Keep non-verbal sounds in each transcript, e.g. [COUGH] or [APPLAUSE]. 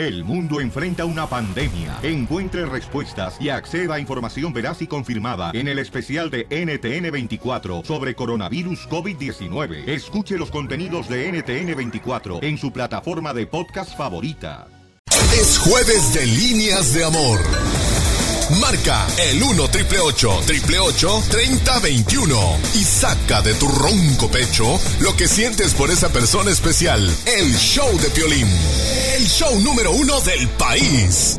El mundo enfrenta una pandemia. Encuentre respuestas y acceda a información veraz y confirmada en el especial de NTN24 sobre coronavirus COVID-19. Escuche los contenidos de NTN24 en su plataforma de podcast favorita. Es jueves de líneas de amor. Marca el 1 triple 888 3021 y saca de tu ronco pecho lo que sientes por esa persona especial. El show de Piolín. El show número uno del país.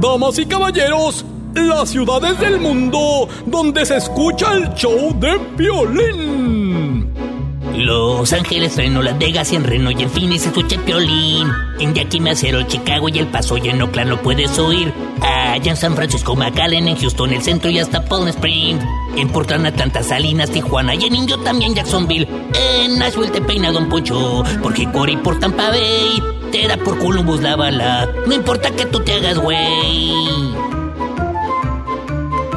Damas y caballeros, las ciudades del mundo donde se escucha el show de violín. Los Ángeles, Reno, Las Vegas y en Reno y en Phoenix escucha Piolín. En Yakima, Cero, Chicago y El Paso y en Oakland lo puedes oír. Allá en San Francisco, McAllen, en Houston, el centro y hasta Palm Springs. En Portland, Atlanta, Salinas, Tijuana y en Indio también Jacksonville. En Nashville te peina Don Poncho, porque Corey por Tampa Bay te da por Columbus la bala. No importa que tú te hagas güey.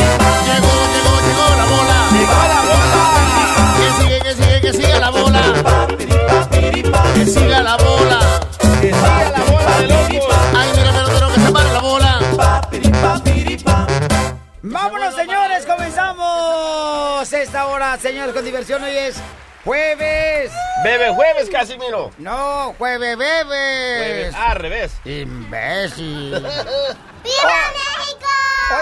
Llegó, llegó, llegó la bola. Llegó la bola. Que sigue, que sigue, que sigue la bola. Que siga la bola. Que siga la bola de locos. Ay, mira, pelotero, que se pare la bola. Vámonos, señores, comenzamos esta hora, señores, con diversión. Hoy es jueves. Bebe jueves, Casimiro. No, jueves, bebes. Jueves. Al revés. Imbécil. [LAUGHS] ¡Viva México!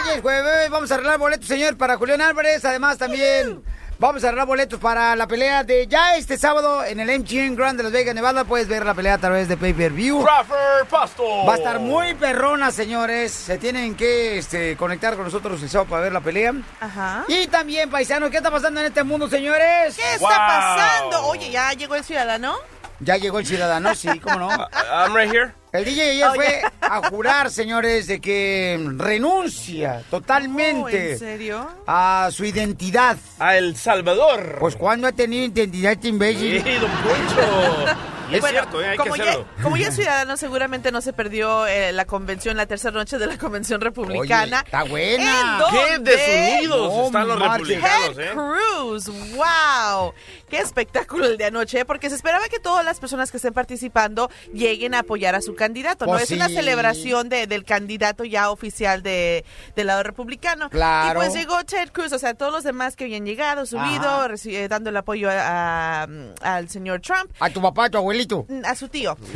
Oye, es jueves, vamos a arreglar boletos, señor, para Julián Álvarez. Además, también vamos a arreglar boletos para la pelea de ya este sábado en el MGM Grand de Las Vegas, Nevada. Puedes ver la pelea a través de Pay Per View. Crawford Pasto. Va a estar muy perrona, señores. Se tienen que este, conectar con nosotros el sábado para ver la pelea. Ajá. Y también, paisanos, ¿qué está pasando en este mundo, señores? ¿Qué está Wow. pasando? Oye, ya llegó el ciudadano. Ya llegó el ciudadano, sí, ¿cómo no? [LAUGHS] I'm right here. El DJ ayer Oye. fue a jurar, señores, de que renuncia totalmente Oh, ¿En serio? a su identidad. A El Salvador. Pues cuando ha tenido identidad este Sí, imbécil. don Poncho. [LAUGHS] Y es Bueno, cierto, ¿eh? hay como que ya, hacerlo. como ya es ciudadano, seguramente no se perdió eh, la convención, la tercera noche de la convención republicana. Oye, está buena. ¿En ¡Qué desunidos No están los republicanos, Ted eh! Cruz, wow, qué espectáculo el de anoche, ¿eh? porque se esperaba que todas las personas que estén participando lleguen a apoyar a su candidato, ¿no? Pues es una celebración de- del candidato ya oficial de, del lado republicano. Claro. Y pues llegó Ted Cruz, o sea, todos los demás que habían llegado, subido, dando el apoyo a- a- al señor Trump, A tu papá, a tu abuelito. a su tío. [LAUGHS]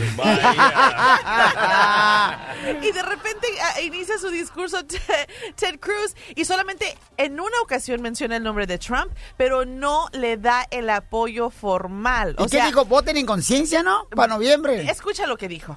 Y de repente ah, inicia su discurso Ted, Cruz y solamente en una ocasión menciona el nombre de Trump, pero no le da el apoyo formal. ¿Y O qué sea, dijo? Voten en conciencia, ¿no? Para noviembre. escucha lo que dijo.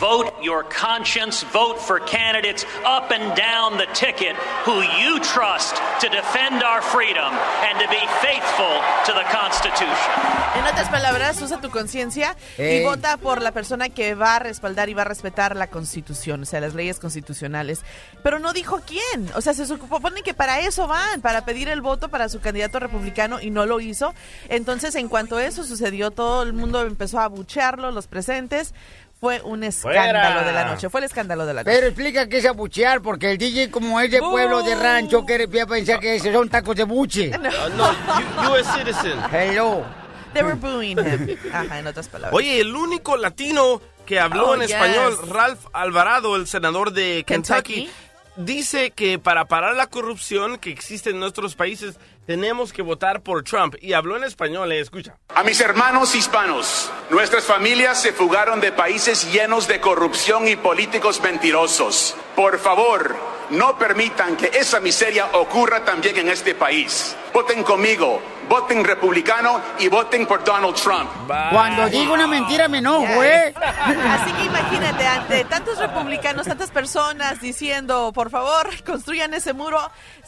Vote your conscience. Vote for candidates up and down the ticket who you trust to defend our freedom and to be faithful to the Constitution. En otras palabras, usa tu conciencia y vota por la persona que va a respaldar y va a respetar la Constitución, o sea, las leyes constitucionales. Pero no dijo quién. O sea, se supone que para eso van, para pedir el voto para su candidato republicano y no lo hizo. Entonces, en cuanto a eso sucedió, todo el mundo empezó a abuchearlo, los presentes. Fue un escándalo ¡Fuera! de la noche. Fue el escándalo de la noche. Pero explica qué es abuchear, porque el DJ, como es de pueblo, de rancho, que pensar que son tacos de buche. [LAUGHS] No, U- U.S. citizen. Hello. They were booing him. Ajá, en otras palabras. Oye, el único latino que habló Oh, en yes. español, Ralph Alvarado, el senador de Kentucky. Kentucky, dice que para parar la corrupción que existe en nuestros países tenemos que votar por Trump. Y habló en español, eh, escucha. A mis hermanos hispanos, nuestras familias se fugaron de países llenos de corrupción y políticos mentirosos. Por favor, no permitan que esa miseria ocurra también en este país. Voten conmigo, voten republicano y voten por Donald Trump. Cuando digo una mentira me enojo, ¿eh? Así que imagínate, ante tantos republicanos, tantas personas diciendo, por favor, [LAUGHS] construyan ese muro,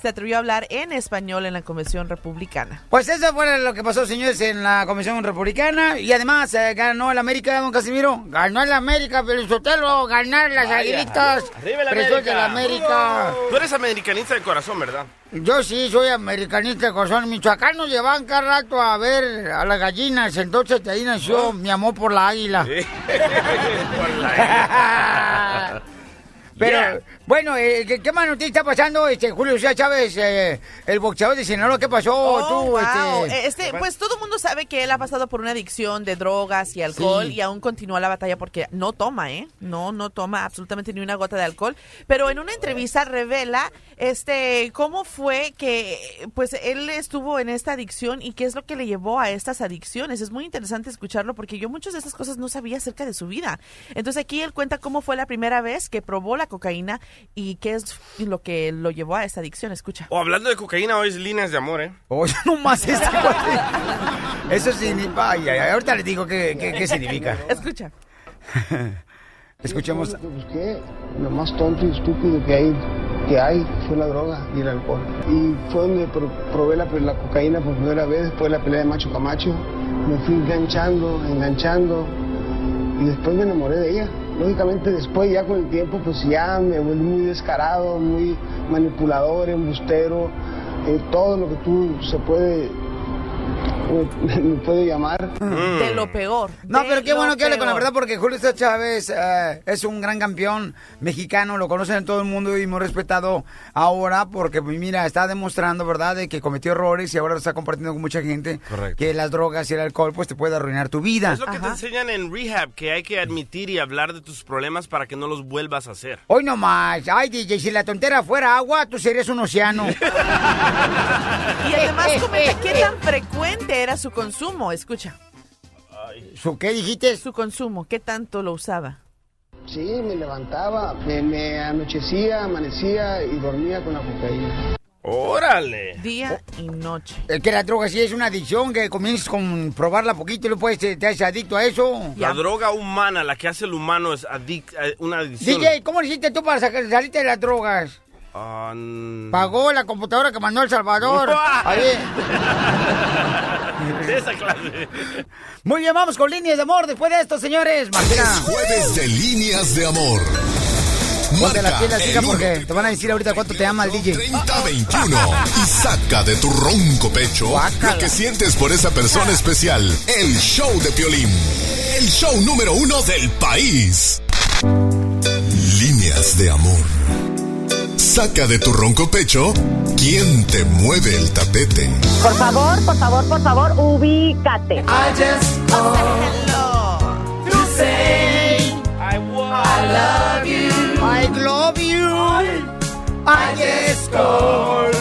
se atrevió a hablar en español en la Convención Republicana. Pues eso fue lo que pasó, señores, en la Comisión Republicana. Y además, eh, ganó el América, don Casimiro. Ganó el América, Pelizotelo. Ganar las aguilitas. Arriba el América. de la América. Tú eres americanista de corazón, ¿verdad? Yo sí soy americanista de corazón. Michoacán nos llevan cada rato a ver a las gallinas. Entonces de ahí nació mi amor por la águila. [LAUGHS] [LAUGHS] Pero, Yeah. Bueno, eh, ¿qué, qué más noticia está pasando, este Julio César Chávez, eh, el boxeador de Sinaloa? ¿Qué pasó Oh, tú? wow. este? Este, pues todo el mundo sabe que él ha pasado por una adicción de drogas y alcohol Sí. y aún continúa la batalla porque no toma, ¿eh? No, no toma absolutamente ni una gota de alcohol. Pero en una entrevista revela, este, cómo fue que, pues, él estuvo en esta adicción y qué es lo que le llevó a estas adicciones. Es muy interesante escucharlo porque yo muchas de estas cosas no sabía acerca de su vida. Entonces aquí él cuenta cómo fue la primera vez que probó la cocaína y qué es lo que lo llevó a esta adicción. Escucha. O hablando de cocaína, hoy es líneas de amor, ¿eh? Oye, [LAUGHS] no más este cuate. Eso significa. Ay, ay, ay, ahorita les digo qué, qué, qué significa. Escucha. [LAUGHS] Escuchemos. Lo que busqué, lo más tonto y estúpido que hay, que hay fue la droga y el alcohol. Y fue donde pro- probé la, la cocaína por primera vez después de la pelea de Macho Camacho. Me fui enganchando, enganchando y después me enamoré de ella. Lógicamente después ya con el tiempo pues ya me volví muy descarado, muy manipulador, embustero, eh, todo lo que tú se puede, [LAUGHS] me, puede llamar. De lo peor. No, pero qué bueno que hable con la verdad porque Julio César Chávez eh, es un gran campeón mexicano, lo conocen en todo el mundo y muy respetado ahora porque mira, está demostrando, ¿verdad?, de que cometió errores y ahora lo está compartiendo con mucha gente Correcto. que las drogas y el alcohol pues te puede arruinar tu vida. Es lo que te enseñan en rehab, que hay que admitir y hablar de tus problemas para que no los vuelvas a hacer. Hoy no más. Ay, DJ, si la tontera fuera agua, tú serías un océano. [LAUGHS] Y además comenta qué tan frecuente era su consumo. Escucha. ¿Su qué dijiste? Su consumo, qué tanto lo usaba. Sí, me levantaba, me, me anochecía, amanecía y dormía con la cocaína. ¡Órale! Día y noche. Es que la droga sí es una adicción que comienzas con probarla poquito y luego puedes, te, te haces adicto a eso. La droga humana, la que hace el humano, es adic- eh, una adicción. DJ, ¿cómo le hiciste tú para sacar, salirte de las drogas? Ah. Pagó la computadora que mandó El Salvador. [LAUGHS] Ahí. De esa clase. Muy bien, vamos con líneas de amor después de esto, señores. Martina. Es jueves de líneas de amor. Ponte las pilas, uno porque te van a decir ahorita cuánto te ama el DJ. 3021 y saca de tu ronco pecho lo que sientes por esa persona especial. El show de Piolín. El show número uno del país. Líneas de amor. Saca de tu ronco pecho quién te mueve el tapete. Por favor, por favor, por favor, ubícate. I just to say I I love you. I love you. I just call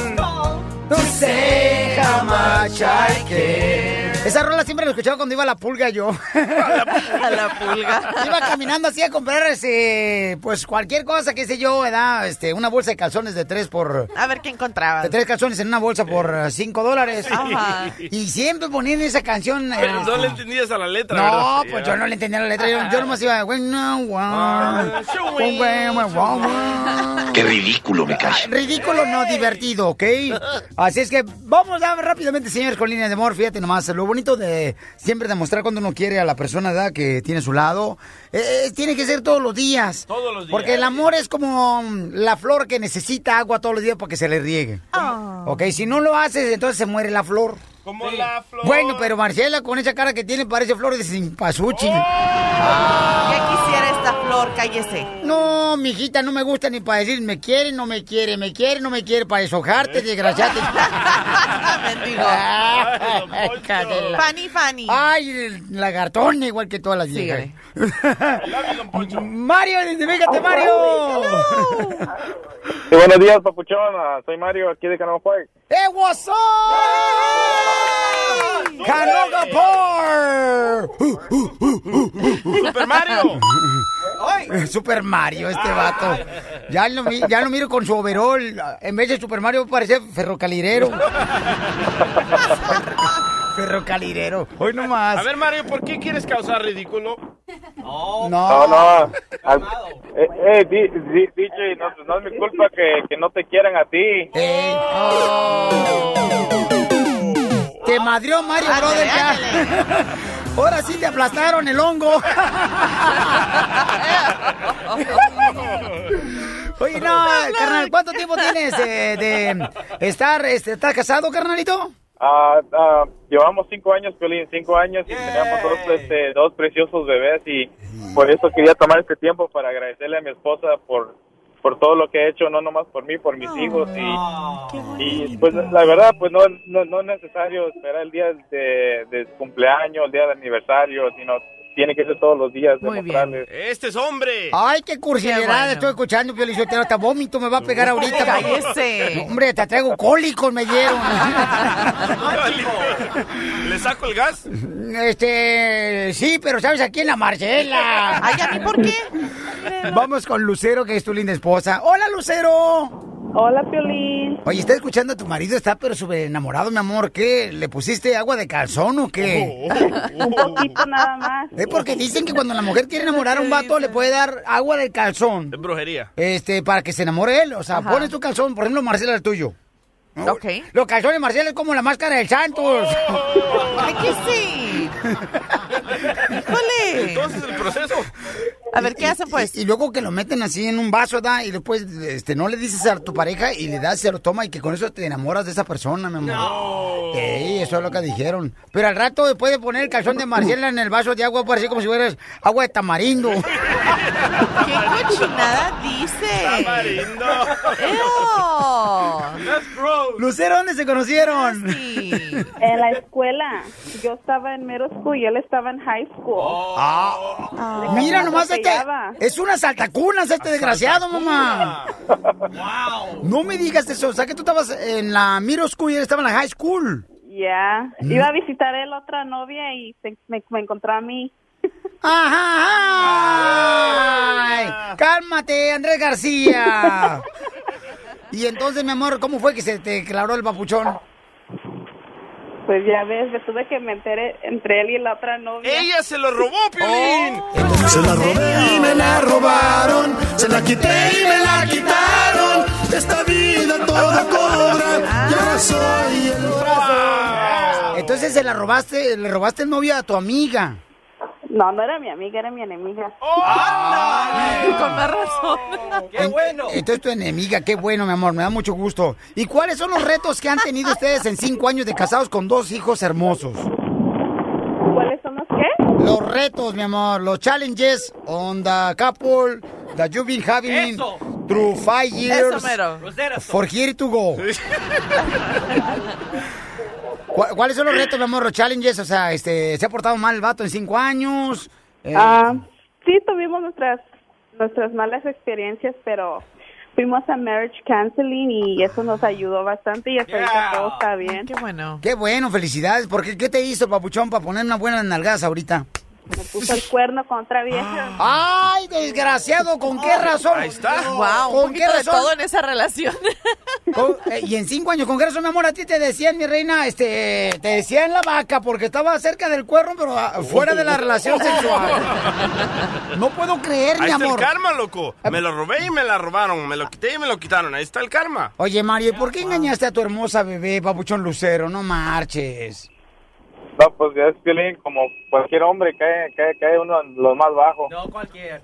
to say how much I care. Esa rola siempre la escuchaba cuando iba a la pulga yo. A la pulga. Iba caminando así a comprar ese, pues cualquier cosa, qué sé yo, ¿verdad? Este, una bolsa de calzones de tres por... A ver qué encontraba. De tres calzones en una bolsa por cinco dólares. Ajá. Y siempre ponían esa canción. Pero no le entendías a la letra, No, pues yo no le entendía la letra. Yo, yo nomás iba, guau. Qué ridículo me cae. Ridículo, no divertido, ¿ok? Así es que vamos a ver rápidamente, señores, con líneas de amor. Fíjate nomás, lo bonito de siempre demostrar cuando uno quiere a la persona ¿verdad? que tiene a su lado, eh, tiene que ser todos los días. Todos los días. Porque el amor es como mm, la flor que necesita agua todos los días para que se le riegue. Ok, si no lo haces, entonces se muere la flor. Como la flor. Bueno, pero Marcela con esa cara que tiene parece flor de simpasuchi. Ya quisiera esta flor cállese. No, mijita, no me gusta ni para decir me quiere, no me quiere, me quiere, no me quiere, para deshojarte, desgraciate. [LAUGHS] Mendigo. Cadela. Fanny, Fanny. Ay, el lagartón, igual que todas las viejas. [LAUGHS] Mario, identifícate, Mario. Sí, buenos días, papuchón. Ah, Soy Mario, aquí de Canoa Park. ¡Eh, what's up? ¡Canoga Park! ¡Super Mario! Super Mario, este vato. Ya lo, mi- ya lo miro con su overall. En vez de Super Mario parece ferrocalirero. ferrocalirero. Hoy nomás. A ver, Mario, ¿por qué quieres causar ridículo? No. No, no. Al- eh, eh, di- di- DJ, no, no es mi culpa que, que no te quieran a ti. Te madrió Mario, brother, ya. [LAUGHS] Ahora sí te aplastaron el hongo. [LAUGHS] Oye, no, carnal, ¿cuánto tiempo tienes eh, de estar, este, ¿estás casado, carnalito? Ah, ah, llevamos cinco años, Piolín, cinco años y tenemos dos, este, dos preciosos bebés y por eso quería tomar este tiempo para agradecerle a mi esposa por, por todo lo que ha hecho, no nomás por mí, por mis hijos y, y pues la verdad, pues no, no, no es necesario esperar el día de, de cumpleaños, el día de aniversario, sino tiene que ser todos los días demostrarles. Este es hombre. Ay, qué bueno. estoy escuchando, Piolichotero. Hasta vómito me va a pegar ahorita. Cállese. Hombre, te traigo cólicos, me dieron. [LAUGHS] ¿Le saco el gas? Este, sí, pero ¿sabes aquí en la Marcela? Ay, ¿a mí por qué? Vamos con Lucero, que es tu linda esposa. Hola, Lucero. Hola, Piolín. Oye, está escuchando a tu marido, está pero súper enamorado, mi amor. ¿Qué? ¿Le pusiste agua de calzón o qué? [LAUGHS] Un poquito nada más. Es porque dicen que cuando la mujer quiere enamorar a un vato, le puede dar agua de calzón. Es brujería. Este, para que se enamore él. O sea, Ajá. pones tu calzón, por ejemplo, Marcela, el tuyo. ¿no? Ok. Los calzones, Marcela, es como la máscara del Santos. [LAUGHS] Ay, ¿qué sí? [LAUGHS] Híjole. Entonces el proceso. A ver, ¿qué hacen pues? Y, y luego que lo meten así en un vaso, ¿da? Y después este, no le dices a tu pareja y le das, se lo toma y que con eso te enamoras de esa persona, mi amor. Ey, eso es lo que dijeron. Pero al rato, después de poner el calzón de Marcela en el vaso de agua, parece como si fueras agua de tamarindo. [LAUGHS] ¿Qué cochinada dice? Tamarindo. Ew. Lucero, ¿dónde se conocieron? En la escuela. Yo estaba en middle school y él estaba en high school. Ah, mira nomás este. Es una saltacunas este desgraciado, mamá. No me digas eso. O sea que tú estabas en la middle school y él estaba en la high school. Ya. Mm. Iba a visitar él otra novia y se- me, me encontró a mí. Ajá. Ay, cálmate, Andrés García. Y entonces, mi amor, ¿cómo fue que se te declaró el papuchón? Pues ya ves, me tuve que meter entre él y la otra novia. ¡Ella se lo robó, Piolín! Se la robé y me la robaron, se la quité y me la quitaron. Esta vida todo cobra, y ahora soy el Entonces se la robaste, le robaste el novio a tu amiga. No, no era mi amiga, era mi enemiga. Con más razón. [LAUGHS] ¡Qué bueno! Entonces tu enemiga, qué bueno, mi amor, me da mucho gusto. ¿Y cuáles son los retos que han tenido ustedes en cinco años de casados con dos hijos hermosos? ¿Cuáles son los qué? Los retos, mi amor, los challenges on the couple that you've been having Eso. through five years Eso, mero. for here to go. [LAUGHS] ¿Cu- ¿Cuáles son los retos, mi amor, los challenges? O sea, este, ¿se ha portado mal el vato en cinco años? Eh, Ah, sí, tuvimos nuestras nuestras malas experiencias, pero fuimos a marriage counseling y eso nos ayudó bastante y hasta ahorita todo está bien. Qué bueno. Qué bueno, felicidades. Porque ¿qué te hizo papuchón para poner una buena nalgadas ahorita? Me puso el cuerno contra vieja. ¡Ay, desgraciado! ¿Con qué razón? Ahí está. Wow, un ¿Con qué de razón? todo en esa relación. [LAUGHS] Con- eh, y en cinco años, ¿con qué razón, mi amor? A ti te decían, mi reina, este, te decían la vaca porque estaba cerca del cuerno, pero ah, fuera de la relación sexual. [LAUGHS] No puedo creer, Ahí mi está amor. el karma, loco. Me lo robé y me la robaron. Me lo quité y me lo quitaron. Ahí está el karma. Oye, Mario, ¿y por qué engañaste a tu hermosa bebé, papuchón Lucero? No marches. No, pues ya es Piolín, como cualquier hombre, cae, cae, cae uno en lo más bajo. No, cualquier.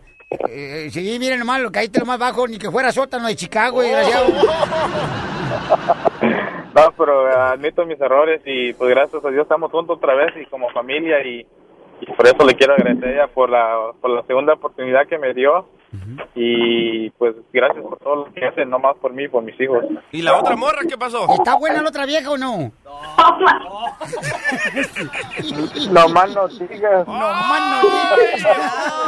Eh, sí, miren nomás, lo caíste lo más bajo, ni que fuera sótano de Chicago, desgraciado. [LAUGHS] No, pero eh, admito mis errores y pues gracias a Dios estamos juntos otra vez y como familia y, y por eso le quiero agradecer a ella por la, por la segunda oportunidad que me dio y pues gracias por todo lo que hacen, no más por mí, por mis hijos. ¿Y la otra morra qué pasó? ¿Está buena la otra vieja o no? No [LAUGHS] más no digas. No más no digas.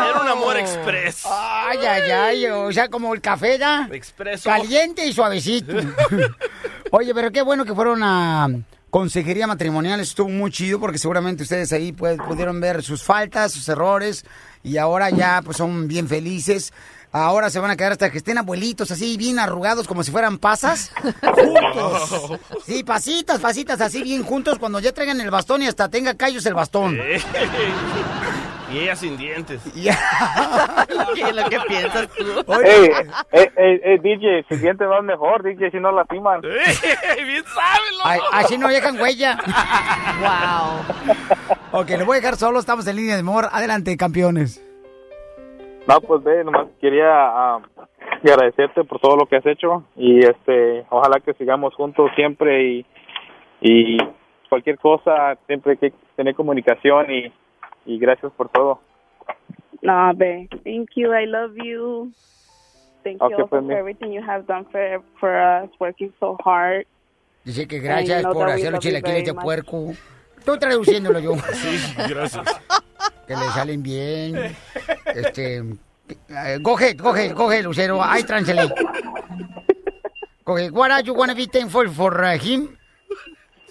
Era un amor express. Ay, ay, ay, o sea, como el café, ¿da? Expreso. Caliente y suavecito. [LAUGHS] Oye, pero qué bueno que fueron a consejería matrimonial, estuvo muy chido porque seguramente ustedes ahí pues, pudieron ver sus faltas, sus errores y ahora ya pues son bien felices. Ahora se van a quedar hasta que estén abuelitos así bien arrugados como si fueran pasas. Juntos. [LAUGHS] Sí, pasitas, pasitas así bien juntos cuando ya traigan el bastón y hasta tenga callos el bastón. Y ella sin dientes. [LAUGHS] ¿Qué es lo que piensas tú? Ey, ey, ey, ey, DJ, si sientes más mejor, DJ, si no lastiman. [LAUGHS] Bien sabes, Ay, así no dejan huella. wow. Ok, lo voy a dejar solo, estamos en línea de amor. Adelante, campeones. No, pues ve, nomás quería ah, agradecerte por todo lo que has hecho y este, ojalá que sigamos juntos siempre y, y cualquier cosa, siempre hay que tener comunicación y, y gracias por todo. No, babe. Thank you. I love you. Thank Okay, you also pues, for everything you have done for for us, working so hard. Dice que gracias por hacer los chilaquiles de puerco. Estoy traduciéndolo yo. [LAUGHS] Sí, gracias. [LAUGHS] Que le salen bien. Este. eh, go ahead, go ahead, go ahead, Lucero. I translate. [LAUGHS] Go ahead. What are you gonna be thankful for uh, him?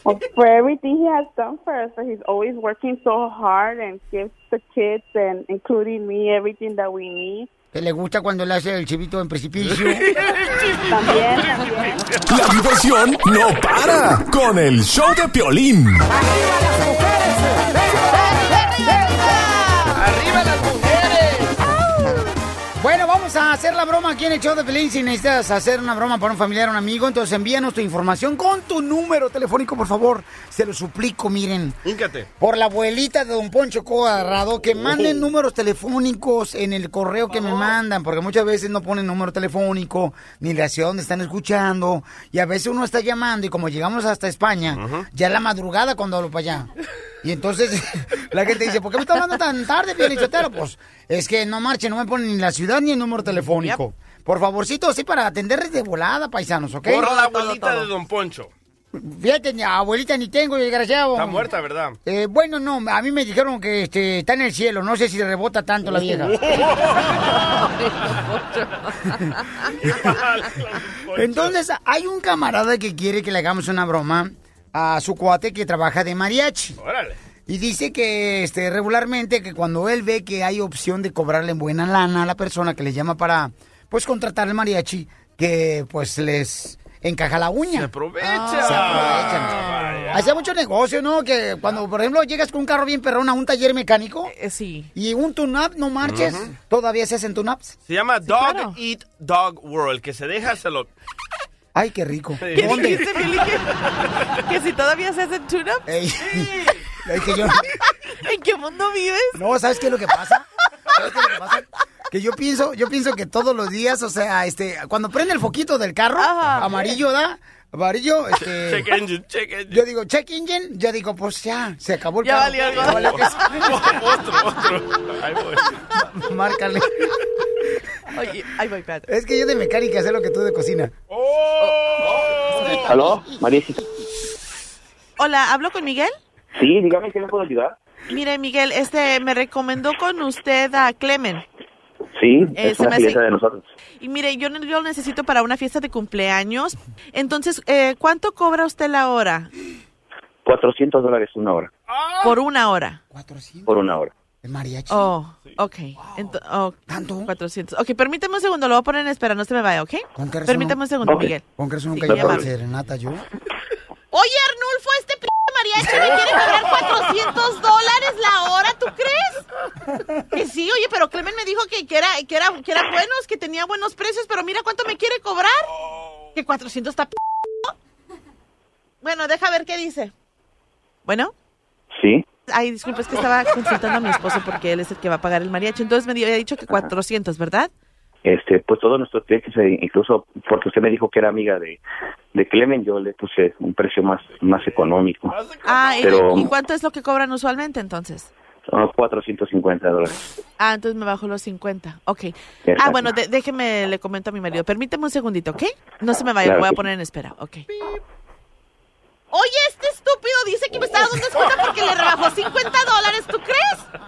Well, for everything he has done for us, he's always working so hard and gives the kids and including me everything that we need. Que le gusta cuando le hace el chivito en precipicio. [LAUGHS] También, también. La diversión no para con el show de Piolín. ¡Arriba vamos a hacer la broma aquí en el show de Pelín. Si necesitas hacer una broma para un familiar o un amigo, entonces envíanos tu información con tu número telefónico, por favor. Se lo suplico, miren. Híncate. Por la abuelita de Don Poncho Coagarrado, que manden números telefónicos en el correo que me mandan, porque muchas veces no ponen número telefónico, ni la ciudad donde están escuchando, y a veces uno está llamando, y como llegamos hasta España, ya es la madrugada cuando hablo para allá. [LAUGHS] Y entonces [LAUGHS] la gente dice, ¿por qué me está hablando tan tarde, Pielichotero? Pues es que no marchen, no me ponen ni la ciudad ni el número telefónico. Por favorcito, sí, para atenderles de volada, paisanos, ¿ok? Por la abuelita de Don Poncho. Fíjate, ni abuelita ni tengo, desgraciado. Está muerta, ¿verdad? Eh, bueno, no, a mí me dijeron que este, está en el cielo, no sé si rebota tanto la vieja. [LAUGHS] [LAUGHS] Entonces, hay un camarada que quiere que le hagamos una broma a su cuate que trabaja de mariachi. Órale. Y dice que este, regularmente que cuando él ve que hay opción de cobrarle en buena lana a la persona que le llama para pues contratar el mariachi, que pues les encaja la uña. Se aprovecha. Se aprovechan. Hacía mucho negocio, ¿no? Que cuando, por ejemplo, llegas con un carro bien perrón a un taller mecánico. sí. Y un tune-up, no marches. Ujú. Todavía se hacen tune-ups. Se llama Dog Eat Dog World, que se deja, se lo... Ay, qué rico. ¿Qué ¿Dónde? dijiste, Billy? [LAUGHS] Que, que si todavía se hacen tune-ups. [LAUGHS] Es que yo- ¿En qué mundo vives? No, ¿sabes qué es lo que pasa? ¿Sabes qué es lo que pasa? Que yo pienso, yo pienso que todos los días, o sea, este, cuando prende el foquito del carro, amarillo, ¿da? Amarillo, [LAUGHS] este. Check engine, check engine. Yo digo, check engine, yo digo, pues ya, se acabó el Ya valió, Ya valió que- [LAUGHS] otro, otro. Ahí voy. [LAUGHS] Márcale. Oye, ahí voy, espérate. Es que yo de mecánica sé lo que tú de cocina. ¿Aló? María, Hola, ¿hablo con Miguel? Sí, dígame, ¿qué le puedo ayudar? Mire, Miguel, este, me recomendó con usted a Clemen. Sí, Eh, es se una hace- de nosotros. Y mire, yo, yo lo necesito para una fiesta de cumpleaños. Entonces, eh, ¿cuánto cobra usted la hora? 400 dólares una hora, Por una hora. por una hora. ¿El mariachi? Oh, ok. Ento- oh, 400. Ok, permíteme un segundo, lo voy a poner en espera, no se me vaya, ¿ok? ¿Con razón Permítame no- un segundo. Miguel. ¿Con qué razón Sí, nunca amable. serenata yo? Oye, Arnulfo, este p mariachi me quiere cobrar 400 dólares la hora, ¿tú crees? Que sí, oye, pero Clemen me dijo que, que, era, que, era, que eran buenos, que tenía buenos precios, pero mira cuánto me quiere cobrar. Que 400 está p Bueno, deja ver qué dice. Bueno. Sí, Ay, disculpe, es que estaba consultando a mi esposo porque él es el que va a pagar el mariachi. Entonces me había dicho que 400, ¿verdad? Este, pues todos nuestros clientes, eh, incluso porque usted me dijo que era amiga de, de Clemen, yo le puse un precio más, más económico. Ah, ¿y- Pero- ¿y cuánto es lo que cobran usualmente entonces? Son 450 dólares. Ah, entonces me bajo los 50. Ok. Ah, bueno, de- déjeme, le comento a mi marido. Permíteme un segundito, ¿ok? No se me vaya, Claro lo voy a poner en espera. Ok. Oye, este estúpido dice que me está dando descuento porque le rebajó 50 dólares, ¿tú crees?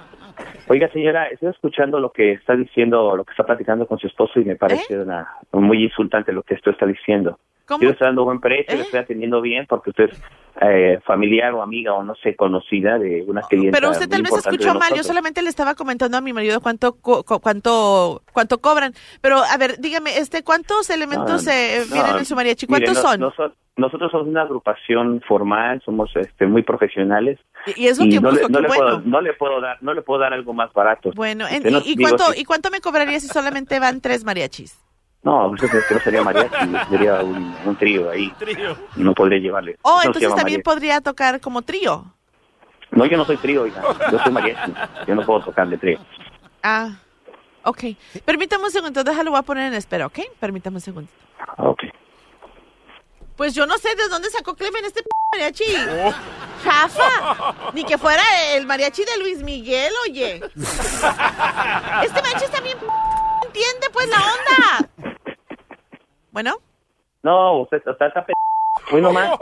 Oiga, señora, estoy escuchando lo que está diciendo, lo que está platicando con su esposo y me parece una, muy insultante lo que esto está diciendo. ¿Cómo? Yo le estoy dando buen precio, le estoy atendiendo bien porque usted es eh, familiar o amiga o no sé, conocida de una clienta Pero usted tal vez escuchó mal. Yo nosotros. solamente le estaba comentando a mi marido cuánto co- cuánto cuánto cobran. Pero a ver, dígame, este, ¿cuántos elementos No, eh, no, vienen en su mariachi? mire, ¿Cuántos no- son? noso- nosotros somos una agrupación formal, somos este, muy profesionales. Y- y es lo que no, le, no le bueno. puedo, no le puedo dar, no le puedo dar algo más barato. Bueno, en- y, y digo, cuánto sí. y cuánto me cobraría si solamente van tres mariachis? No, pues es que no sería mariachi, sería un, un trío ahí. No podría llevarle. Oh, No entonces también mariachi. podría tocar como trío. No, yo no soy trío, oiga. Yo soy mariachi. Yo no puedo tocar de trío. Ah, ok. Permítame un segundo, déjalo, voy a poner en espera, ¿ok? Permítame un segundo. Ah, Ok. Pues yo no sé de dónde sacó Clemen este p mariachi. Chafa. Ni que fuera el mariachi de Luis Miguel, oye. Este mariachi está bien p entiende pues la onda. Bueno. No, usted está, está. Hoy nomás.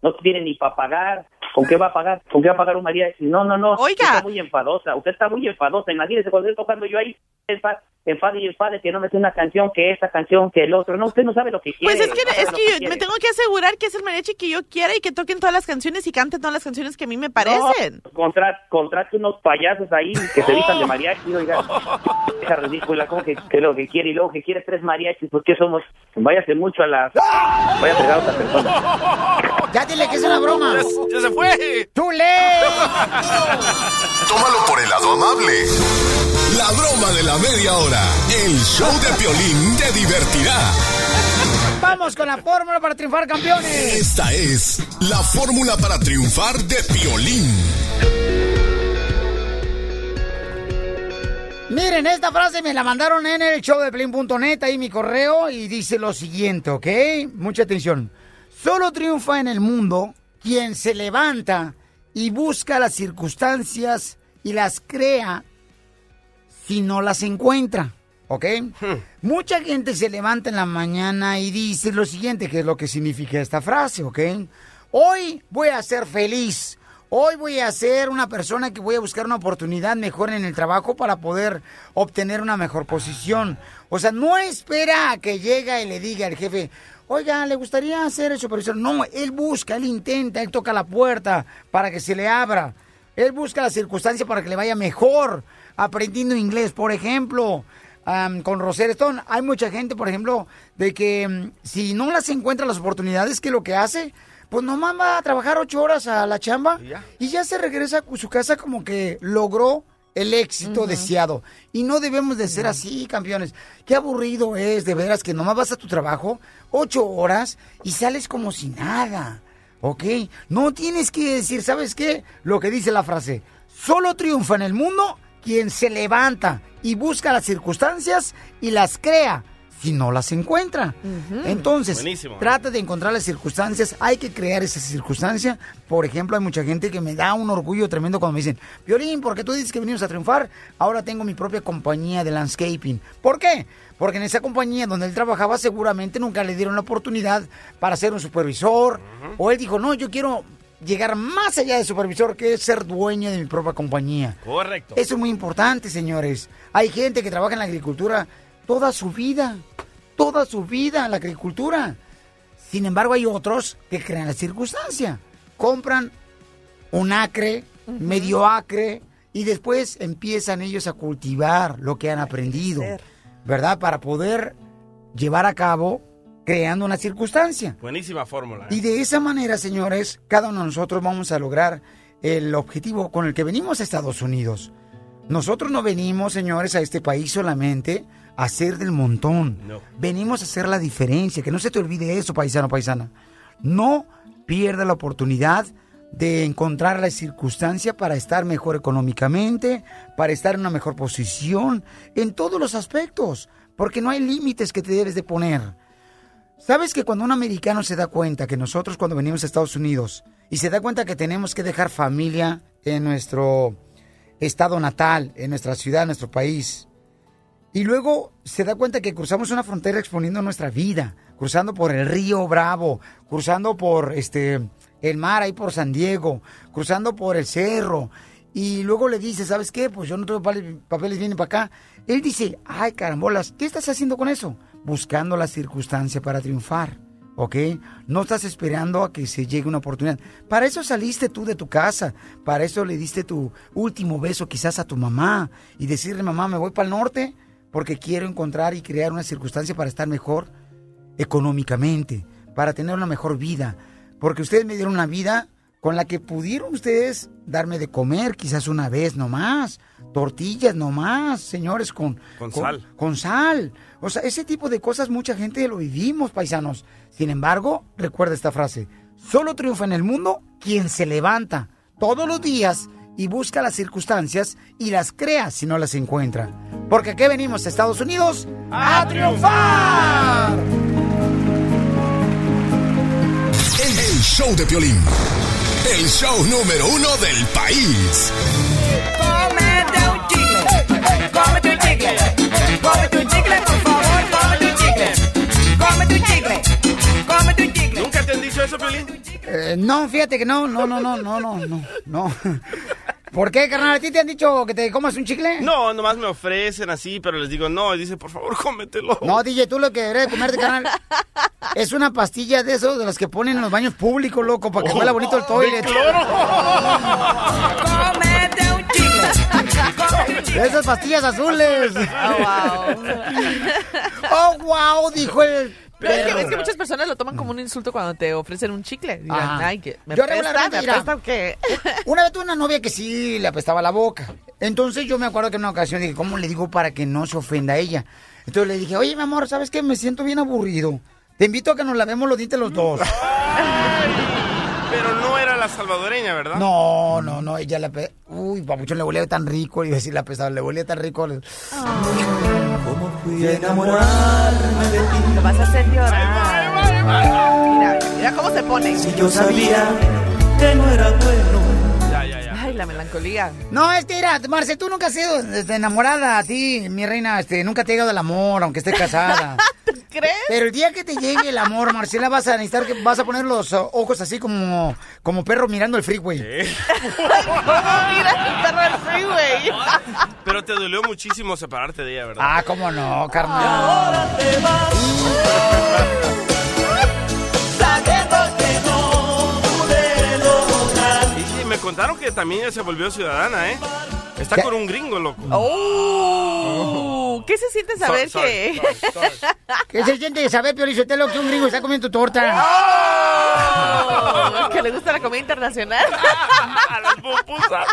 No [LAUGHS] tiene ni para pagar. ¿Con qué va a pagar? ¿Con qué va a pagar un mariachi? No, no, no. Oiga. Usted está muy enfadosa. Usted está muy enfadosa. Imagínese cuando estoy tocando yo ahí. Enfa- Enfade y enfade que no me sé una canción, que esta canción, que el otro. No, usted no sabe lo que quiere. Pues es que, no es que yo quiere. me tengo que asegurar que es el mariachi que yo quiera y que toquen todas las canciones y canten todas las canciones que a mí me parecen. No, contra- contrate unos payasos ahí que se vistan de mariachi, oiga. [LAUGHS] Esa ridícula, como que, que lo que quiere y luego que quiere tres mariachis, ¿por qué somos? Váyase mucho a la... Vaya a pegar a otra persona. [LAUGHS] Ya dile que es una broma. ¡Ya se fue! ¡Chule! [LAUGHS] Tómalo por el lado amable. La broma de la media hora. El show de Piolín te divertirá. Vamos con la fórmula para triunfar, campeones. Esta es la fórmula para triunfar de Piolín. Miren, esta frase me la mandaron en el show de ahí mi correo, y dice lo siguiente, ¿ok? Mucha atención. Solo triunfa en el mundo quien se levanta y busca las circunstancias y las crea si no las encuentra, ¿ok? Mucha gente se levanta en la mañana y dice lo siguiente, que es lo que significa esta frase, ¿ok? Hoy voy a ser feliz. Hoy voy a ser una persona que voy a buscar una oportunidad mejor en el trabajo para poder obtener una mejor posición. O sea, no espera a que llegue y le diga al jefe, oiga, ¿le gustaría ser el supervisor? No, él busca, él intenta, él toca la puerta para que se le abra. Él busca la circunstancia para que le vaya mejor aprendiendo inglés, por ejemplo. con Rosetta Stone, hay mucha gente, por ejemplo, de que mm, si no las encuentra las oportunidades, que lo que hace? Pues nomás va a trabajar ocho horas a la chamba y ya se regresa a su casa como que logró el éxito deseado. Y no debemos de ser así, campeones. Qué aburrido es, de veras, que nomás vas a tu trabajo ocho horas y sales como si nada. ¿Ok? No tienes que decir, ¿sabes qué? Lo que dice la frase. Solo triunfa en el mundo quien se levanta y busca las circunstancias y las crea si no las encuentra. Entonces, Buenísimo. trata de encontrar las circunstancias, hay que crear esa circunstancia. Por ejemplo, hay mucha gente que me da un orgullo tremendo cuando me dicen, Violín, porque tú dices que venimos a triunfar, ahora tengo mi propia compañía de landscaping. ¿Por qué? Porque en esa compañía donde él trabajaba seguramente nunca le dieron la oportunidad para ser un supervisor. O él dijo, no, yo quiero llegar más allá de supervisor, que es ser dueño de mi propia compañía. Correcto. Eso es muy importante, señores. Hay gente que trabaja en la agricultura toda su vida, toda su vida en la agricultura. Sin embargo, hay otros que crean la circunstancia. Compran un acre, medio acre, y después empiezan ellos a cultivar lo que han aprendido, ¿verdad? Para poder llevar a cabo creando una circunstancia. Buenísima fórmula. ¿eh? Y de esa manera, señores, cada uno de nosotros vamos a lograr el objetivo con el que venimos a Estados Unidos. Nosotros no venimos, señores, a este país solamente a hacer del montón. No. Venimos a hacer la diferencia. Que no se te olvide eso, paisano, paisana. No pierda la oportunidad de encontrar la circunstancia para estar mejor económicamente, para estar en una mejor posición, en todos los aspectos, porque no hay límites que te debes de poner. ¿Sabes que cuando un americano se da cuenta que nosotros cuando venimos a Estados Unidos y se da cuenta que tenemos que dejar familia en nuestro estado natal, en nuestra ciudad, en nuestro país. Y luego se da cuenta que cruzamos una frontera exponiendo nuestra vida, cruzando por el río Bravo, cruzando por este el mar ahí por San Diego, cruzando por el cerro. Y luego le dice, ¿sabes qué? Pues yo no tengo papeles, vienen para acá. Él dice, ay carambolas, ¿qué estás haciendo con eso? Buscando la circunstancia para triunfar. ¿ok? No estás esperando a que se llegue una oportunidad. Para eso saliste tú de tu casa, para eso le diste tu último beso quizás a tu mamá y decirle, mamá, me voy para el norte porque quiero encontrar y crear una circunstancia para estar mejor económicamente, para tener una mejor vida, porque ustedes me dieron una vida con la que pudieron ustedes darme de comer quizás una vez nomás, tortillas nomás, señores, con, Con sal. Con sal. O sea, ese tipo de cosas mucha gente lo vivimos, paisanos. Sin embargo, recuerda esta frase, solo triunfa en el mundo quien se levanta todos los días y busca las circunstancias y las crea si no las encuentra. Porque aquí venimos a Estados Unidos a triunfar. El, el show de Piolín. El show número uno del país. Cómete un chicle, cómete un chicle, cómete un chicle, por favor, cómete un chicle, cómete un chicle, cómete un chicle. ¿Nunca te han dicho eso, Piolín? Eh, no, fíjate que no, no, no, no, no, no, no, no. ¿Por qué, carnal? ¿A ti te han dicho que te comas un chicle? No, nomás me ofrecen así, pero les digo no. Y dice, por favor, cómetelo. No, DJ, tú lo que deberías de comerte, carnal, es una pastilla de esos, de las que ponen en los baños públicos, loco, para que huela bonito el toilet. Cómete un chicle. Esas pastillas azules. Oh, wow. Oh, wow, dijo el Pero es que, perro. es que muchas personas lo toman como un insulto cuando te ofrecen un chicle. Dirán, ay, que me Yo apesta, me apesta, ¿o qué? Una vez tuve una novia que sí le apestaba la boca. Entonces yo me acuerdo que en una ocasión dije, ¿cómo le digo para que no se ofenda a ella? Entonces le dije, oye, mi amor, ¿sabes qué? Me siento bien aburrido. Te invito a que nos lavemos los dientes los dos. Pero no era la salvadoreña, ¿verdad? No, no, no, ella le pe... Uy, papuchón, le volía tan rico. Iba a decir la pesada, le volía tan rico. Le- Fui a enamorarme de ti. Lo vas a hacer llorar. Mira, mira cómo se pone. Si yo sabía que no era bueno. La melancolía. No, es que mira, Marce, tú nunca has sido este, enamorada a ti, mi reina, este, nunca te ha llegado el amor, aunque estés casada. [LAUGHS] ¿Crees? Pero el día que te llegue el amor, Marcela, vas a necesitar que vas a poner los uh, ojos así como, como perro mirando el freeway. ¿Cómo [LAUGHS] mira el perro del freeway? [LAUGHS] Pero te dolió muchísimo separarte de ella, ¿verdad? Ah, cómo no, carnal. Sabiendo contaron que también ella se volvió ciudadana, ¿eh? Está ¿Qué? con un gringo, loco. Oh, ¿Qué se siente saber Sorry, que... sorry, sorry, sorry. ¿Qué se siente saber, Piolizotelo, que un gringo está comiendo tu torta? Oh, que le gusta la comida internacional? [LAUGHS] A las pupusas.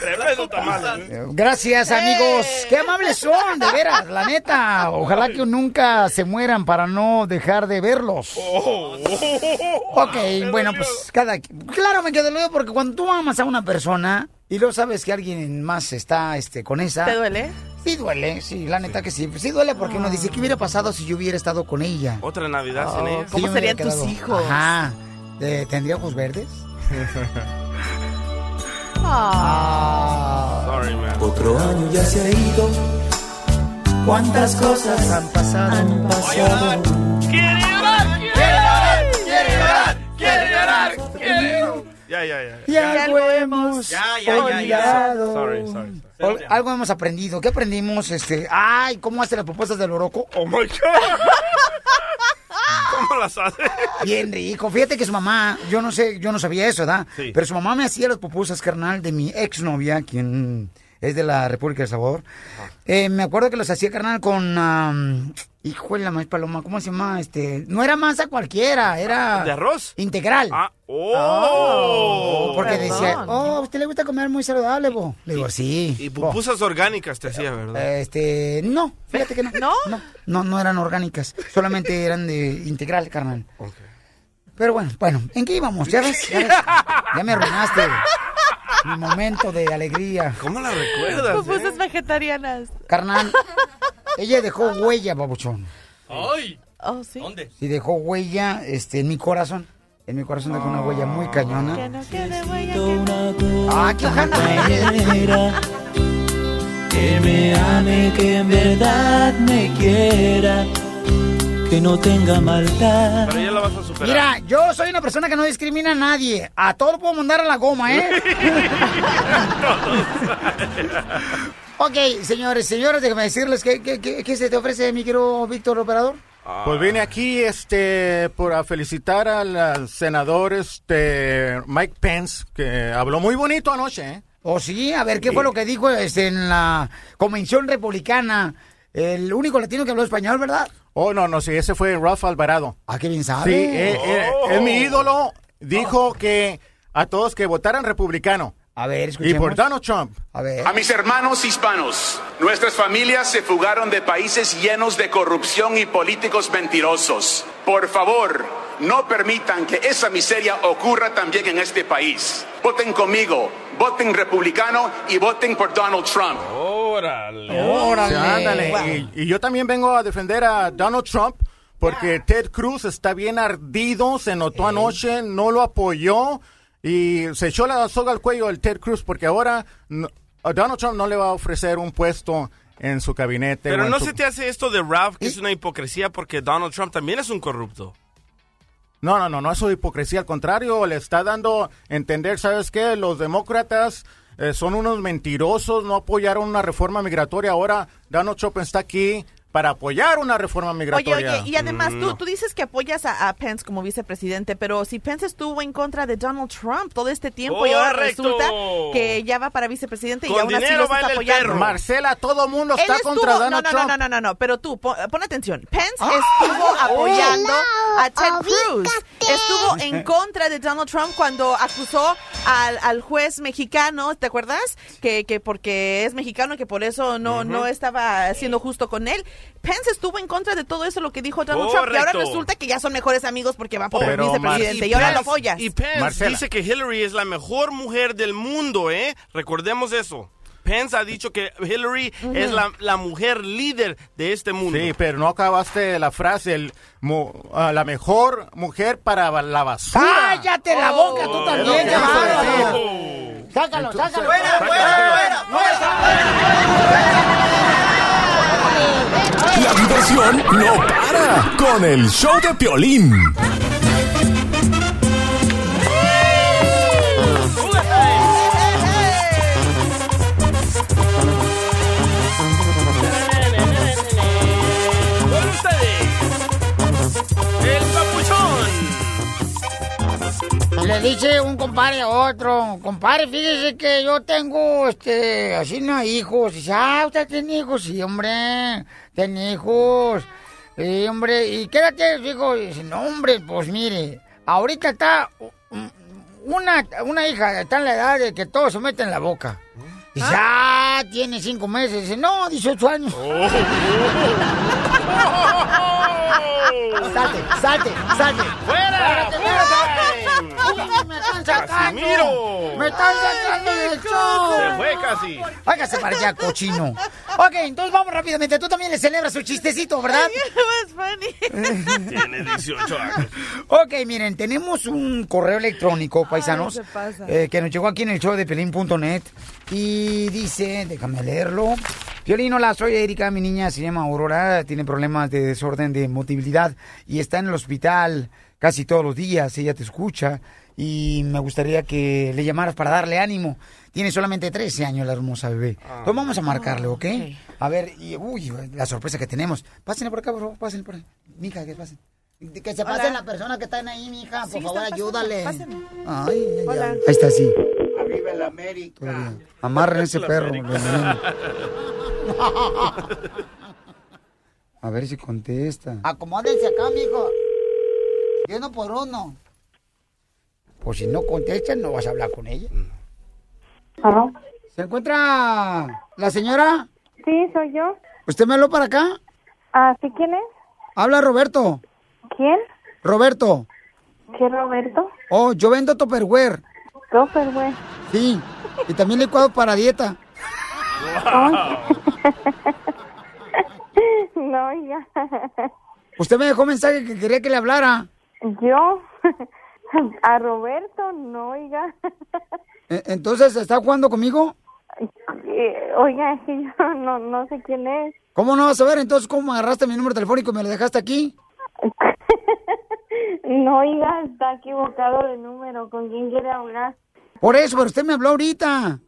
Tremendo tamal. ¿eh? Gracias, amigos. Qué amables son, de veras, la neta. Ojalá que nunca se mueran para no dejar de verlos. Oh. Ok, bueno, pues cada... Claro, me quedo luego porque cuando tú amas a una persona y luego sabes que alguien más está este, con esa... ¿Te duele? Sí duele, sí, la neta que sí. Sí duele porque uno dice, ¿qué hubiera pasado si yo hubiera estado con ella? Otra Navidad sin Oh, ella. ¿Cómo serían tus quedado. hijos? Ajá. Eh, ¿Tendría ojos verdes? [LAUGHS] Ah. Sorry, man. Otro año ya se ha ido. ¿Cuántas cosas Han pasado. han pasado? ¡Quiere llorar! ¡Quiere llorar! ¡Quiere llorar! ¡Quiere llorar! ¡Quiere llorar! Ya, ya, ya. Y algo hemos Ya, ya, ya, ya. olvidado. Sorry, sorry. Algo hemos aprendido. ¿Qué aprendimos? Este, ay, ¿cómo hace las propuestas del oroco? Oh my God. [LAUGHS] ¿Cómo las hace? Bien rico. Fíjate que su mamá, yo no sé, yo no sabía eso, ¿verdad? Sí. Pero su mamá me hacía las pupusas, carnal, de mi exnovia, quien es de la República del Salvador. Eh, me acuerdo que los hacía, carnal, con... am, hijo de la maíz paloma, ¿cómo se llama? Este, no era masa cualquiera, era... ¿De arroz? Integral. Ah, oh. Porque Perdón. decía, oh, ¿a usted le gusta comer muy saludable, bo? Le digo, sí. Y bo". pupusas orgánicas te hacía, ¿verdad? Este, no, fíjate que no. [LAUGHS] ¿No? No, no, no eran orgánicas. Solamente eran de integral, carnal. Ok. Pero bueno, bueno, ¿en qué íbamos? Ya ves, ya, ves, [LAUGHS] ya me arruinaste mi momento de alegría. ¿Cómo la recuerdas? Pupusas eh? vegetarianas. Carnal, ella dejó huella, babuchón. ¡Ay! Oh, sí. ¿Dónde? Sí, dejó huella este, en mi corazón. En mi corazón dejó una huella muy cañona. Que no quede huella, que no- ¡Ah, qué que me ame, que en verdad me quiera, que no tenga maldad. Pero ya la vas a superar. Mira, yo soy una persona que no discrimina a nadie. A todo lo puedo mandar a la goma, ¿eh? [LAUGHS] ok, señores, señores, déjame decirles que- ¿qué se te ofrece, mi querido Víctor Operador. Pues vine aquí este para felicitar al senador este Mike Pence que habló muy bonito anoche, ¿eh? ¿O sí? A ver, ¿qué fue lo que dijo este, en la convención republicana? El único latino que habló español, ¿verdad? Oh, no, no, sí, ese fue Ralph Alvarado. Ah, qué bien sabe. Sí, eh, eh, Oh. es mi ídolo. Dijo que a todos que votaran republicano. A ver, Y por Donald Trump. A ver. A mis hermanos hispanos, nuestras familias se fugaron de países llenos de corrupción y políticos mentirosos. Por favor, no permitan que esa miseria ocurra también en este país. Voten conmigo, voten republicano y voten por Donald Trump. Órale. Sí, ándale. Y, y yo también vengo a defender a Donald Trump porque Ted Cruz está bien ardido, se notó anoche, no lo apoyó y se echó la soga al cuello el Ted Cruz porque ahora no- Donald Trump no le va a ofrecer un puesto en su gabinete. Pero no su- se te hace esto de Ralph, que es una hipocresía porque Donald Trump también es un corrupto. No, no, no, no es su hipocresía, al contrario, le está dando a entender, ¿sabes qué? Los demócratas eh, son unos mentirosos, no apoyaron una reforma migratoria, ahora Donald Trump está aquí para apoyar una reforma Oye, migratoria. oye, y además Mm, tú, tú dices que apoyas a, a Pence como vicepresidente, pero si Pence estuvo en contra de Donald Trump todo este tiempo y ahora resulta que ya va para vicepresidente y Con aún así dinero los está baila el apoyando. Marcela, todo mundo está estuvo- contra Donald no, no, Trump. No, no, no, no, pero tú, pon, pon atención. Pence estuvo apoyando a Ted Cruz. Estuvo en contra de Donald Trump cuando acusó al, al juez mexicano, ¿te acuerdas? Que, que porque es mexicano, que por eso no, no estaba siendo justo con él. Pence estuvo en contra de todo eso, lo que dijo Donald Trump. Y ahora Correcto. resulta que ya son mejores amigos porque va por Pero, vicepresidente. Mar- Y ahora lo apoyas. Y Pence Marcela. dice que Hillary es la mejor mujer del mundo, ¿eh? Recordemos eso. Pence ha dicho que Hillary es la, la mujer líder de este mundo. Sí, pero no acabaste la frase, el, mu- ah, la mejor mujer para la basura. ¡Cállate la boca tú Es también. ¡Sácalo, sácalo! ¡Fuera, fuera, La no para con el show de Piolín. Le dice un compadre a otro, compadre, fíjese que yo tengo, este, así no hijos. Dice, ah, usted tiene hijos, sí, hombre, tiene hijos. Sí, hombre, ¿y qué edad tiene su hijo? Dice, no, hombre, pues mire, ahorita está una, una hija, está en la edad de que todo se mete en la boca. Dice, ah, tiene cinco meses. Dice, no, 18 años. [LAUGHS] Salte, salte, salte. ¡Fuera! Espérate. ¡Me están sacando! ¡Casimiro! ¡Me están sacando del show! Se fue casi. Hágase para allá, cochino. Ok, entonces vamos rápidamente. Tú también le celebras su chistecito, ¿verdad? [LAUGHS] Tiene 18 años. Ok, miren, tenemos un correo electrónico, paisanos, se pasa. eh, que nos llegó aquí en el show de pelín.net y dice, déjame leerlo. Piolín, hola, soy Erika, mi niña se llama Aurora, tiene problemas de desorden de motilidad y está en el hospital casi todos los días, ella te escucha y me gustaría que le llamaras para darle ánimo. Tiene solamente 13 años la hermosa bebé. Pues vamos a marcarle, ¿ok? A ver, y, uy, la sorpresa que tenemos. Pásenle por acá, por favor, pásenle por ahí. Mija, que pasen. Que se Hola. pasen la persona que están ahí, mija, por Sí, favor, ayúdale. pásenle. Ay, ay, Hola. ay. Ahí está, sí. Arriba el América. Amarren ese perro. [LAUGHS] A ver si contesta. Acomódense acá, mijo. Y uno por uno. Pues si no contestan, no vas a hablar con ella. ¿Se encuentra la señora? Sí, soy yo. ¿Usted me habló para acá? Ah, ¿sí quién es? Habla Roberto. ¿Quién? Roberto. ¿Qué Roberto? Oh, yo vendo Tupperware. Tupperware. Sí. Y también licuado para dieta. [LAUGHS] no, ya. Usted me dejó mensaje que quería que le hablara. ¿Yo? [LAUGHS] A Roberto, no, oiga. [LAUGHS] E- Entonces, ¿está jugando conmigo? Eh, Oiga, yo [LAUGHS] no, no sé quién es. ¿Cómo no vas a ver? Entonces, ¿cómo agarraste mi número telefónico y me lo dejaste aquí? No, oiga, está equivocado de número. ¿Con quién quiere hablar? Por eso, pero usted me habló ahorita.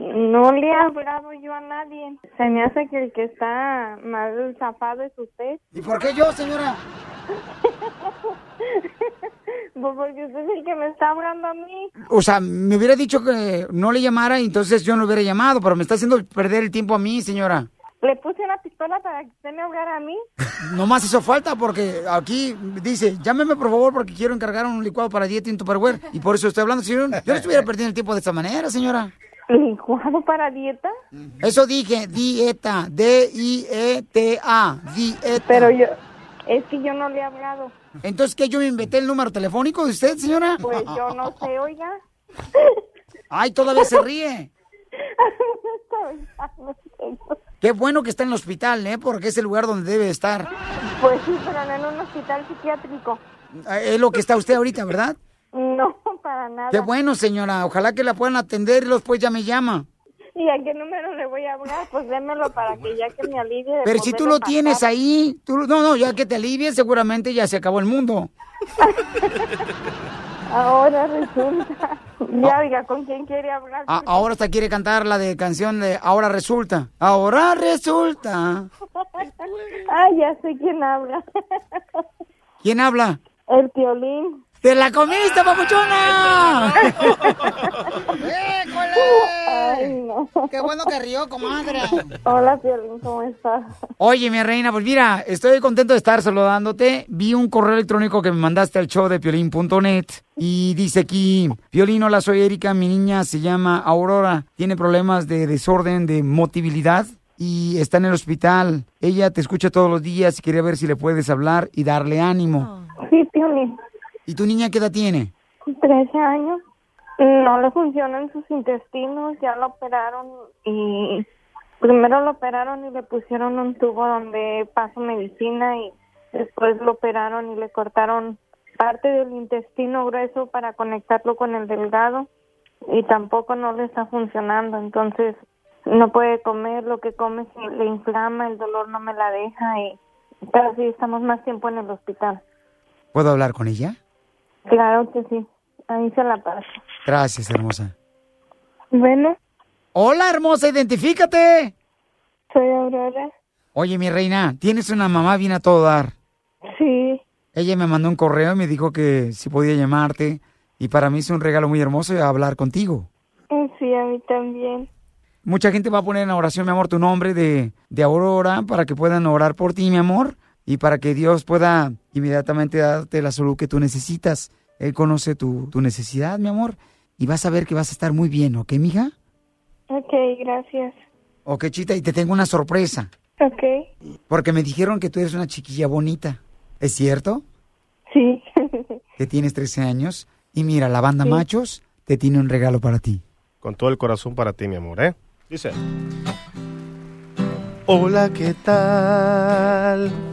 No le he hablado yo a nadie. Se me hace que el que está más zafado es usted. ¿Y por qué yo, señora? [LAUGHS] Pues porque usted es el que me está hablando a mí. O sea, me hubiera dicho que no le llamara y entonces yo no hubiera llamado, pero me está haciendo perder el tiempo a mí, señora. Le puse una pistola para que usted me hablara a mí. [LAUGHS] Nomás hizo falta porque aquí dice, llámeme por favor porque quiero encargar un licuado para dieta un Tupperware. Y por eso estoy hablando, señor. Yo no estuviera perdiendo el tiempo de esta manera, señora. ¿Licuado para dieta? Eso dije, dieta, D-I-E-T-A, dieta. Pero yo, es que yo no le he hablado. Entonces, ¿qué? ¿Yo me inventé el número telefónico de usted, señora? Pues yo no sé, oiga. Ay, todavía se ríe. [LAUGHS] Qué bueno que está en el hospital, ¿eh? Porque es el lugar donde debe estar. Pues sí, pero no en un hospital psiquiátrico. Es lo que está usted ahorita, ¿verdad? No, [LAUGHS] para nada. Qué bueno, señora. Ojalá que la puedan atender y después ya me llama. ¿Y a qué número le voy a hablar? Pues démelo para que ya que me alivie. de Pero si tú lo tienes ahí, tú, no, no, ya que te alivies, seguramente ya se acabó el mundo. [LAUGHS] Ahora resulta. Ya, oiga, ¿con quién quiere hablar? A- ahora hasta quiere cantar la de canción de Ahora resulta. Ahora resulta. [LAUGHS] Ah, ya sé quién habla. ¿Quién habla? El violín. ¡Te la comiste, papuchona! Ay, no. ¡Qué bueno que rió, comadre! Hola, Violín, ¿cómo estás? Oye, mi reina, pues mira, estoy contento de estar saludándote. Vi un correo electrónico que me mandaste al show de piolín.net y dice aquí, Piolín, hola, soy Erika, mi niña se llama Aurora, tiene problemas de desorden de motilidad y está en el hospital. Ella te escucha todos los días y quería ver si le puedes hablar y darle ánimo. Sí, Piolín. ¿Y tu niña qué edad tiene? 13 años. No le funcionan sus intestinos, ya lo operaron y primero lo operaron y le pusieron un tubo donde pasa medicina y después lo operaron y le cortaron parte del intestino grueso para conectarlo con el delgado y tampoco no le está funcionando, entonces no puede comer, lo que come se le inflama, el dolor no me la deja y casi estamos más tiempo en el hospital. ¿Puedo hablar con ella? Claro que sí, ahí se la paso. Gracias, hermosa. Bueno, Hola, hermosa, identifícate. soy Aurora. Oye, mi reina, tienes una mamá bien a todo dar. Sí. Ella me mandó un correo y me dijo que si podía llamarte. Y para mí es un regalo muy hermoso hablar contigo. Sí, a mí también. Mucha gente va a poner en oración, mi amor, tu nombre de, de Aurora para que puedan orar por ti, mi amor. Y para que Dios pueda inmediatamente darte la salud que tú necesitas. Él conoce tu, tu necesidad, mi amor. Y vas a ver que vas a estar muy bien, ¿ok, mija? Ok, gracias. Ok, chita, y te tengo una sorpresa. Ok. Porque me dijeron que tú eres una chiquilla bonita. ¿Es cierto? Sí. [LAUGHS] Que tienes 13 años. Y mira, la banda Machos te tiene un regalo para ti. Con todo el corazón para ti, mi amor, ¿eh? Dice. Hola, ¿qué tal?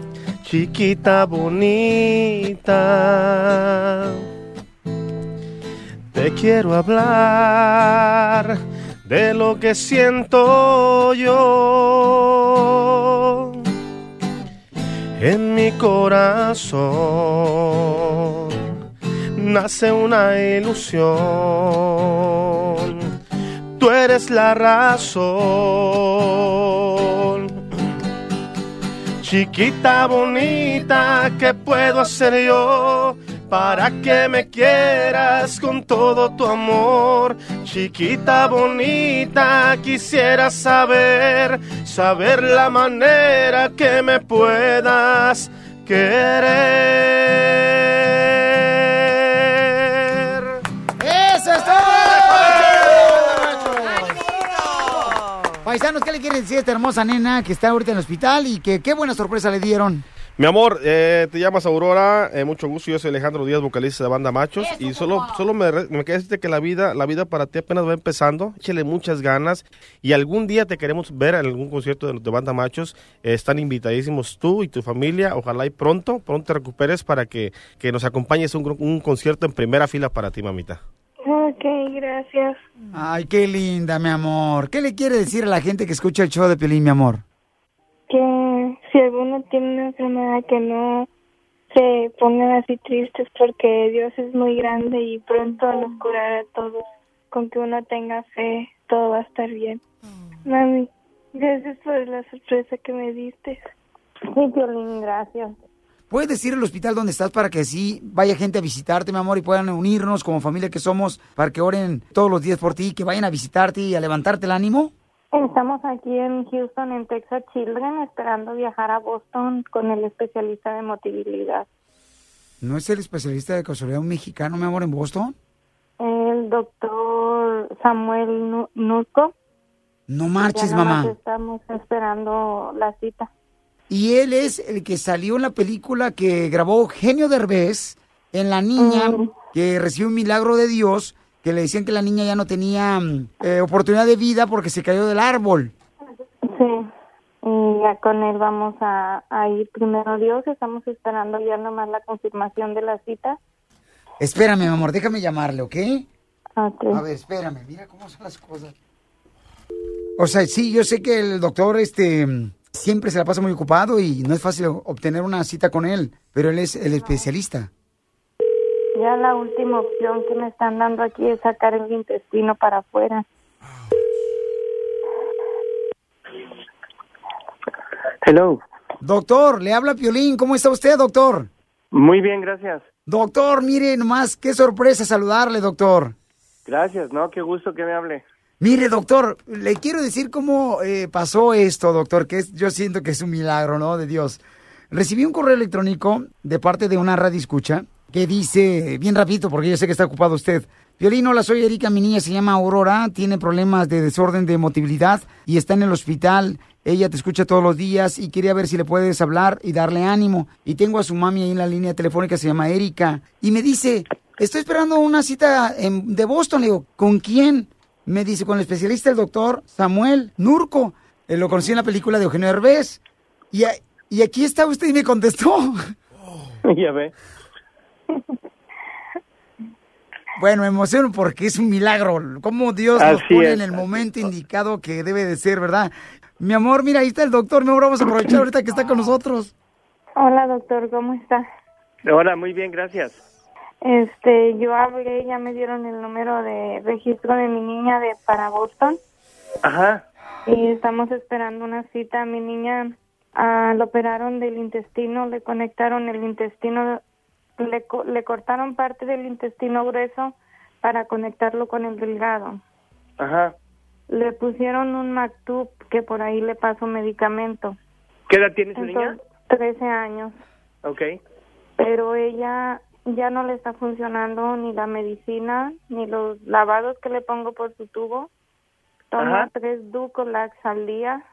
Chiquita bonita. Te quiero hablar de lo que siento yo en mi corazón nace una ilusión. Tú eres la razón. Chiquita bonita, ¿qué puedo hacer yo para que me quieras con todo tu amor? Chiquita bonita, quisiera saber, saber la manera que me puedas querer. Paisanos, ¿qué le quieren decir a esta hermosa nena que está ahorita en el hospital y que qué buena sorpresa le dieron? Mi amor, eh, te llamas Aurora, eh, mucho gusto, yo soy Alejandro Díaz, vocalista de Banda Machos, y solo, solo me, me queda decirte que la vida, la vida para ti apenas va empezando, échale muchas ganas, y algún día te queremos ver en algún concierto de, de Banda Machos, Eh, están invitadísimos tú y tu familia, ojalá y pronto, pronto te recuperes para que, que nos acompañes a un concierto en primera fila para ti, mamita. Ok, gracias. Ay, qué linda, mi amor. ¿Qué le quiere decir a la gente que escucha el show de Piolín, mi amor? Que si alguno tiene una enfermedad que no se pongan así tristes porque Dios es muy grande y pronto nos curará a todos. Con que uno tenga fe, todo va a estar bien. Mami, gracias por la sorpresa que me diste. Sí, Piolín, gracias. ¿Puedes decir el hospital donde estás para que así vaya gente a visitarte, mi amor, y puedan unirnos como familia que somos para que oren todos los días por ti, que vayan a visitarte y a levantarte el ánimo? Estamos aquí en Houston, en Texas Children, esperando viajar a Boston con el especialista de motilidad. ¿No es el especialista de casualidad un mexicano, mi amor, en Boston? El doctor Samuel Nu- Nurko. No marches, Ya mamá. Estamos esperando la cita. Y él es el que salió en la película que grabó Eugenio Derbez en La Niña, que recibió un milagro de Dios, que le decían que la niña ya no tenía mm, eh, oportunidad de vida porque se cayó del árbol. Sí. Y ya con él vamos a, a ir primero Dios. Estamos esperando ya nomás la confirmación de la cita. Espérame, mi amor, déjame llamarle, ¿ok? Ok. A ver, espérame, mira cómo son las cosas. O sea, sí, yo sé que el doctor este siempre se la pasa muy ocupado y no es fácil obtener una cita con él, pero él es el especialista. Ya la última opción que me están dando aquí es sacar el intestino para afuera. Hello. Doctor, le habla Piolín. ¿Cómo está usted, doctor? Muy bien, gracias. Doctor, mire nomás, qué sorpresa saludarle, doctor. Gracias, ¿no? Qué gusto que me hable. Mire, doctor, le quiero decir cómo eh, pasó esto, doctor, que es, yo siento que es un milagro, ¿no? De Dios. Recibí un correo electrónico de parte de una radio escucha que dice, bien rapidito, porque yo sé que está ocupado usted. Violín, hola, soy Erika, mi niña se llama Aurora, tiene problemas de desorden de motilidad y está en el hospital. Ella te escucha todos los días y quería ver si le puedes hablar y darle ánimo. Y tengo a su mami ahí en la línea telefónica, se llama Erika, y me dice, estoy esperando una cita en- de Boston. Le digo, ¿con quién? Me dice, con el especialista, el doctor Samuel Nurco. Eh, lo conocí en la película de Eugenio Herbés. Y, a- y aquí está usted y me contestó. [LAUGHS] ya ve. Bueno, me emociono porque es un milagro. Cómo Dios nos pone es, en el momento indicado que debe de ser, ¿verdad? Mi amor, mira, ahí está el doctor. Mi amor, vamos a aprovechar ahorita que está con nosotros. Hola, doctor, ¿cómo está? Hola, muy bien, gracias. Este, yo hablé, ya me dieron el número de registro de mi niña de para Boston Ajá. y estamos esperando una cita. Mi niña ah, la operaron del intestino, le conectaron el intestino, le, co- le cortaron parte del intestino grueso para conectarlo con el delgado. Ajá. Le pusieron un Mactub que por ahí le paso medicamento. ¿Qué edad tiene su niña? Entonces, 13 años. Ok. pero ella ya no le está funcionando ni la medicina ni los lavados que le pongo por su tubo. Toma Ajá. tres Ducolax al día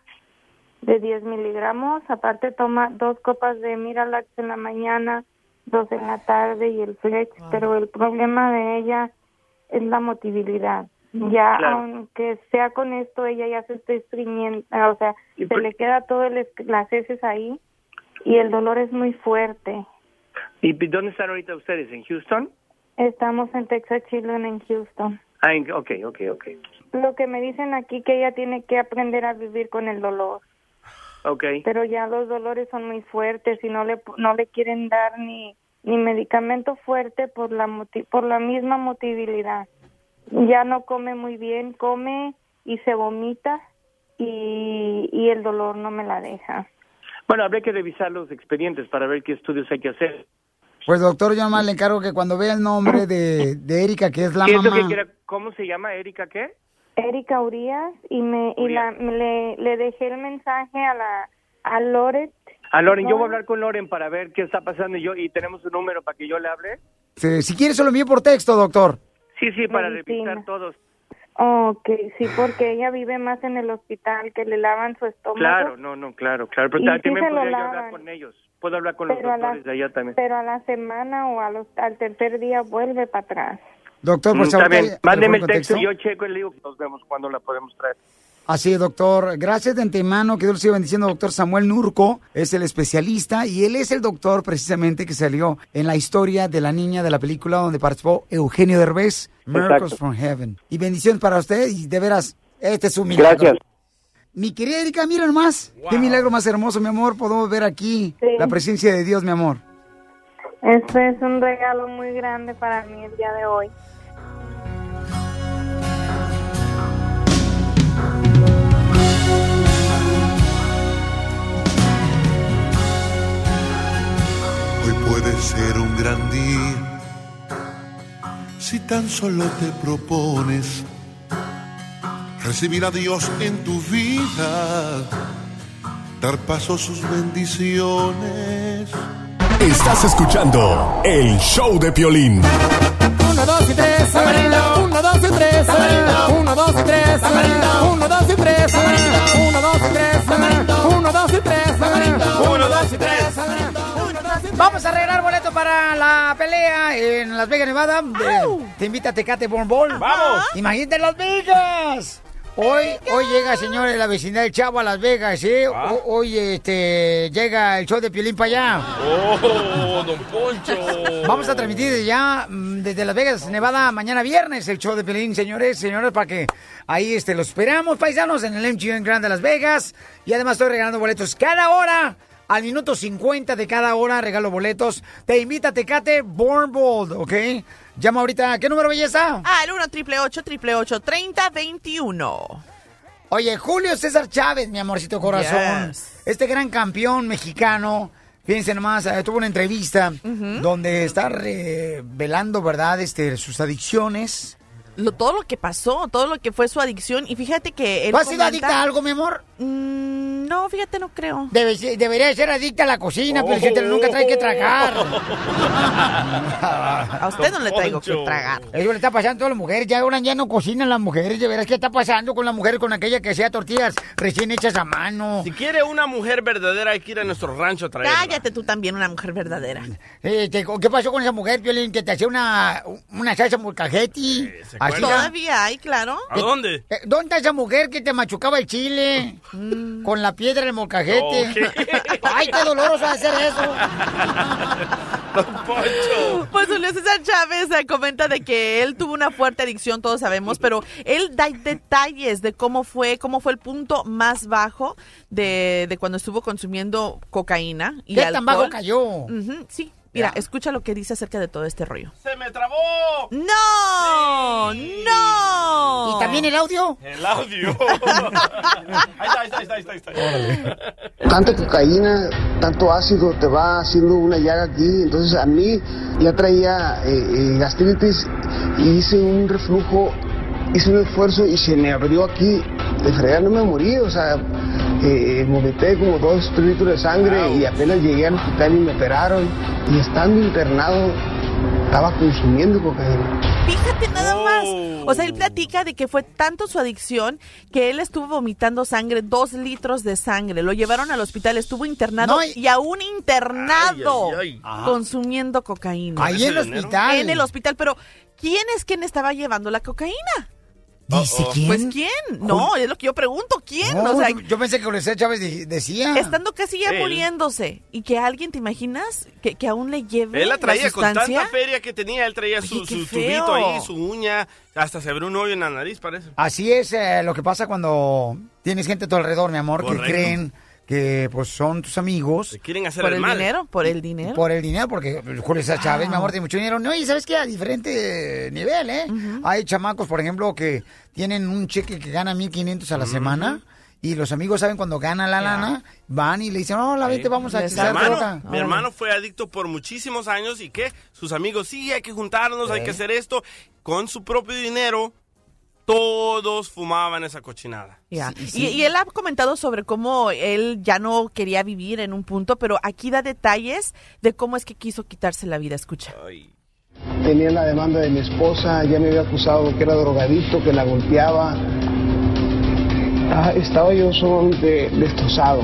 de 10 miligramos. Aparte toma dos copas de Miralax en la mañana, dos en la tarde y el Flex. Pero el problema de ella es la motilidad. Ya, Claro. aunque sea con esto, ella ya se está estreñiendo, o sea, se le queda todo el, las heces ahí y el dolor es muy fuerte. ¿Y dónde están ahorita ustedes? ¿En Houston? Estamos en Texas Children en Houston. Ah, en- ok, ok, ok. Lo que me dicen aquí que ella tiene que aprender a vivir con el dolor, Ok. pero ya los dolores son muy fuertes y no le no le quieren dar ni ni medicamento fuerte por la moti- por la misma motilidad. Ya no come muy bien, come y se vomita y y el dolor no me la deja. Bueno, habría que revisar los expedientes para ver qué estudios hay que hacer. Pues doctor, yo nomás le encargo que cuando vea el nombre de, de Erika, que es la ¿Qué es lo mamá... que quiera? ¿Cómo se llama? ¿Erika qué? Erika Urias y me y la, me le, le dejé el mensaje a la a Loret A Loren, yo voy a hablar con Loren para ver qué está pasando y yo y tenemos su número para que yo le hable. Sí, Si quiere, se lo envío por texto, doctor. Sí, sí, para Medicina. revisar todos. Ok, sí, porque ella vive más en el hospital, que le lavan su estómago. Claro, no, no, claro, claro. Pero Y sí también se lo podría yo hablar con ellos. Puedo hablar con los Pero a la- doctores de allá también. Pero a la semana o a los, al tercer día vuelve para atrás. Doctor, Mm, pues ya- Mándeme el texto, contexto. yo checo y le digo que nos vemos cuando la podemos traer. Así es, doctor. Gracias de antemano. Que Dios lo siga bendiciendo. Doctor Samuel Nurco es el especialista y él es el doctor precisamente que salió en la historia de la niña de la película donde participó Eugenio Derbez, Miracles Exacto. from Heaven. Y bendiciones para usted y de veras, este es un milagro. Gracias. Mi querida Erika, mira nomás. Qué milagro más hermoso, mi amor. Podemos ver aquí Sí. la presencia de Dios, mi amor. Este es un regalo muy grande para mí el día de hoy. Puede ser un gran día si tan solo te propones recibir a Dios en tu vida, dar paso a sus bendiciones. Estás escuchando el show de Piolín. Uno, dos y tres, Tamarindo. Uno, dos y tres, Tamarindo. Uno, dos y tres, Tamarindo. Uno, dos y tres, Uno, dos y tres, Vamos a arreglar boleto para la pelea en Las Vegas, Nevada. Eh, te invita a Tecate Born Ball. ¡Vamos! Imagínate Las Vegas. Hoy, hoy llega, señores, la vecindad del Chavo a Las Vegas. Ah. O- hoy este, llega el show de Piolín para allá. ¡Oh, don Poncho! Vamos a transmitir desde ya, mm, desde Las Vegas, Nevada, mañana viernes, el show de Piolín, señores, señores, para que ahí este, los esperamos, paisanos, en el MGM Grand de Las Vegas. Y además estoy regalando boletos cada hora. Al minuto 50 de cada hora regalo boletos. Te invita a Tecate Born Bold, ¿ok? Llama ahorita. ¿Qué número belleza? Ah, el 1 triple 8 triple 8 30 21. Oye, Julio César Chávez, mi amorcito corazón. Yes. Este gran campeón mexicano. Fíjense nomás, eh, tuvo una entrevista donde está revelando, ¿verdad? Este, sus adicciones. Lo, todo lo que pasó, todo lo que fue su adicción. Y fíjate que él. ¿Tú has sido adicta a algo, mi amor? Mm, no, fíjate, no creo. Debe debería ser adicta a la cocina, pero si usted nunca trae que tragar. A usted no le traigo que tragar. Eso le está pasando a todas las mujeres. Ya ahora ya no cocinan las mujeres. De veras, ¿qué está pasando con la mujer con aquella que sea tortillas recién hechas a mano? Si quiere una mujer verdadera, hay que ir a nuestro rancho a traerla. Cállate tú también, una mujer verdadera. Eh, te- ¿Qué pasó con esa mujer, Violín, que te hacía una, una salsa molcajeti? Así, Todavía hay, claro. ¿A dónde? Eh, ¿Dónde está esa mujer que te machucaba el chile con la piedra del molcajete? [LAUGHS] Ay, qué doloroso hacer eso. [LAUGHS] Pues Julio César Chávez eh, comenta de que él tuvo una fuerte adicción, todos sabemos, pero él da detalles de cómo fue, cómo fue el punto más bajo de, de cuando estuvo consumiendo cocaína y ¿Qué tan alcohol. bajo cayó? Ujú, sí. Mira, escucha lo que dice acerca de todo este rollo. ¡Se me trabó! ¡No! ¡No! ¿Y también el audio? El audio. [LAUGHS] ahí está, ahí está, ahí está, ahí está. Ahí está. Tanta cocaína, tanto ácido te va haciendo una llaga aquí. Entonces a mí ya traía eh, eh, gastritis y hice un reflujo, hice un esfuerzo y se me abrió aquí. De fregar no me morí, o sea, eh, vomité como dos, tres litros de sangre y apenas llegué al hospital y me operaron. Y estando internado, estaba consumiendo cocaína. Fíjate nada más. O sea, él platica de que fue tanto su adicción que él estuvo vomitando sangre, dos litros de sangre. Lo llevaron al hospital, estuvo internado No, y, y- aún internado Ay, ay, ay. consumiendo cocaína. Ahí en el hospital. En el hospital, pero ¿quién es quien estaba llevando la cocaína? ¿Dice quién? Pues quién? No, es lo que yo pregunto, ¿quién? No, o sea, yo, yo pensé que César Chávez de- decía. estando casi ya Él. muriéndose y que alguien, ¿te imaginas? Que, que aún le lleve Él la traía con tanta feria que tenía. Él traía su, Oye, su tubito ahí, su uña. Hasta se abrió un hoyo en la nariz, parece. Así es eh, lo que pasa cuando tienes gente a tu alrededor, mi amor, Correcto. que creen que pues son tus amigos. Se quieren hacer Por el, el mal. dinero, por el dinero. Por el dinero, porque Julio César Chávez, mi amor, tiene mucho dinero. No, y sabes que a diferente nivel, ¿eh? Hay chamacos, por ejemplo, que tienen un cheque que gana 1500 a la semana. Y los amigos saben cuando gana la lana, van y le dicen, hola, vete, vamos a Mi echar dan- droga. hermano, mi hermano fue adicto por muchísimos años y que sus amigos, sí, hay que juntarnos, hay que hacer esto. Con su propio dinero, todos fumaban esa cochinada. Ya. Sí, Y, sí. y él ha comentado sobre cómo él ya no quería vivir en un punto, pero aquí da detalles de cómo es que quiso quitarse la vida. Escucha. Ay. tenía la demanda de mi esposa, ya me había acusado de que era drogadicto, que la golpeaba. Ah, estaba yo sumamente destrozado.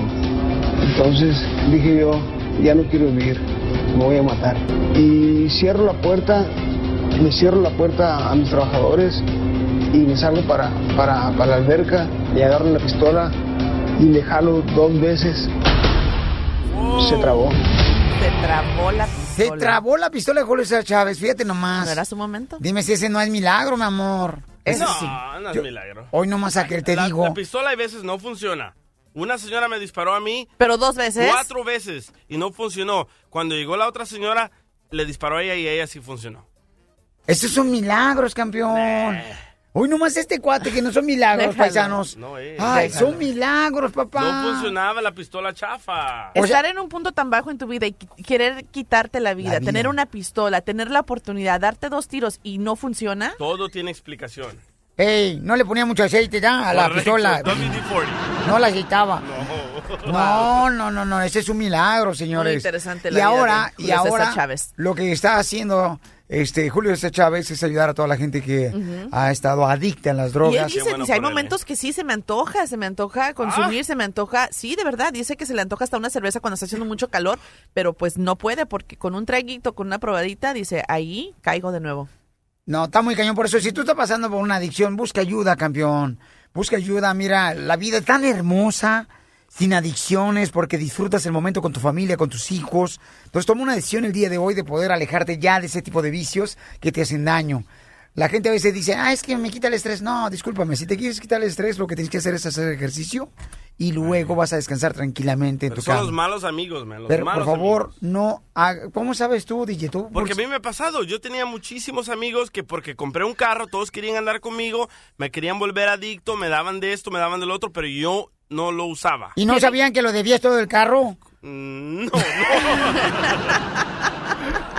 Entonces dije yo, ya no quiero vivir, me voy a matar. Y cierro la puerta, me cierro la puerta a mis trabajadores y me salgo para, para, para la alberca y agarro la pistola y le jalo dos veces. Se trabó. Se trabó la Se pistola. trabó la pistola de Julio César Chávez, fíjate nomás. ¿No era su momento? Dime si ese no es milagro, mi amor. Ese no, sí. no es Yo- milagro. Hoy nomás a que te la, digo. La pistola a veces no funciona. Una señora me disparó a mí. ¿Pero dos veces? Cuatro veces y no funcionó. Cuando llegó la otra señora, le disparó a ella y ella sí funcionó. Estos son milagros, campeón. Hoy nomás este cuate que no son milagros, Déjalo. paisanos. No es. Ay, Déjalo. son milagros, papá. No funcionaba la pistola chafa. Estar en un punto tan bajo en tu vida y qui- querer quitarte la vida, La vida. tener una pistola, tener la oportunidad, darte dos tiros y no funciona. Todo tiene explicación. Ey, no le ponía mucho aceite ya a la Correcto, pistola. WD-40. No la aceitaba. No. No, no, no, no, ese es un milagro, señores. Muy interesante y vida ahora, de y Julio César ahora, Chávez. lo que está haciendo este Julio César Chávez es ayudar a toda la gente que ha estado adicta en las Y él drogas. dice, dice, hay momentos que sí se me antoja, se me antoja consumir, se me antoja, sí, de verdad, dice que se le antoja hasta una cerveza cuando está haciendo mucho calor, pero pues no puede porque con un traguito, con una probadita, dice, ahí caigo de nuevo. No, está muy cañón. Por eso, si tú estás pasando por una adicción, busca ayuda, campeón. Busca ayuda. Mira, la vida es tan hermosa, sin adicciones, porque disfrutas el momento con tu familia, con tus hijos. Entonces, toma una decisión el día de hoy de poder alejarte ya de ese tipo de vicios que te hacen daño. La gente a veces dice, ah, es que me quita el estrés. No, discúlpame, si te quieres quitar el estrés, lo que tienes que hacer es hacer ejercicio y luego vas a descansar tranquilamente en Pero tu son cama. los malos amigos, man. Los Pero por malos favor, no haga... ¿Cómo sabes tú, DJ? ¿Tú? Porque a mí me ha pasado, yo tenía muchísimos amigos que porque compré un carro, todos querían andar conmigo, me querían volver adicto, me daban de esto, me daban del otro, pero yo no lo usaba. ¿Y no sabían que lo debías todo del carro? Mm, No, [LAUGHS]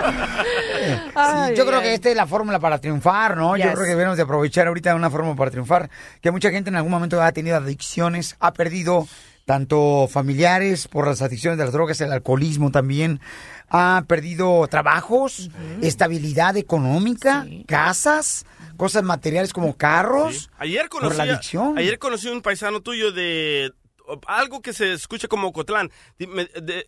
Sí, yo creo que esta es la fórmula para triunfar, ¿no? Yo creo que debemos de aprovechar ahorita una fórmula para triunfar. Que mucha gente en algún momento ha tenido adicciones, ha perdido tanto familiares por las adicciones de las drogas, el alcoholismo también, ha perdido trabajos, estabilidad económica, casas, cosas materiales como carros. Ayer por conocí, la a- adicción. ayer conocí un paisano tuyo de algo que se escucha como Cotlán.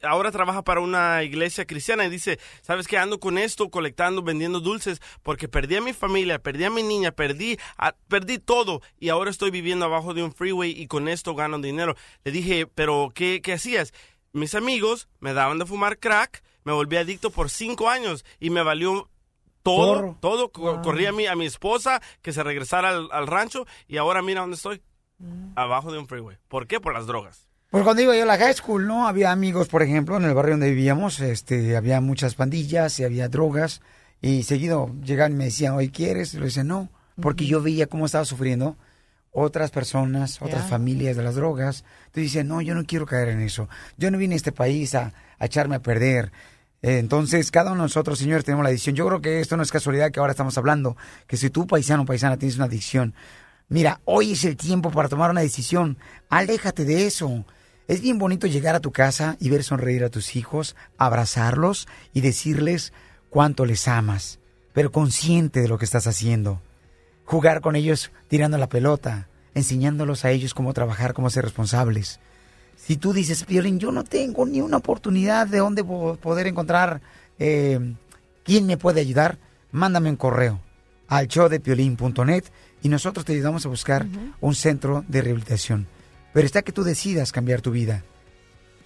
Ahora trabaja para una iglesia cristiana y dice, ¿sabes qué? Ando con esto, colectando, vendiendo dulces, porque perdí a mi familia, perdí a mi niña, perdí, a- perdí todo y ahora estoy viviendo abajo de un freeway y con esto gano dinero. Le dije, ¿pero qué, qué hacías? Mis amigos me daban de fumar crack, me volví adicto por cinco años y me valió todo, todo. Corrí a mi, a mi esposa que se regresara al, al rancho y ahora mira dónde estoy. Abajo de un freeway. ¿Por qué? Por las drogas. Pues cuando iba yo a la high school, ¿no? Había amigos, por ejemplo, en el barrio donde vivíamos, este, había muchas pandillas y había drogas. Y seguido llegaban y me decían, oye, ¿quieres? Y le decía, no, porque yo veía cómo estaba sufriendo otras personas, otras familias de las drogas. Entonces dice, no, yo no quiero caer en eso. Yo no vine a este país a, a echarme a perder. Entonces, cada uno de nosotros, señores, tenemos la adicción. Yo creo que esto no es casualidad que ahora estamos hablando, que si tú, paisano o paisana, tienes una adicción, Mira, hoy es el tiempo para tomar una decisión. Aléjate de eso. Es bien bonito llegar a tu casa y ver sonreír a tus hijos, abrazarlos y decirles cuánto les amas, pero consciente de lo que estás haciendo. Jugar con ellos tirando la pelota, enseñándolos a ellos cómo trabajar, cómo ser responsables. Si tú dices, Violín, yo no tengo ni una oportunidad de dónde po- poder encontrar eh, quién me puede ayudar, mándame un correo al showdepiolín.net y nosotros te ayudamos a buscar un centro de rehabilitación. Pero está que tú decidas cambiar tu vida.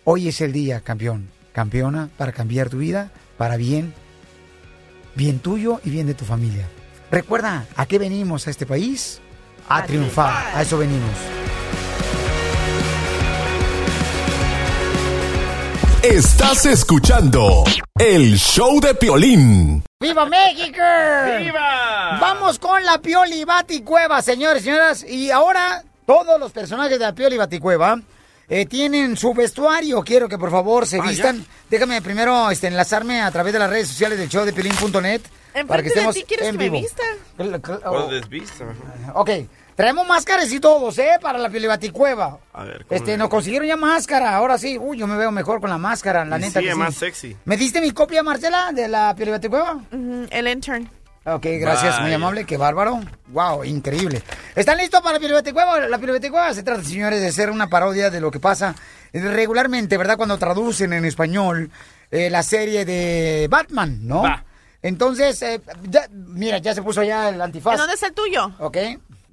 Hoy es el día, campeón, campeona, para cambiar tu vida, para bien, bien tuyo y bien de tu familia. Recuerda, ¿a qué venimos a este país? A, triunfar. A eso venimos. Estás escuchando el show de Piolín. ¡Viva México! ¡Viva! Vamos con la Pioli Baticueva, señores y señoras. Y ahora, todos los personajes de la Pioli Baticueva eh, tienen su vestuario. Quiero que por favor se Ah, ya. vistan. Déjame primero este, enlazarme a través de las redes sociales del show de Piolín.net. Para que Enfrente de estemos ti quieres en que me vivo. vista. Cl- cl- Por oh, desvista. Ok, traemos máscaras y todos, ¿eh? Para la Pioli Baticueva. A ver, ¿cómo Este, nos consiguieron ya máscara. Ahora sí, uy, yo me veo mejor con la máscara, la Y neta. sí, que es sí. más sexy. ¿Me diste mi copia, Marcela, de la Pioli Baticueva? Ujú, El intern. Ok, gracias, muy Vaya. amable, qué bárbaro. Wow, increíble. ¿Están listos para la Piruetecueva? La Piruetecueva se trata, señores, de ser una parodia de lo que pasa regularmente, ¿verdad? Cuando traducen en español eh, la serie de Batman, ¿no? Entonces, eh, ya- mira, ya se puso ya el antifaz. ¿En dónde está el tuyo? Ok.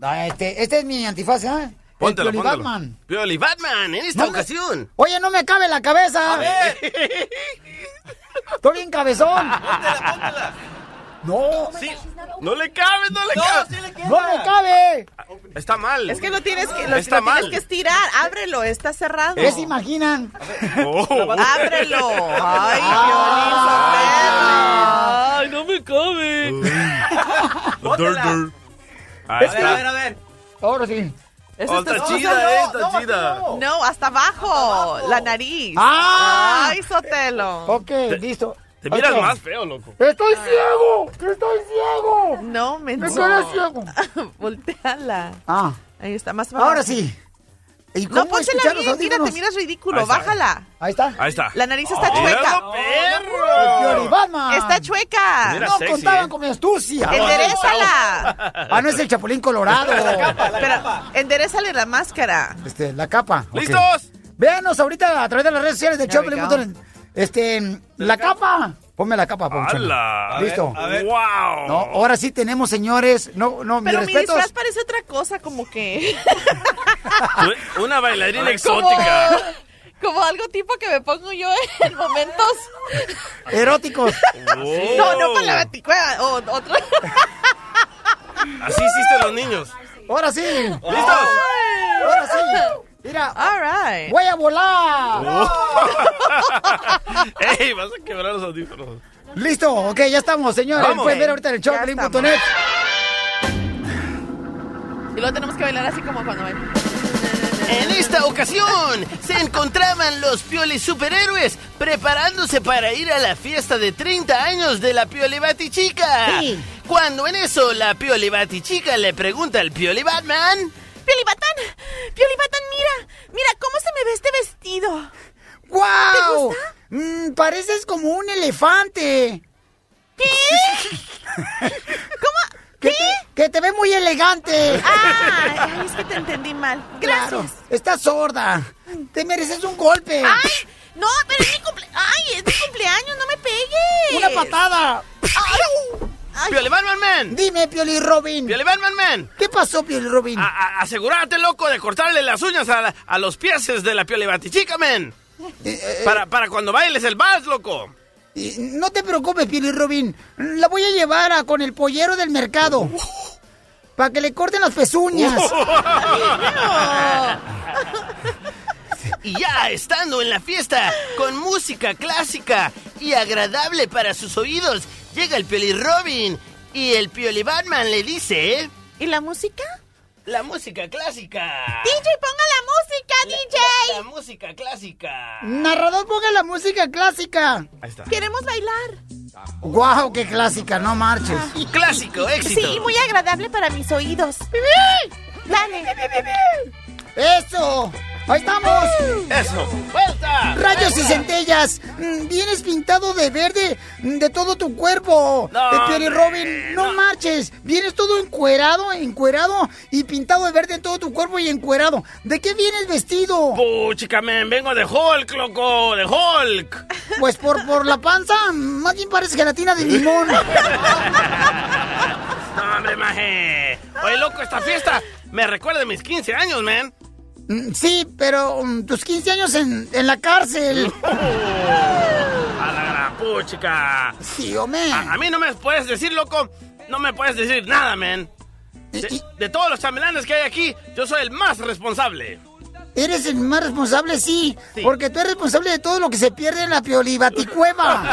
Ah, Este, este es mi antifaz, ¿eh? Póntelo, el Pioli póntelo. Batman. Pioli Batman, en esta No me- ocasión. Oye, no me cabe la cabeza. [LAUGHS] Estoy bien cabezón. No. Sí. No le cabe, no le cabe. No me cabe. Está mal. Es que lo tienes que, lo, Está lo tienes mal. que estirar. Ábrelo, está cerrado. ¿Qué se imaginan? Oh. [LAUGHS] Ábrelo. Ay, Ay, no me cabe. [LAUGHS] Dur, dur. Ahí está. ver. Ahora sí. Esa es tu está chida, no, eh, está no, chida. No, hasta abajo. La nariz. ¡Ah! Ay, Sotelo. Ok, listo. Te miras Ok. más feo, loco. ¡Estoy ciego! ¡Estoy ciego! No, ¡Me menso. quedé ciego! [LAUGHS] Volteala. Ah, Ahí está, más para ahora abajo. sí. ¿Y No, pónsela bien. Mira, te miras ridículo. Ahí está. Bájala. Ahí está. Ahí está. La nariz está ¡Míralo, chueca. Perro! Batman. Está chueca. Mira, no sexy, contaban eh. con mi astucia. Enderezala. Ah, no es el Chapulín Colorado. Pero enderezale la máscara. Este, la capa. ¿Listos? Véanos ahorita a través de las redes sociales de Chapulín. Este, la capa. Ponme la capa, Poncho. ¡Hala! Listo. ¡Wow! No, ahora sí tenemos, señores. No, no, mis Pero mi respetos. disfraz parece otra cosa, como que. Una bailarina [LAUGHS] exótica. Como algo tipo que me pongo yo en momentos. Eróticos. Oh. No, no para la baticueva. O otro. Así hiciste los niños. Ahora sí. ¿Listos? Ahora sí. Mira, All right. voy a volar. Oh. [LAUGHS] ¡Ey! Vas a quebrar los audífonos. Listo, ok, ya estamos, señores. Vamos. Pueden ver ahorita en el showplay.net. Y luego tenemos que bailar así como cuando bailan. En esta ocasión se encontraban los Pioli superhéroes preparándose para ir a la fiesta de 30 años de la Pioli Batichica. Sí. Cuando en eso la Pioli Batichica le pregunta al Pioli Batman. Pioli Batán, Pioli Batán, mira, mira cómo se me ve este vestido. ¡Guau! gusta? Mm, pareces como un elefante. [LAUGHS] ¿Cómo? Que te, que te ve muy elegante. Ah, ay, es que te entendí mal. Gracias. Claro, estás sorda. Te mereces un golpe. Ay, no, pero es mi cumple... Ay, es mi cumpleaños, no me pegues. Una patada. Ay, ¡Pioli Batman Man! Dime, Pioli Robin. ¡Pioli Batman Man! ¿Qué pasó, Pioli Robin? A- asegúrate, loco, de cortarle las uñas a, la- a los pieses de la Pioli Batichica, man. Eh, eh, Para, para cuando bailes el vals, loco. eh, no te preocupes, Pioli Robin. La voy a llevar a con el pollero del mercado. [LAUGHS] Para que le corten las pezuñas. [LAUGHS] [LAUGHS] Y ya estando en la fiesta, con música clásica y agradable para sus oídos, llega el Pioli Robin y el Pioli Batman le dice... ¿Y la música? La música clásica. DJ, ponga la música, DJ. La música clásica. Narrador, ponga la música clásica. Ahí está. Queremos bailar. Guau, qué clásica, no marches. Clásico, éxito. Sí, muy agradable para mis oídos. Dale. ¡Eso! ¡Ahí estamos! Eso. ¡Vuelta! ¡Rayos y centellas! Mm, Vienes pintado de verde mm, de todo tu cuerpo. No, Eh, hombre, Robin, no, no. marches. Vienes todo encuerado, encuerado y pintado de verde en todo tu cuerpo y encuerado. ¿De qué vienes vestido? Puchica, man, vengo de Hulk, loco, de Hulk. Pues por, por la panza, más bien parece gelatina de limón. [LAUGHS] No, hombre, maje. Oye, loco, esta fiesta me recuerda de mis 15 años, man. Mm, Sí, pero mm, tus 15 años en, en la cárcel. [LAUGHS] A la gran puchica. Sí, hombre. A, a mí no me puedes decir, loco, no me puedes decir nada, man. De, de todos los chambelanes que hay aquí, yo soy el más responsable. Eres el más responsable, sí, porque tú eres responsable de todo lo que se pierde en la piolibaticueva.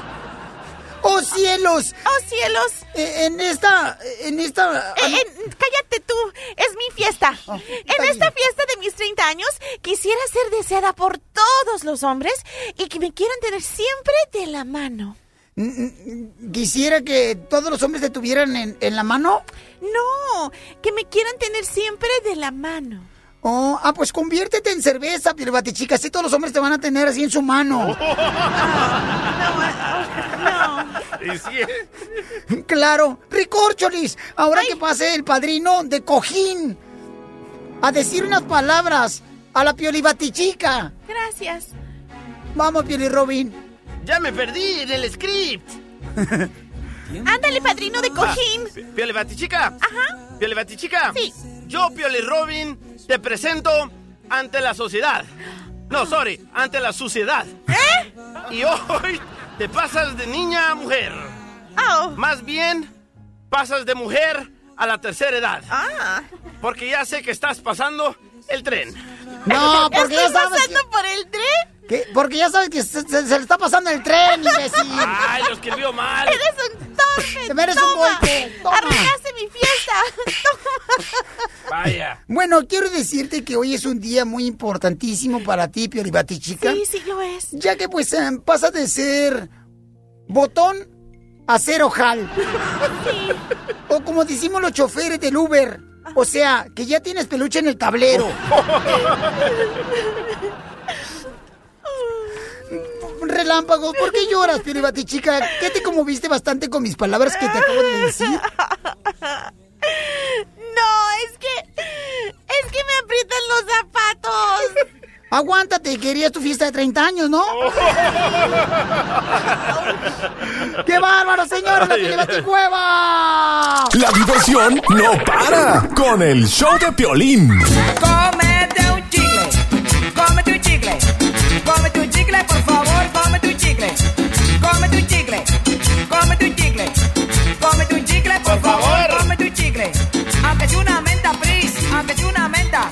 [LAUGHS] ¡Oh, cielos! ¡Oh, cielos! Eh, en esta, en esta... Eh, cállate tú, es mi fiesta. en esta fiesta de mis 30 años quisiera ser deseada por todos los hombres y que me quieran tener siempre de la mano. Quisiera que todos los hombres te tuvieran en, en la mano. No, que me quieran tener siempre de la mano. Oh, ah, pues conviértete en cerveza, piolibatichica, así todos los hombres te van a tener así en su mano. [LAUGHS] No, Y [LAUGHS] sí, Claro, Ricorcholis, ahora que pase el padrino de Cojín a decir unas palabras a la Piolibatichica. Gracias. Vamos, Pioli Robin. Ya me perdí en el script. [LAUGHS] Ándale, padrino de cojín. Ah, Piole Batichica. Ajá. Piole Batichica. Sí. Yo, Piole Robin, te presento ante la sociedad. No, sorry, ante la suciedad. ¿Eh? Y hoy te pasas de niña a mujer. Oh. Más bien, pasas de mujer a la tercera edad. Ah. Porque ya sé que estás pasando el tren. No, [LAUGHS] porque ya ¿Estoy sabes pasando por el tren? que, porque ya sabes que se, se- se le está pasando el tren, imbécil. Ay, lo escribió mal. Eres un torpe. Te mereces un Toma. golpe, toma. Arruinaste mi fiesta. [LAUGHS] Vaya. Bueno, quiero decirte que hoy es un día muy importantísimo para ti, Piolibatichica. Sí, sí lo es. Ya que pues eh, pasas de ser botón a ser ojal. O como decimos los choferes del Uber. O sea, que ya tienes peluche en el tablero. [LAUGHS] Relámpagos, ¿por qué lloras, Piolibatichica? ¿Qué te conmoviste bastante con mis palabras que te acabo de decir? No, es que. Es que me aprietan los zapatos. Aguántate, querías tu fiesta de 30 años, ¿no? [LAUGHS] ¡Qué bárbaro, señor! ¡La Piolibaticueva! La diversión no para con el show de Piolín. Cómete un chicle, cómete un chicle, cómete un chicle, por favor, cómete un chicle, cómete un chicle, cómete un chicle, cómete un chicle, por, favor, cómete un chicle, aunque sea una menta, please, aunque sea una menta,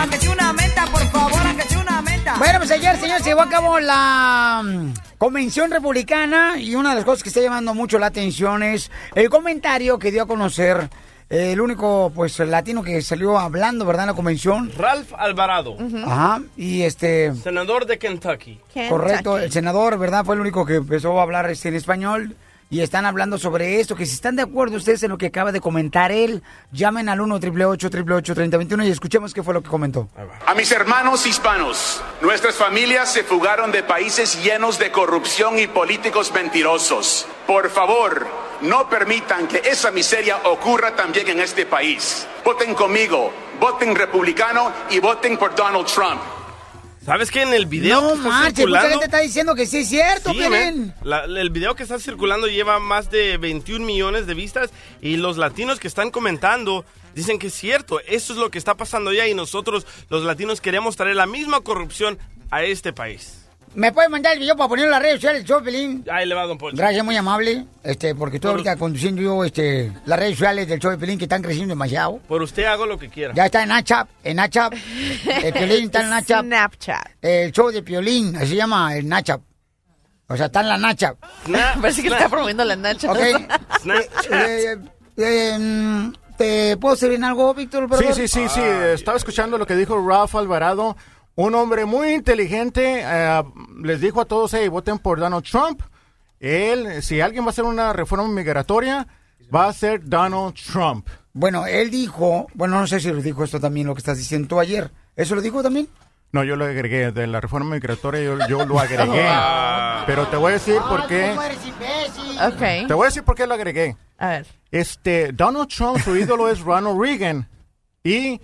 aunque sea una menta, por favor, aunque sea una menta. Bueno, pues ayer, señor, se llevó a cabo la mm, convención republicana y una de las cosas que está llamando mucho la atención es el comentario que dio a conocer el único, pues, latino que salió hablando, ¿verdad?, en la convención. Ralph Alvarado, Ajá, y este... senador de Kentucky. Correcto, el senador, ¿verdad? Fue el único que empezó a hablar este, en español. Y están hablando sobre esto, que si están de acuerdo ustedes en lo que acaba de comentar él, llamen al 1 888 3021 y escuchemos qué fue lo que comentó. A mis hermanos hispanos, nuestras familias se fugaron de países llenos de corrupción y políticos mentirosos. Por favor, no permitan que esa miseria ocurra también en este país. Voten conmigo, voten republicano y voten por Donald Trump. ¿Sabes qué? En el video No que está mucha gente está diciendo que sí es cierto, Sí. La- el video que está circulando lleva más de 21 millones de vistas y los latinos que están comentando dicen que es cierto. Eso es lo que está pasando allá y nosotros, los latinos, queremos traer la misma corrupción a este país. ¿Me puedes mandar el video para ponerlo en las redes sociales, show, Pelín? Ahí le va, don Poncho. Gracias, muy amable. Este, porque estoy ahorita conduciendo yo este, las redes sociales del show de Pelín que están creciendo demasiado. Por usted hago lo que quiera. Ya está en Nachap, en Nachap. El Piolín está en Nachap. Snapchat. El show de Piolín, así se llama el Nachap. O sea, está en la Nachap. [LAUGHS] Parece que le está promoviendo la nacha. Ok. [LAUGHS] Eh, eh, mm, ¿Te puedo servir en algo, Víctor? Sí, sí, sí, sí. Estaba escuchando lo que dijo Ralph Alvarado. Un hombre muy inteligente. eh, les dijo a todos, hey, voten por Donald Trump. Él, si alguien va a hacer una reforma migratoria, va a ser Donald Trump. Bueno, él dijo, bueno, no sé si lo dijo esto también, lo que estás diciendo tú ayer. ¿Eso lo dijo también? No, yo lo agregué. De la reforma migratoria yo, yo lo agregué. [LAUGHS] Ah. Pero te voy a decir por qué. Ok. Te voy a decir por qué lo agregué. A ver. Este, Donald Trump, su ídolo es Ronald Reagan. Y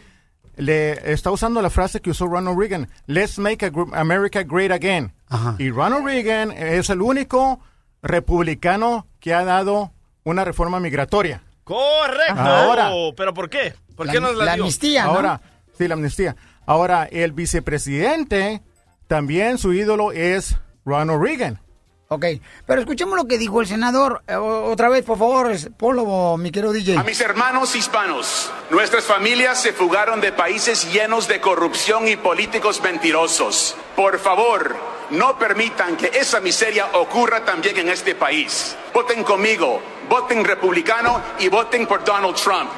le está usando la frase que usó Ronald Reagan. Let's make America great again. Y Ronald Reagan es el único republicano que ha dado una reforma migratoria. Correcto. Ahora. ¿Pero por qué? ¿Por qué nos la, dio? Ahora, sí, la amnistía. Ahora, el vicepresidente, también su ídolo es Ronald Reagan. Ok, pero escuchemos lo que dijo el senador. Eh, otra vez, por favor, ponlo, mi querido DJ. A mis hermanos hispanos, nuestras familias se fugaron de países llenos de corrupción y políticos mentirosos. Por favor, no permitan que esa miseria ocurra también en este país. Voten conmigo, voten republicano y voten por Donald Trump.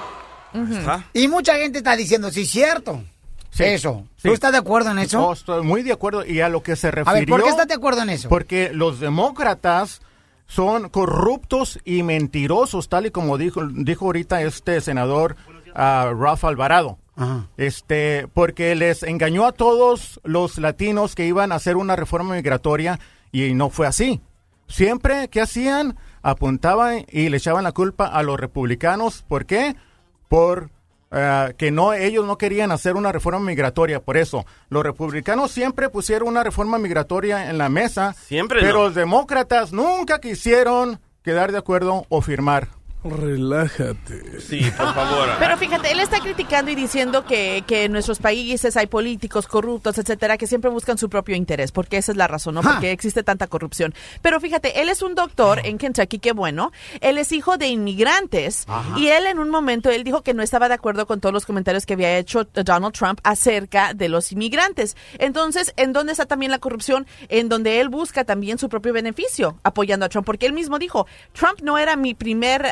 Y mucha gente está diciendo, sí, cierto. Eso. ¿Tú estás de acuerdo en eso? Oh, estoy muy de acuerdo. Y a lo que se refirió... A ver, ¿por qué estás de acuerdo en eso? Porque los demócratas son corruptos y mentirosos, tal y como dijo, dijo ahorita este senador ah, Rafa Alvarado. Este, porque les engañó a todos los latinos que iban a hacer una reforma migratoria y no fue así. Siempre que hacían apuntaban y le echaban la culpa a los republicanos. ¿Por qué? Por eh, que no ellos no querían hacer una reforma migratoria. Por eso, los republicanos siempre pusieron una reforma migratoria en la mesa. Siempre Pero no. los demócratas nunca quisieron quedar de acuerdo o firmar. Relájate. Sí, por favor. Pero fíjate, él está criticando y diciendo que, que en nuestros países hay políticos corruptos, etcétera, que siempre buscan su propio interés, porque esa es la razón, ¿no? Porque existe tanta corrupción. Pero fíjate, él es un doctor en Kentucky, qué bueno. Él es hijo de inmigrantes Ajá. y él en un momento, él dijo que no estaba de acuerdo con todos los comentarios que había hecho Donald Trump acerca de los inmigrantes. Entonces, ¿en dónde está también la corrupción? En donde él busca también su propio beneficio apoyando a Trump, porque él mismo dijo, Trump no era mi primer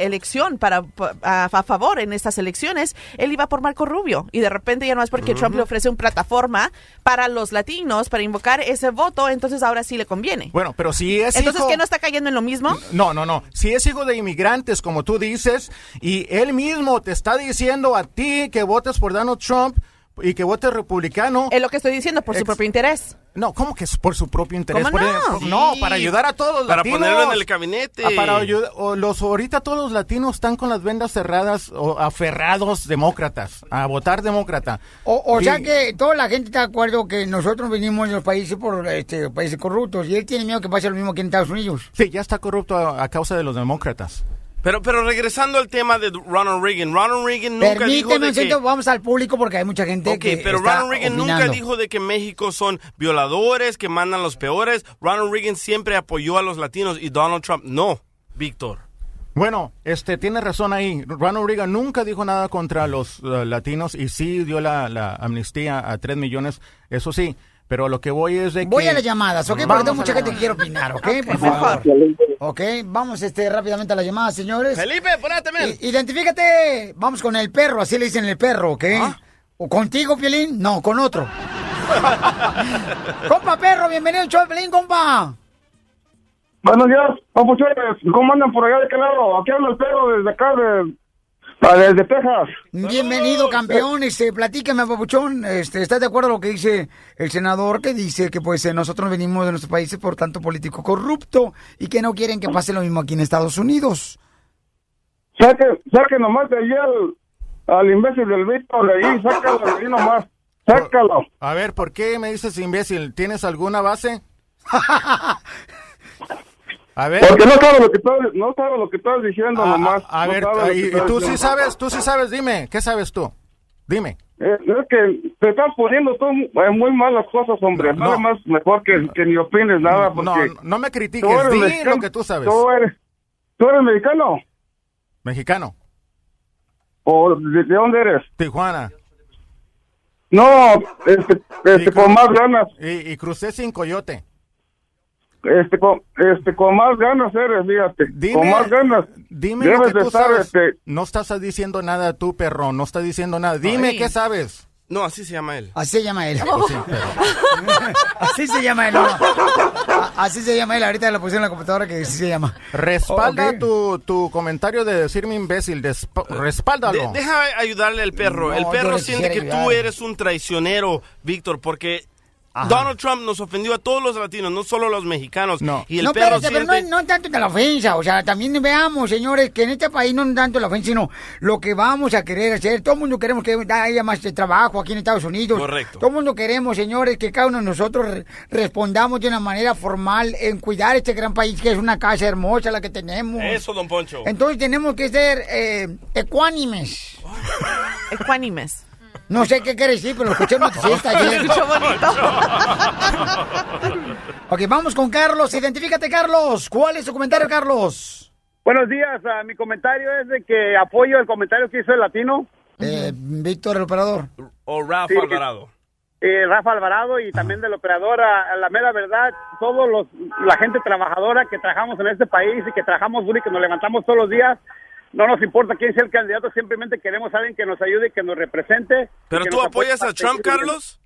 elección para a, a favor en estas elecciones, él iba por Marco Rubio y de repente ya no es porque Trump le ofrece una plataforma para los latinos para invocar ese voto, entonces ahora sí le conviene. Bueno, pero si es Entonces, hijo- ¿qué no está cayendo en lo mismo? No, no, no. Si es hijo de inmigrantes, como tú dices, y él mismo te está diciendo a ti que votes por Donald Trump y que votes republicano. Es lo que estoy diciendo, por su propio interés. No, ¿cómo que es por su propio interés? ¿Cómo Por no? el- no, Sí. para ayudar a todos los Para latinos. ponerlo en el gabinete. Ah, para ayudar- los, ahorita todos los latinos están con las vendas cerradas o aferrados demócratas, a votar demócrata. O, o Y- sea que toda la gente está de acuerdo que nosotros venimos de los países por este, países corruptos y él tiene miedo que pase lo mismo que en Estados Unidos. Sí, ya está corrupto a, a causa de los demócratas. Pero, pero regresando al tema de Ronald Reagan, Ronald Reagan nunca dijo Permíteme de un que... vamos al público porque hay mucha gente Ok, que pero está Ronald Reagan nunca dijo de que México son violadores, que mandan los peores. Ronald Reagan siempre apoyó a los latinos y Donald Trump no, Víctor. Bueno, este tiene razón ahí. Ronald Reagan nunca dijo nada contra los uh, latinos y sí dio la, la amnistía a 3 millones, eso sí. Pero lo que voy es de que... Voy a las llamadas, ¿ok? Porque tengo mucha gente que quiere opinar, ¿ok? Por favor. Ok, vamos este, rápidamente a las llamadas, señores. Felipe, ponete, Identifícate. Vamos con el perro, así le dicen el perro, ¿ok? ¿Ah? ¿O contigo, Piolín? No, con otro. [LAUGHS] compa perro, bienvenido al show, Piolín, compa. Buenos días, papuchones. ¿Cómo andan por allá de qué lado? Aquí habla el perro desde acá, de, ah, desde Texas. Bienvenido, campeón. Este, platícame, papuchón. Este, ¿estás de acuerdo con lo que dice el senador que dice que pues eh, nosotros venimos de nuestros países por tanto político corrupto y que no quieren que pase lo mismo aquí en Estados Unidos? Saque, saque nomás de allí al, al imbécil del Víctor de ahí, sácalo de ahí nomás. Sácalo. A ver, ¿por qué me dices imbécil? ¿Tienes alguna base? [LAUGHS] A ver. Porque no sabe lo que estás, no lo que estás diciendo nomás. A No ver, y, y tú sí sabes, tú sí sabes, dime, ¿qué sabes tú? Dime. Eh, es que te estás poniendo tú muy malas cosas, hombre. No, Nada más mejor que, que ni opines nada. Porque No, no me critiques, di mexicano, lo que tú sabes. Tú eres, tú eres mexicano. Mexicano. ¿O de, de dónde eres? Tijuana. No, este, este con más ganas. Y, y crucé sin coyote. Este con, este, con más ganas eres, fíjate. Dime, con más ganas. Dime lo que de tú estar, sabes. este, No estás diciendo nada tú, perro, no estás diciendo nada. Dime Ay. qué sabes. No, así se llama él. Así se llama él. Pues sí, [LAUGHS] Así se llama él. no. Así se llama él. Ahorita lo pusieron en la computadora que así se llama. Respalda tu, tu comentario de decirme imbécil. desp- respáldalo. De- deja ayudarle al perro. No, el perro siente que quisiera tú ayudar. eres un traicionero, Víctor, porque Ajá. Donald Trump nos ofendió a todos los latinos, no solo a los mexicanos. Y el no, perro espérate, pero no, no tanto de la ofensa, o sea, también veamos, señores, que en este país no tanto la ofensa, sino lo que vamos a querer hacer. Todo el mundo queremos que haya más de trabajo aquí en Estados Unidos. Correcto. Todo el mundo queremos, señores, que cada uno de nosotros re- respondamos de una manera formal en cuidar este gran país que es una casa hermosa la que tenemos. Eso, don Poncho. Entonces tenemos que ser eh, ecuánimes. Ecuánimes. No sé qué quiere decir, pero lo escuché en [LAUGHS] noticista ayer. Escuchó bonito. [LAUGHS] ok, vamos con Carlos. Identifícate, Carlos. ¿Cuál es tu comentario, Carlos? Buenos días, ah, mi comentario es de que apoyo el comentario que hizo el latino, Eh, Víctor, el operador. O Rafa Sí. Alvarado. eh, Rafa Alvarado y también del operador, a, a la mera verdad, todos los, la gente trabajadora que trabajamos en este país y que trabajamos duro y que nos levantamos todos los días, no nos importa quién sea el candidato, simplemente queremos a alguien que nos ayude y que nos represente. ¿Pero tú apoyas a Trump, Carlos?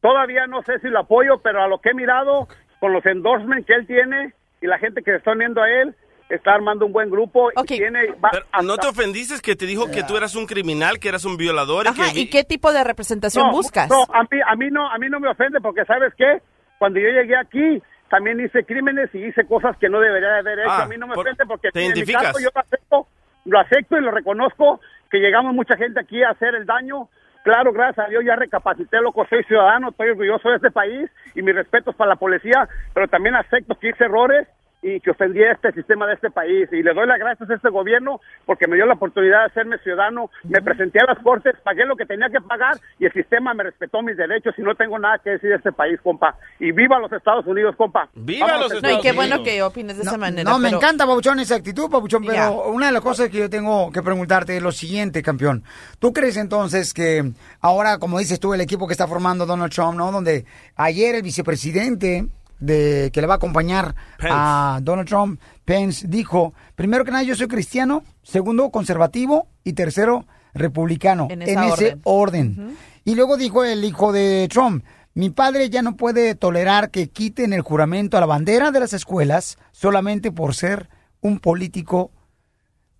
Todavía no sé si lo apoyo, pero a lo que he mirado, con los endorsements que él tiene y la gente que se está uniendo a él, está armando un buen grupo y tiene... va Pero, ¿No te ofendiste que te dijo que tú eras un criminal, que eras un violador? Ajá, y que... ¿y qué tipo de representación No, buscas? No, a mí, a mí no, a mí no me ofende porque sabes qué, cuando yo llegué aquí también hice crímenes y hice cosas que no debería de haber hecho. Ah, a mí no me por- ofende porque ¿te en mi identificas? caso yo lo acepto, lo acepto y lo reconozco que llegamos mucha gente aquí a hacer el daño. Claro, gracias a Dios ya recapacité, loco, soy ciudadano, estoy orgulloso de este país y mis respetos para la policía, pero también acepto que hice errores y que ofendí a este sistema de este país. Y le doy las gracias a este gobierno porque me dio la oportunidad de hacerme ciudadano, me presenté a las cortes, pagué lo que tenía que pagar y el sistema me respetó mis derechos y no tengo nada que decir de este país, compa. Y viva los Estados Unidos, compa. Vámonos, No, y qué bueno que opines de esa manera. No, me encanta, Pabuchón, esa actitud, Pabuchón, pero Ya. una de las cosas que yo tengo que preguntarte es lo siguiente, campeón. ¿Tú crees entonces que ahora, como dices tú, el equipo que está formando Donald Trump, ¿no? Donde ayer el vicepresidente de que le va a acompañar a Donald Trump, Pence, dijo, primero que nada, yo soy cristiano, segundo, conservativo y tercero, republicano, En ese orden. orden. Y luego dijo el hijo de Trump, mi padre ya no puede tolerar que quiten el juramento a la bandera de las escuelas solamente por ser un político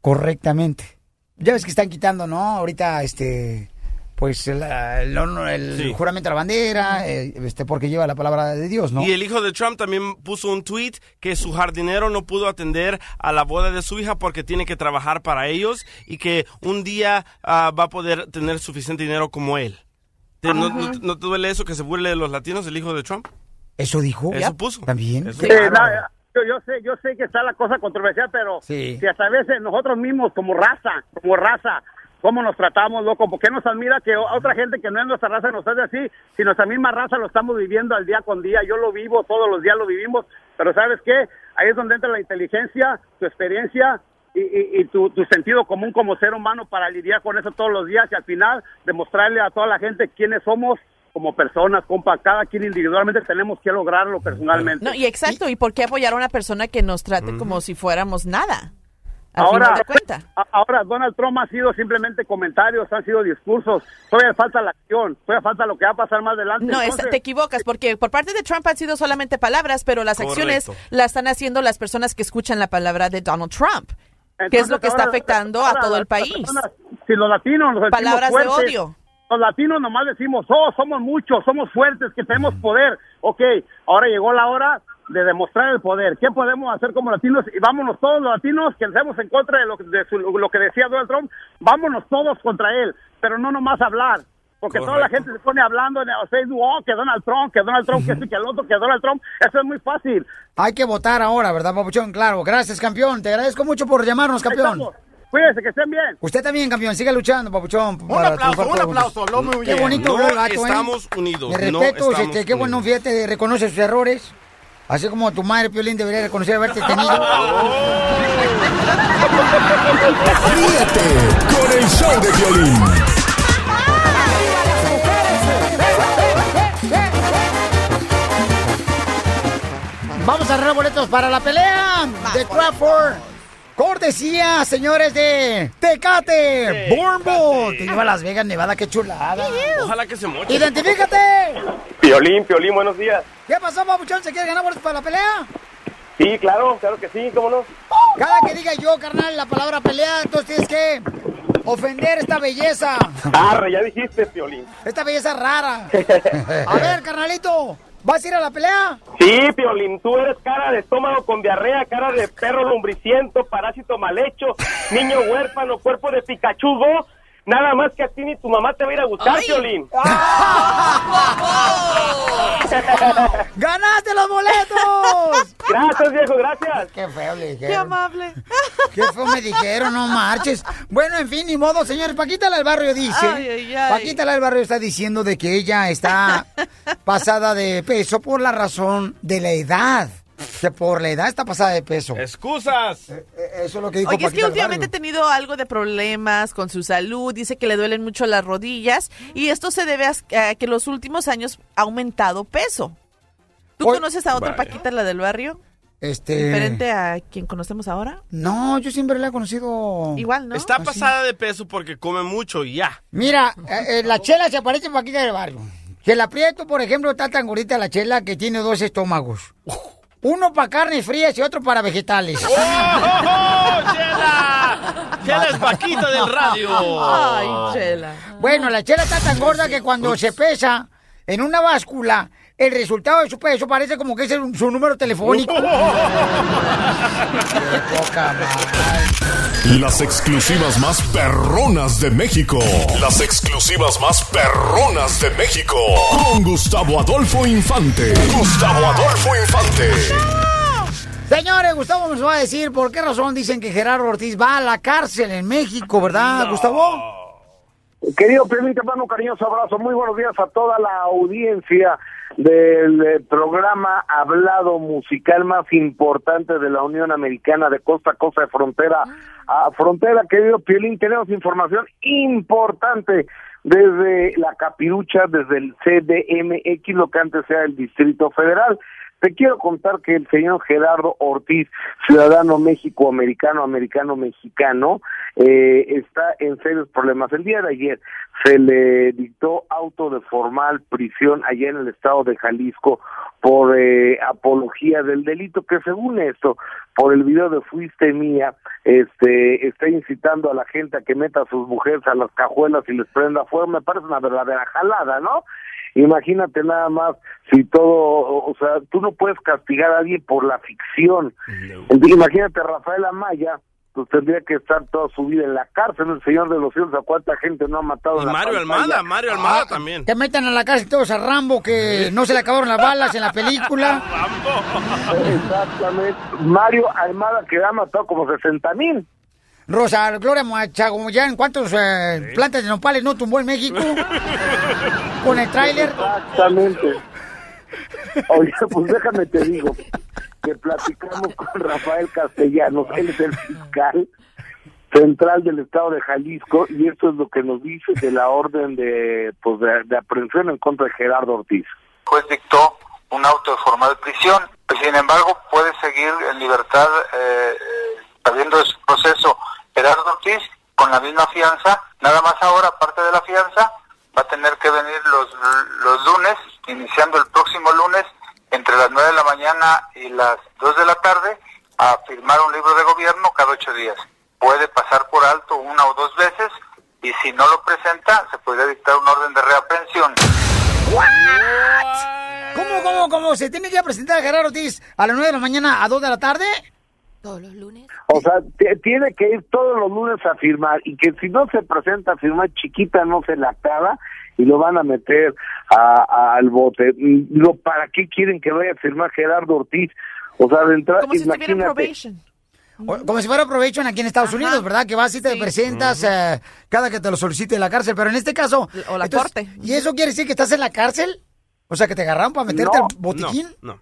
correctamente. Ya ves que están quitando, ¿no? Ahorita, este, pues el, el- el Sí. juramento a la bandera, eh, este, porque lleva la palabra de Dios, ¿no? Y el hijo de Trump también puso un tweet que su jardinero no pudo atender a la boda de su hija porque tiene que trabajar para ellos y que un día ah, va a poder tener suficiente dinero como él. ¿Te- no, no- no te duele eso que se burle de los latinos, el hijo de Trump? Eso dijo. Eso puso. También. Eso Sí, dijo. nada, yo, yo sé, yo sé que está la cosa controversial, pero Sí. si hasta a veces nosotros mismos como raza, como raza, cómo nos tratamos, loco, ¿por qué nos admira que otra gente que no es nuestra raza nos hace así? Si nuestra misma raza lo estamos viviendo al día con día, yo lo vivo, todos los días lo vivimos, pero ¿sabes qué? Ahí es donde entra la inteligencia, tu experiencia y, y- y tu, tu sentido común como ser humano para lidiar con eso todos los días y al final demostrarle a toda la gente quiénes somos como personas, compa, cada quien individualmente tenemos que lograrlo personalmente. No, y exacto, ¿y por qué apoyar a una persona que nos trate como si fuéramos nada? Al Ahora, final de cuenta. a- ahora Donald Trump ha sido simplemente comentarios, han sido discursos. Todavía falta la acción, todavía falta lo que va a pasar más adelante. No, es- te equivocas, porque por parte de Trump han sido solamente palabras, pero las acciones las están haciendo las personas que escuchan la palabra de Donald Trump, que es lo que está afectando ahora a todo el país. personas, si los latinos nos Palabras de odio. Los latinos nomás decimos, oh, somos muchos, somos fuertes, que tenemos poder. Ok, ahora llegó la hora de demostrar el poder. ¿Qué podemos hacer como latinos? Y vámonos todos los latinos que estemos en contra de lo, que- de su- lo que decía Donald Trump, vámonos todos contra él, pero no nomás hablar. Porque toda la Correcto. gente se pone hablando en el Facebook, oh, que Donald Trump, que Donald Trump, que sí, que el otro, que Donald Trump. Eso es muy fácil. Hay que votar ahora, ¿verdad, Papuchón? Claro, gracias, campeón. Te agradezco mucho por llamarnos, campeón. Cuídense, que estén bien. Usted también, campeón. Siga luchando, Papuchón. Un aplauso, un aplauso, habló muy Qué bien. bonito No gato, ¿eh? estamos unidos, Me no respeto, estamos este, qué bueno, fíjate, reconoce sus errores. Así como tu madre, Piolín, debería reconocer haberte tenido. Ríete con el show de violín. Vamos a arreglar boletos para la pelea de Crawford. Cortesía, señores de Tecate, Burnbull. Te lleva a Las Vegas, Nevada, qué chulada. Ojalá que se moche. ¡Identifícate! Piolín, Piolín, buenos días. ¿Qué pasó, papuchón? ¿Se quiere ganar boletos para la pelea? Sí, claro, claro que sí, ¿cómo no? Cada que diga yo, carnal, la palabra pelea, entonces tienes que ofender esta belleza. Arre, ya dijiste, Piolín. Esta belleza rara. [LAUGHS] A ver, carnalito, ¿vas a ir a la pelea? Sí, Piolín, tú eres cara de estómago con diarrea, cara de perro lombriciento, parásito mal hecho, niño huérfano, cuerpo de Pikachu. Nada más que a ti ni tu mamá te va a ir a gustar, Ay. Piolín. [LAUGHS] ¡Ganaste los boletos! [LAUGHS] Gracias, viejo, gracias. Qué feo le dijeron. Qué amable. [LAUGHS] Qué feo me dijeron, no marches. Bueno, en fin, ni modo, señores. Paquita la del barrio dice. Ay, ay, ay. Paquita la del barrio está diciendo de que ella está pasada de peso por la razón de la edad. Que por la edad está pasada de peso. ¡Excusas! Eso es lo que dijo Oye, es que últimamente ha tenido algo de problemas con su salud, dice que le duelen mucho las rodillas y esto se debe a, a que los últimos años ha aumentado peso. ¿Tú conoces a otra vaya. Paquita, la del barrio? Este. ¿Diferente a quien conocemos ahora? No, yo siempre la he conocido. Igual, ¿no? Está Así. pasada de peso porque come mucho y ya. Mira, eh, eh, la chela se parece a Paquita del barrio. Que el aprieto, por ejemplo, está tan gordita la chela que tiene dos estómagos. Uno para carnes frías y otro para vegetales. ¡Oh, Chela! Chela es vaquita del radio. Ay, Chela. Bueno, la chela está tan gorda que cuando se pesa en una báscula, el resultado de su peso parece como que es el- su número telefónico. [LAUGHS] Qué poca madre. Las exclusivas más perronas de México. Las exclusivas más perronas de México. Con Gustavo Adolfo Infante. Gustavo Adolfo Infante. Señores, Gustavo nos va a decir por qué razón dicen que Gerardo Ortiz va a la cárcel en México, ¿verdad, Gustavo? Querido Piolín, te mando un cariñoso abrazo. Muy buenos días a toda la audiencia del eh, programa hablado musical más importante de la Unión Americana de costa a costa, de frontera a frontera. Querido Piolín, tenemos información importante desde la Capirucha, desde el CDMX, lo que antes era el Distrito Federal. Te quiero contar que el señor Gerardo Ortiz, ciudadano México-americano, americano-mexicano, eh, está en serios problemas. El día de ayer se le dictó auto de formal prisión allá en el estado de Jalisco por eh, apología del delito que según esto, por el video de Fuiste Mía, este, está incitando a la gente a que meta a sus mujeres a las cajuelas y les prenda fuego. Me parece una verdadera jalada, ¿no? Imagínate nada más si todo, o sea, tú no puedes castigar a alguien por la ficción. Entonces, Imagínate Rafael Amaya, pues tendría que estar toda su vida en la cárcel, el señor de los cielos, a cuánta gente no ha matado Y la Mario pantalla? Almada, Mario Almada también. Que metan a la cárcel todos a Rambo, que no se le acabaron las balas en la película. [LAUGHS] Exactamente. Mario Almada que ha matado como 60 mil. Rosa Gloria Chagoyán, ¿cuántos eh, plantas de nopales no tumbó en México? [LAUGHS] Con el tráiler. Exactamente. Oye, pues déjame te digo que platicamos con Rafael Castellanos, él es el fiscal central del estado de Jalisco y esto es lo que nos dice de la orden de pues de, de aprehensión en contra de Gerardo Ortiz. juez dictó un auto de formal prisión. Sin embargo, puede seguir en libertad, eh, eh, sabiendo de su proceso, Gerardo Ortiz, con la misma fianza. Nada más ahora, aparte de la fianza, va a tener que venir los, los lunes, iniciando el próximo lunes, entre las 9 de la mañana y las 2 de la tarde, a firmar un libro de gobierno cada ocho días. Puede pasar por alto una o dos veces y si no lo presenta, se podría dictar un orden de reaprehensión. ¿Cómo, cómo, cómo? ¿Se tiene que presentar Gerardo Ortiz a las 9 de la mañana a 2 de la tarde? Todos los lunes. O sea, tiene que ir todos los lunes a firmar y que si no se presenta a firmar chiquita no se la acaba y lo van a meter a- a- al bote. Y Digo, ¿para qué quieren que vaya a firmar Gerardo Ortiz? O sea, de entrada, Como si estuviera en imagínate. probation. O- Como si fuera provecho aquí en Estados Unidos, ¿verdad? Que vas y te presentas eh, cada que te lo solicite la cárcel. Pero en este caso... O la entonces, corte. ¿Y eso quiere decir que estás en la cárcel? O sea, que te agarraron para meterte No, al botiquín. Ah,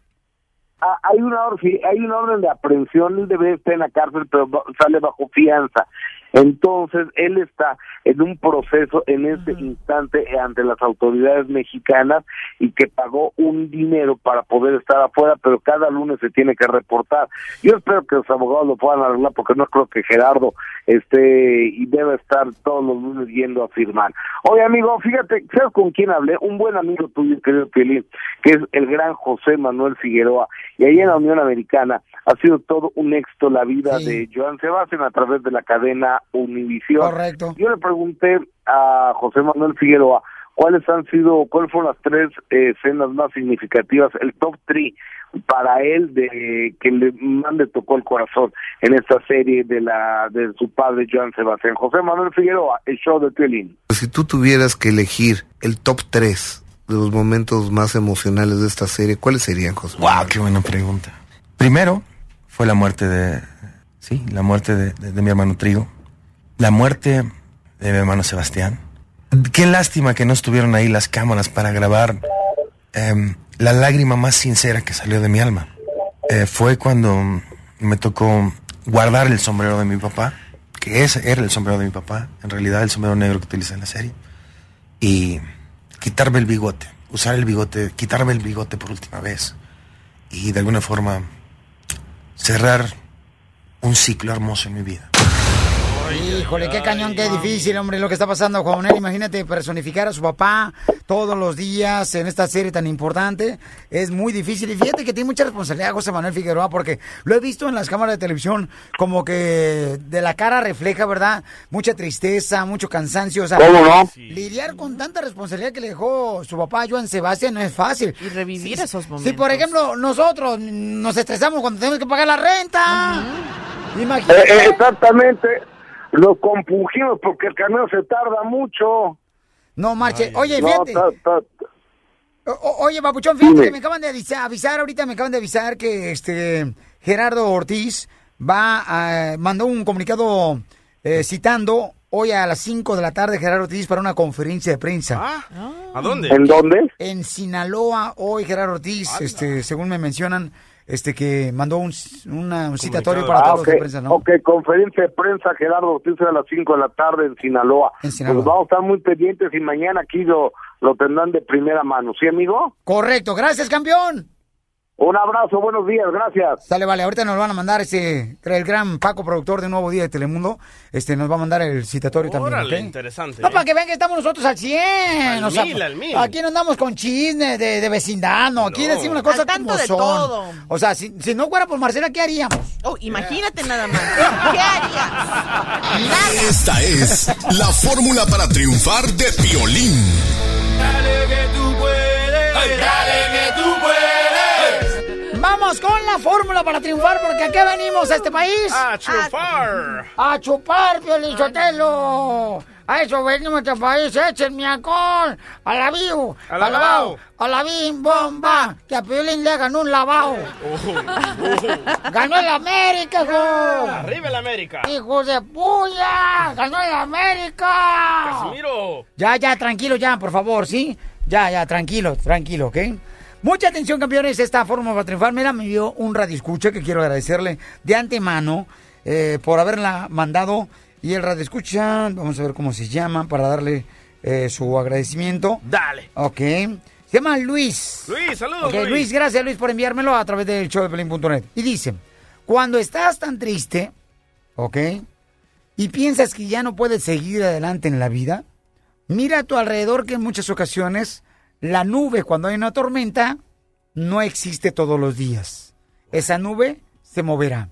hay una orden, hay una orden de aprehensión, él debe estar en la cárcel, pero sale bajo fianza. Entonces, él está en un proceso en este instante ante las autoridades mexicanas y que pagó un dinero para poder estar afuera, pero cada lunes se tiene que reportar. Yo espero que los abogados lo puedan arreglar porque no creo que Gerardo esté y debe estar todos los lunes yendo a firmar. Oye, amigo, fíjate, ¿sabes con quién hablé? Un buen amigo tuyo, querido Pielín, que es el gran José Manuel Figueroa. Y ahí en la Unión Americana ha sido todo un éxito la vida de Joan Sebastián a través de la cadena Univisión. Correcto. Yo le pregunté a José Manuel Figueroa cuáles han sido, cuáles fueron las tres eh, escenas más significativas, el top three para él de que le más le tocó el corazón en esta serie de la de su padre Joan Sebastián. José Manuel Figueroa, el show de Piolín. Si tú tuvieras que elegir el top 3 de los momentos más emocionales de esta serie, ¿cuáles serían, José? Wow, qué buena pregunta. Primero fue la muerte de, sí, la muerte de, de- de mi hermano Trigo, la muerte de mi hermano Sebastián. Qué lástima que no estuvieron ahí las cámaras para grabar em, la lágrima más sincera que salió de mi alma. Eh, fue cuando me tocó guardar el sombrero de mi papá, que ese era el sombrero de mi papá, en realidad el sombrero negro que utiliza en la serie, y quitarme el bigote, usar el bigote, quitarme el bigote por última vez y de alguna forma cerrar un ciclo hermoso en mi vida. Híjole, qué cañón, qué difícil, hombre, lo que está pasando él. Imagínate personificar a su papá todos los días en esta serie tan importante. Es muy difícil. Y fíjate que tiene mucha responsabilidad José Manuel Figueroa, porque lo he visto en las cámaras de televisión, como que de la cara refleja, ¿verdad? Mucha tristeza, mucho cansancio. O sea, ¿Cómo no? lidiar con tanta responsabilidad que le dejó su papá, Joan Sebastián, no es fácil. Y revivir Sí, esos Si, momentos. por ejemplo, nosotros nos estresamos cuando tenemos que pagar la renta. Imagínate. eh, exactamente. Lo compugimos porque el camión se tarda mucho. No marche. Oye, No, fíjate. ta- ta- O- o- oye, Papuchón, fíjate Dime. que me acaban de avisa- avisar, ahorita me acaban de avisar que este Gerardo Ortiz va a, mandó un comunicado eh, citando hoy a las 5 de la tarde Gerardo Ortiz para una conferencia de prensa. Ah, ¿A dónde? ¿En dónde? En Sinaloa, hoy Gerardo Ortiz, este, según me mencionan, este que mandó un, una- un citatorio para Ah, todos los ok. de prensa, ¿no? Ok, conferencia de prensa Gerardo Ortiz a las 5 de la tarde en Sinaloa. En Sinaloa. Pues vamos a estar muy pendientes y mañana aquí lo, lo tendrán de primera mano. ¿Sí, amigo? Correcto, gracias, campeón. Un abrazo, buenos días, gracias. Sale, vale, ahorita nos van a mandar ese, el gran Paco, productor de Nuevo Día de Telemundo, este, nos va a mandar el citatorio también, Órale, ¿ok? interesante. No, para que vean que estamos nosotros al 100. Al o sea, mil, al mil. Aquí no andamos con chismes de, de vecindad, no. Aquí No. decimos una cosa Al tanto como de son. todo. O sea, si, si no fuera por Marcela, ¿qué haríamos? Oh, imagínate nada más. ¿Qué harías? [LAUGHS] Esta es la fórmula para triunfar de Piolín. Dale que tú puedes. Dale que tú puedes. Vamos con la fórmula para triunfar, porque aquí venimos a este país. A chupar. A chupar, Piolichotelo. A eso venimos a este país, échenme alcohol. A la viu, A a la la lavao. a la bim bomba. Que a Piolín le hagan un lavao. Ganó el América, hijo. Arriba el América. ¡Hijo de puya! ¡Ganó el América! Casimiro. Ya, ya, tranquilo, ya, por favor, ¿sí? Ya, ya, tranquilo, tranquilo, ¿ok? Mucha atención, campeones, esta forma para triunfar. Mira, me dio un radio escucha que quiero agradecerle de antemano eh, por haberla mandado. Y el radio escucha, vamos a ver cómo se llama para darle eh, su agradecimiento. Dale. Ok. Se llama Luis. Luis, saludos, Ok, Luis. Luis, gracias Luis por enviármelo a través del show de Pelín.net. Y dice, cuando estás tan triste, ¿ok? Y piensas que ya no puedes seguir adelante en la vida, mira a tu alrededor que en muchas ocasiones la nube cuando hay una tormenta no existe todos los días. Esa nube se moverá.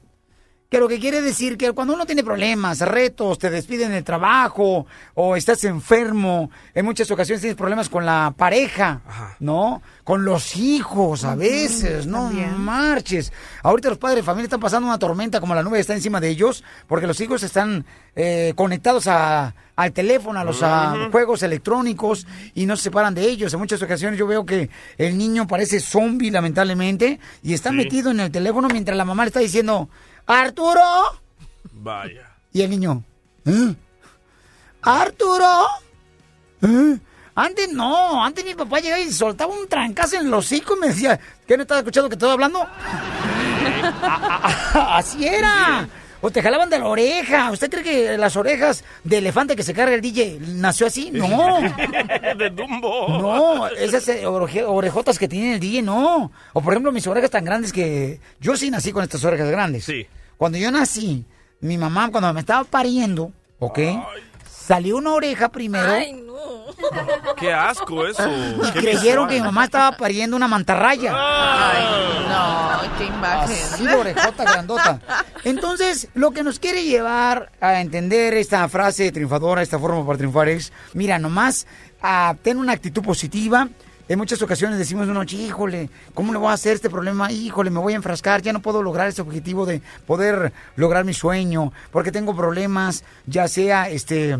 Que lo que quiere decir que cuando uno tiene problemas, retos, te despiden del trabajo o estás enfermo, en muchas ocasiones tienes problemas con la pareja, ¿no? Con los hijos a veces, no marches. Ahorita los padres de familia están pasando una tormenta como la nube está encima de ellos porque los hijos están eh, conectados a, al teléfono, a los a, juegos electrónicos y no se separan de ellos. En muchas ocasiones yo veo que el niño parece zombie lamentablemente y está Sí. metido en el teléfono mientras la mamá le está diciendo, Arturo. Vaya. Y el niño, "¿Eh? Arturo. ¿Eh? Antes no, antes mi papá llegaba y soltaba un trancazo en el hocico y me decía, ¿qué no estás escuchando que estoy hablando? [LAUGHS] Así era. O te jalaban de la oreja. ¿Usted cree que las orejas de elefante que se carga el DJ nació así? No. [LAUGHS] de Dumbo. No, esas eh, orejotas que tiene el DJ, no. O por ejemplo, mis orejas tan grandes que... Yo sí nací con estas orejas grandes. Sí. Cuando yo nací, mi mamá, cuando me estaba pariendo, ¿ok? Salió una oreja primero [LAUGHS] Qué asco eso. y Qué creyeron visual. que mi mamá estaba pariendo una mantarraya. No, qué imagen. Así orejota grandota. Entonces, lo que nos quiere llevar a entender esta frase triunfadora, esta forma para triunfar es, mira, nomás a tener una actitud positiva. En muchas ocasiones decimos, no, híjole, ¿cómo le voy a hacer este problema? Híjole, me voy a enfrascar, ya no puedo lograr este objetivo de poder lograr mi sueño, porque tengo problemas, ya sea este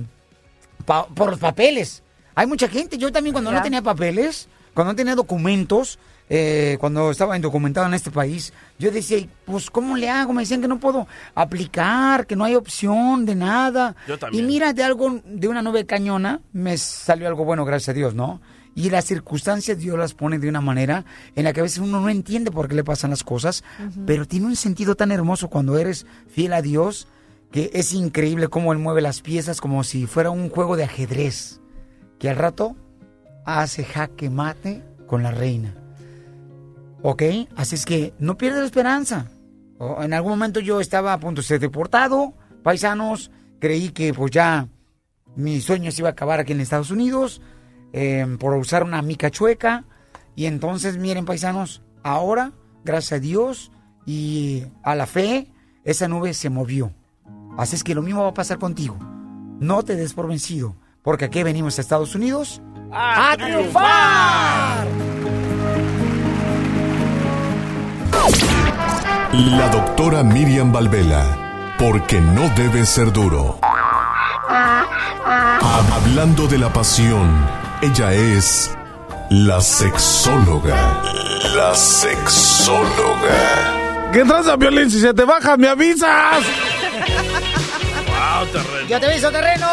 pa- por los papeles. Hay mucha gente, yo también cuando no tenía papeles, cuando no tenía documentos, eh, cuando estaba indocumentado en este país, yo decía, "Y, pues, ¿cómo le hago? Me decían que no puedo aplicar, que no hay opción de nada. Yo también. Y mira, de algo, de una nube cañona, me salió algo bueno, gracias a Dios, ¿no? Y las circunstancias Dios las pone de una manera en la que a veces uno no entiende por qué le pasan las cosas, pero tiene un sentido tan hermoso cuando eres fiel a Dios que es increíble cómo Él mueve las piezas como si fuera un juego de ajedrez, que al rato hace jaque mate con la reina. ¿Ok? Así es que no pierdas la esperanza. En algún momento yo estaba a punto de ser deportado, paisanos, creí que pues ya mi sueño se iba a acabar aquí en Estados Unidos eh, por usar una mica chueca. Y entonces, miren, paisanos, ahora, gracias a Dios y a la fe, esa nube se movió. Así es que lo mismo va a pasar contigo. No te des por vencido, porque aquí venimos a Estados Unidos a, triunfar. La doctora Miriam Valvela, porque no debe ser duro. Hablando de la pasión, ella es la sexóloga. La sexóloga. ¿Qué tranza, Violín? Si se te baja, me avisas. Terreno. Yo te aviso, terreno.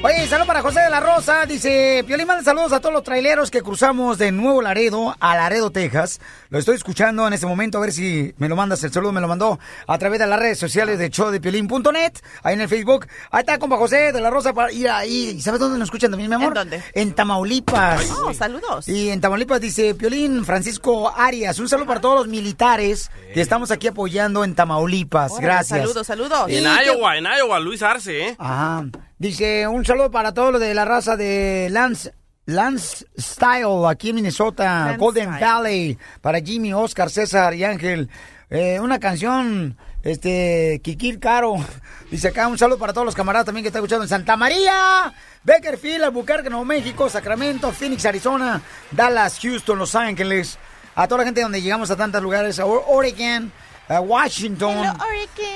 Oye, saludo para José de la Rosa. Dice, Piolín, manda saludos a todos los traileros que cruzamos de Nuevo Laredo a Laredo, Texas. Lo estoy escuchando en este momento, a ver si me lo mandas. El saludo me lo mandó a través de las redes sociales de showdepiolín.net, ahí en el Facebook. Ahí está, compa José de la Rosa, para ir ahí. ¿Y sabes dónde nos escuchan también, mi amor? ¿En dónde? En Tamaulipas. Oh, saludos. Y en Tamaulipas dice Piolín Francisco Arias. Un saludo para todos los militares que estamos aquí apoyando en Tamaulipas. Órale, Gracias. Saludos, saludos. En Iowa, en Iowa, Luis Arce, ¿eh? Ajá. Dice, un saludo para todos los de la raza de Lance, Lance Style, aquí en Minnesota, Lance Golden Style. Valley, para Jimmy, Oscar, César y Ángel. Eh, una canción, este, Kikir Caro. [LAUGHS] Dice acá, un saludo para todos los camaradas también que están escuchando en Santa María, Beckerfield, Albuquerque, Nuevo México, Sacramento, Phoenix, Arizona, Dallas, Houston, Los Ángeles. A toda la gente donde llegamos a tantos lugares, a Or- Oregon, a Washington.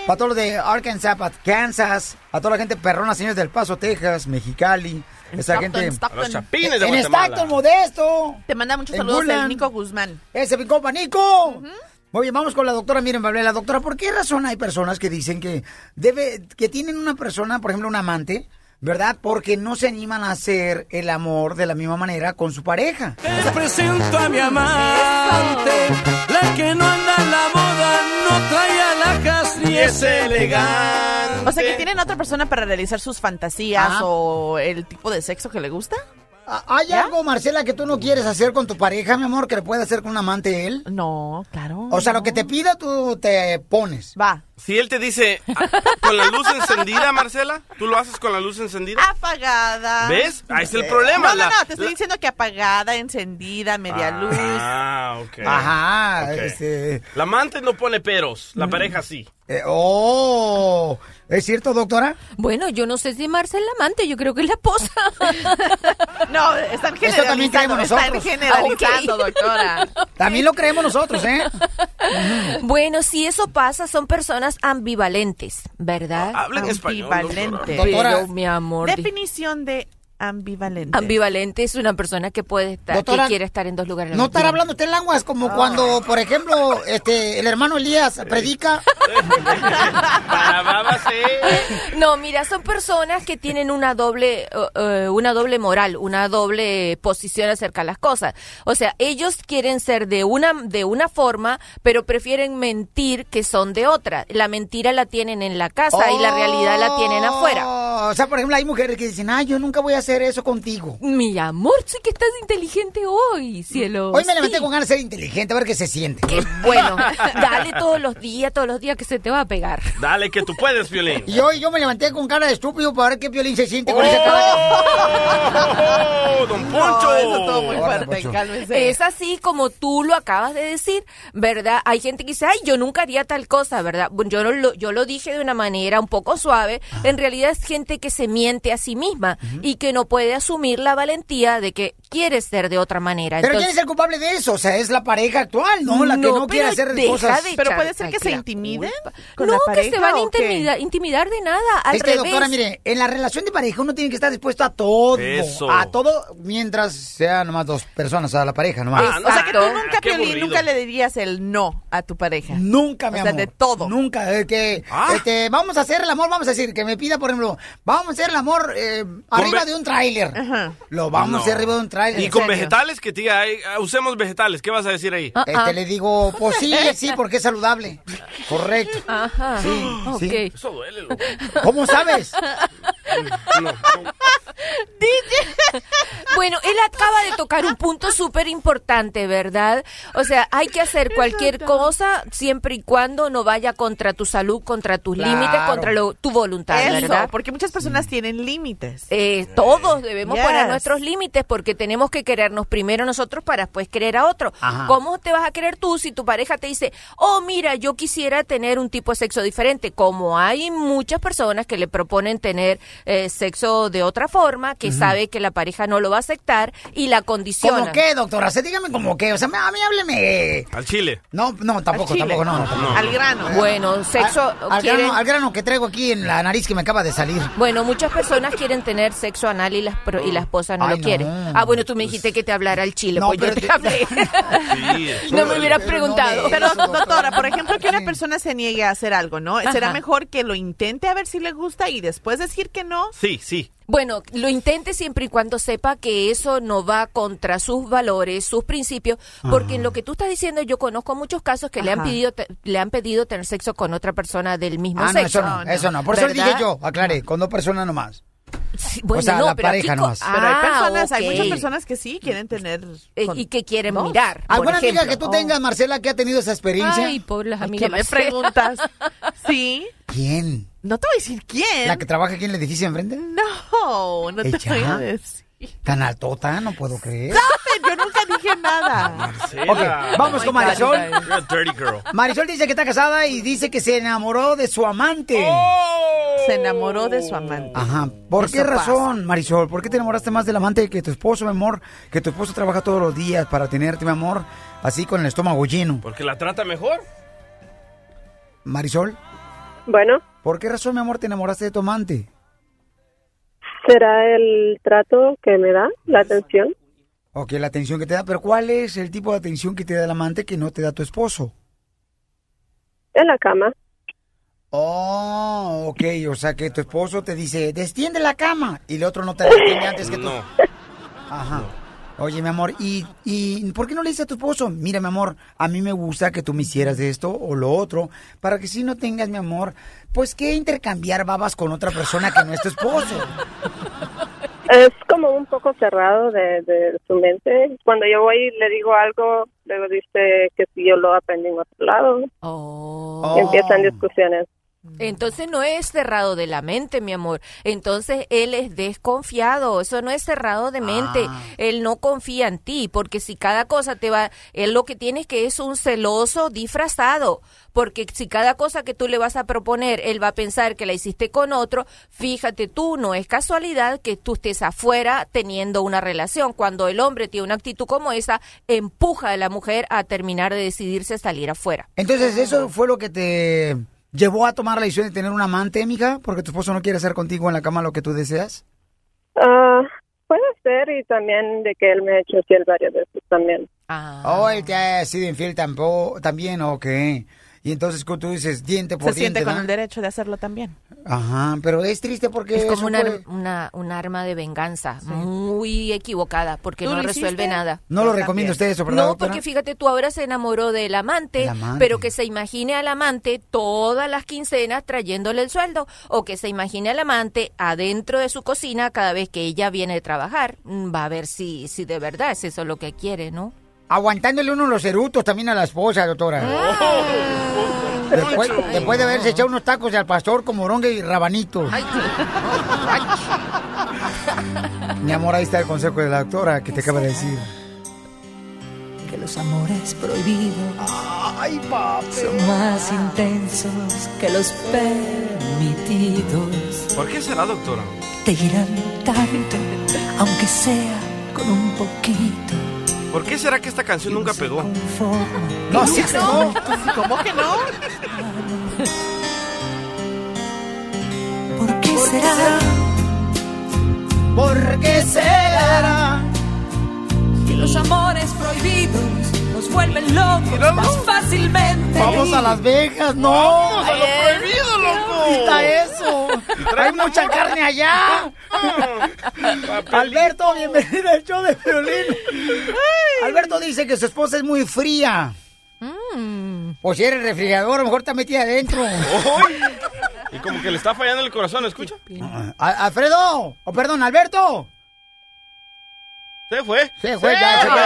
Para todos los de Arkansas, para Kansas, a toda la gente perrona, señores del Paso, Texas, Mexicali, esa Stockton, gente. Stockton. A los chapines de en. Stockton, Modesto. Te manda muchos En saludos el. Nico Guzmán. Ese mi compa Nico. Muy bien, vamos con la doctora Miren La doctora, ¿por qué razón hay personas que dicen que debe, que tienen una persona, por ejemplo, un amante, ¿verdad? Porque no se animan a hacer el amor de la misma manera con su pareja. Te presento a mi amante, la que no anda en la moda, no trae alhajas ni es elegante. O sea, que tienen otra persona para realizar sus fantasías Ah. o el tipo de sexo que le gusta. Ah, ¿Hay algo, Marcela, que tú no quieres hacer con tu pareja, mi amor, que le pueda hacer con un amante él? No, claro. O sea, lo que te pida, tú te pones. Va. Si él te dice, "Ah, ¿con la luz encendida, Marcela? ¿Tú lo haces con la luz encendida? Apagada. ¿Ves? Ahí está el problema. No, no, la- no, te estoy la- diciendo que apagada, encendida, media luz. Ah, ok. Ajá, Ok. este... La amante no pone peros, la pareja sí. eh, oh, ¿es cierto, doctora? Bueno, yo no sé si Marcela es la amante, yo creo que es la esposa. [LAUGHS] No, están Eso también creemos generalizando, están nosotros. generalizando, Ah, doctora. [LAUGHS] También lo creemos nosotros, ¿eh? [LAUGHS] Bueno, si eso pasa, son personas ambivalentes, ¿verdad? Habla en español, Ambivalente. Doctora. Pero, mi amor, Definición de ambivalente. ambivalente es una persona que puede estar, Doctora, que quiere estar en dos lugares. No estar hablando usted lenguas como cuando, por ejemplo, este, el hermano Elías predica. [LAUGHS] No, mira, son personas que tienen una doble, eh, una doble moral, una doble posición acerca de las cosas. O sea, ellos quieren ser de una, de una forma, pero prefieren mentir que son de otra. La mentira la tienen en la casa y la realidad la tienen afuera. Oh, O sea, por ejemplo, hay mujeres que dicen, ay, yo nunca voy a hacer eso contigo. Mi amor, sí que estás inteligente hoy, cielo. Hoy me levanté Sí. con ganas de ser inteligente, a ver qué se siente. Qué bueno, [LAUGHS] dale todos los días, todos los días que se te va a pegar. Dale que tú puedes, Violín. Y hoy yo me levanté con cara de estúpido para ver qué violín se siente con ese caballo. ¡Oh, don Poncho! No, eso estuvo muy Hola, fuerte, Poncho. cálmese. Es así como tú lo acabas de decir, ¿verdad? Hay gente que dice, ay, yo nunca haría tal cosa, ¿verdad? Yo, no lo, yo lo dije de una manera un poco suave. En realidad es gente que se miente a sí misma y que no puede asumir la valentía de que quiere ser de otra manera. Pero ¿quién es el culpable de eso? O sea, es la pareja actual, ¿no? La que no, quiere hacer cosas. de Pero puede ser que se intimiden con no, la que se van a ¿o qué? intimidar, intimidar de nada. Al es que, revés. doctora, mire, en la relación de pareja uno tiene que estar dispuesto a todo. Eso. A todo mientras sean nomás dos personas, a la pareja nomás. Ah, O sea, que tú nunca, Piolín, le dirías el no a tu pareja. Nunca, mi O sea, amor. de todo. Nunca. eh, que, Ah. este, vamos a hacer el amor, vamos a decir, que me pida, por ejemplo, vamos a hacer el amor eh, arriba de un tráiler. Lo vamos No. a hacer arriba de un tráiler. Y ¿en con serio? vegetales que te diga, "Ay, ah, usemos vegetales. ¿Qué vas a decir ahí? Este, ah. le digo, pues sí, [LAUGHS] sí, porque es saludable. Correcto. Ajá. Sí, sí. Eso duele, loco. ¿Cómo sabes? No, no. [LAUGHS] Bueno, él acaba de tocar un punto súper importante, ¿verdad? O sea, hay que hacer cualquier cosa siempre y cuando no vaya contra tu salud, contra tus Claro. límites, contra lo- tu voluntad, Eso, ¿verdad? porque muchas personas tienen límites. Eh, todos debemos Yes. poner nuestros límites porque tenemos que querernos primero nosotros para después querer a otro. Ajá. ¿Cómo te vas a querer tú si tu pareja te dice, oh, mira, yo quisiera tener un tipo de sexo diferente? Como hay muchas personas que le proponen tener eh, sexo de otra forma, que sabe que la pareja no lo va a aceptar y la condiciona. ¿Cómo qué, doctora? Se dígame como qué. O sea, a mí hábleme. Al chile. No, no, tampoco, tampoco, no. No, tampoco. Al grano. Bueno, sexo, Al, grano, al grano que traigo aquí en la nariz que me acaba de salir. Bueno, muchas personas quieren tener sexo anal y, las, pro- y la esposa no Ay, lo no. quiere. Ah, bueno, tú me dijiste que te hablara al chile, No, pues yo pero te te- hablé. [LAUGHS] no me hubieras preguntado. Pero, doctora, por ejemplo, que una persona se niegue a hacer algo, ¿no? ¿Será Ajá. mejor que lo intente a ver si le gusta y después decir que no? Sí, sí. Bueno, lo intente siempre y cuando sepa que eso no va contra sus valores, sus principios, porque en lo que tú estás diciendo yo conozco muchos casos que le han pedido te- le han pedido tener sexo con otra persona del mismo Ah, no, sexo. eso no, eso no. Por eso le dije yo, aclaré, con dos personas nomás. Bueno, o sea, no, la pero aquí pareja co- nomás. Pero hay Ah, personas, hay muchas personas que sí quieren tener... Eh, con- y que quieren mirar. por ¿Alguna amiga ejemplo. que tú tengas, Marcela, que ha tenido esa experiencia? Ay, pobre las amigas. ¿qué me preguntas? [LAUGHS] Sí. ¿Quién? No te voy a decir quién. ¿La que trabaja aquí en el edificio enfrente? No, no te voy a decir. ¿Tan altota? No puedo creer. Nunca dije nada. Ok, vamos con Marisol. You're a dirty girl. Marisol dice que está casada y dice que se enamoró de su amante. Se enamoró de su amante. Ajá. ¿Por Eso qué razón, Marisol? ¿Por qué te enamoraste más del amante que tu esposo, mi amor? Que tu esposo trabaja todos los días para tenerte, mi amor, así con el estómago lleno. Porque la trata mejor. Marisol, Bueno, ¿por qué razón, mi amor, te enamoraste de tu amante? será el trato que me da, la atención. Ok, la atención que te da, pero ¿cuál es el tipo de atención que te da el amante que no te da tu esposo? En la cama. Oh, ok, o sea que tu esposo te dice, destiende la cama, y el otro no te la destiende antes que tú. No. Ajá. Oye, mi amor, ¿y, ¿y por qué no le dices a tu esposo? Mira, mi amor, a mí me gusta que tú me hicieras esto o lo otro, para que si no tengas, mi amor, pues que intercambiar babas con otra persona que no es tu esposo. Es como un poco cerrado de, de su mente. Cuando yo voy y le digo algo, luego dice que si yo lo aprendí en otro lado. Oh. Empiezan discusiones. Entonces no es cerrado de la mente, mi amor. Entonces él es desconfiado. Eso no es cerrado de mente. Ah. Él no confía en ti, porque si cada cosa te va, él lo que tiene es que es un celoso disfrazado. Porque si cada cosa que tú le vas a proponer, él va a pensar que la hiciste con otro, fíjate tú, no es casualidad que tú estés afuera teniendo una relación. Cuando el hombre tiene una actitud como esa, empuja a la mujer a terminar de decidirse a salir afuera. Entonces, ¿eso fue lo que te llevó a tomar la decisión de tener un amante, mija? Porque tu esposo no quiere hacer contigo en la cama lo que tú deseas. Ah, puede ser y también de que él me ha hecho fiel varias veces también. Oh, él te ha sido infiel tampoco, también, ok. Y entonces tú dices diente por Se siente diente, con ¿no? el derecho de hacerlo también. Ajá, pero es triste porque Es como una, puede- una, un arma de venganza muy equivocada porque ¿Tú no resuelve hiciste? nada. No lo recomienda usted eso, ¿verdad, No, doctora? porque fíjate, tú ahora se enamoró del amante, amante. pero que se imagine al amante todas las quincenas trayéndole el sueldo o que se imagine al amante adentro de su cocina cada vez que ella viene de trabajar. Mm, Va a ver si, si de verdad es eso lo que quiere, ¿no? Aguantándole uno los erutos también a la esposa, doctora. Después, después de haberse echado unos tacos al pastor con moronga y rabanito. Mi amor, ahí está el consejo de la doctora que te acaba de decir. que los amores prohibidos Ay, papi. son más intensos que los permitidos. ¿Por qué será, doctora? Te irán tanto, aunque sea con un poquito. ¿Por qué será que esta canción nunca pegó? No, sí, no. ¿Cómo que no? ¿Por qué será? ¿Por qué será? Que los amores prohibidos vuelven locos más fácilmente. Vamos a Las Vegas, no. Vamos a lo prohibido, loco. Quita eso. [LAUGHS] Hay mucha carne allá. Alberto, bienvenido al show de violín. Alberto dice que su esposa es muy fría. O si eres refrigerador, a lo mejor está metida adentro. Y como que le está fallando el corazón, ¿escucha? Alfredo, o perdón, Alberto. Se fue. Se fue, ya se fue.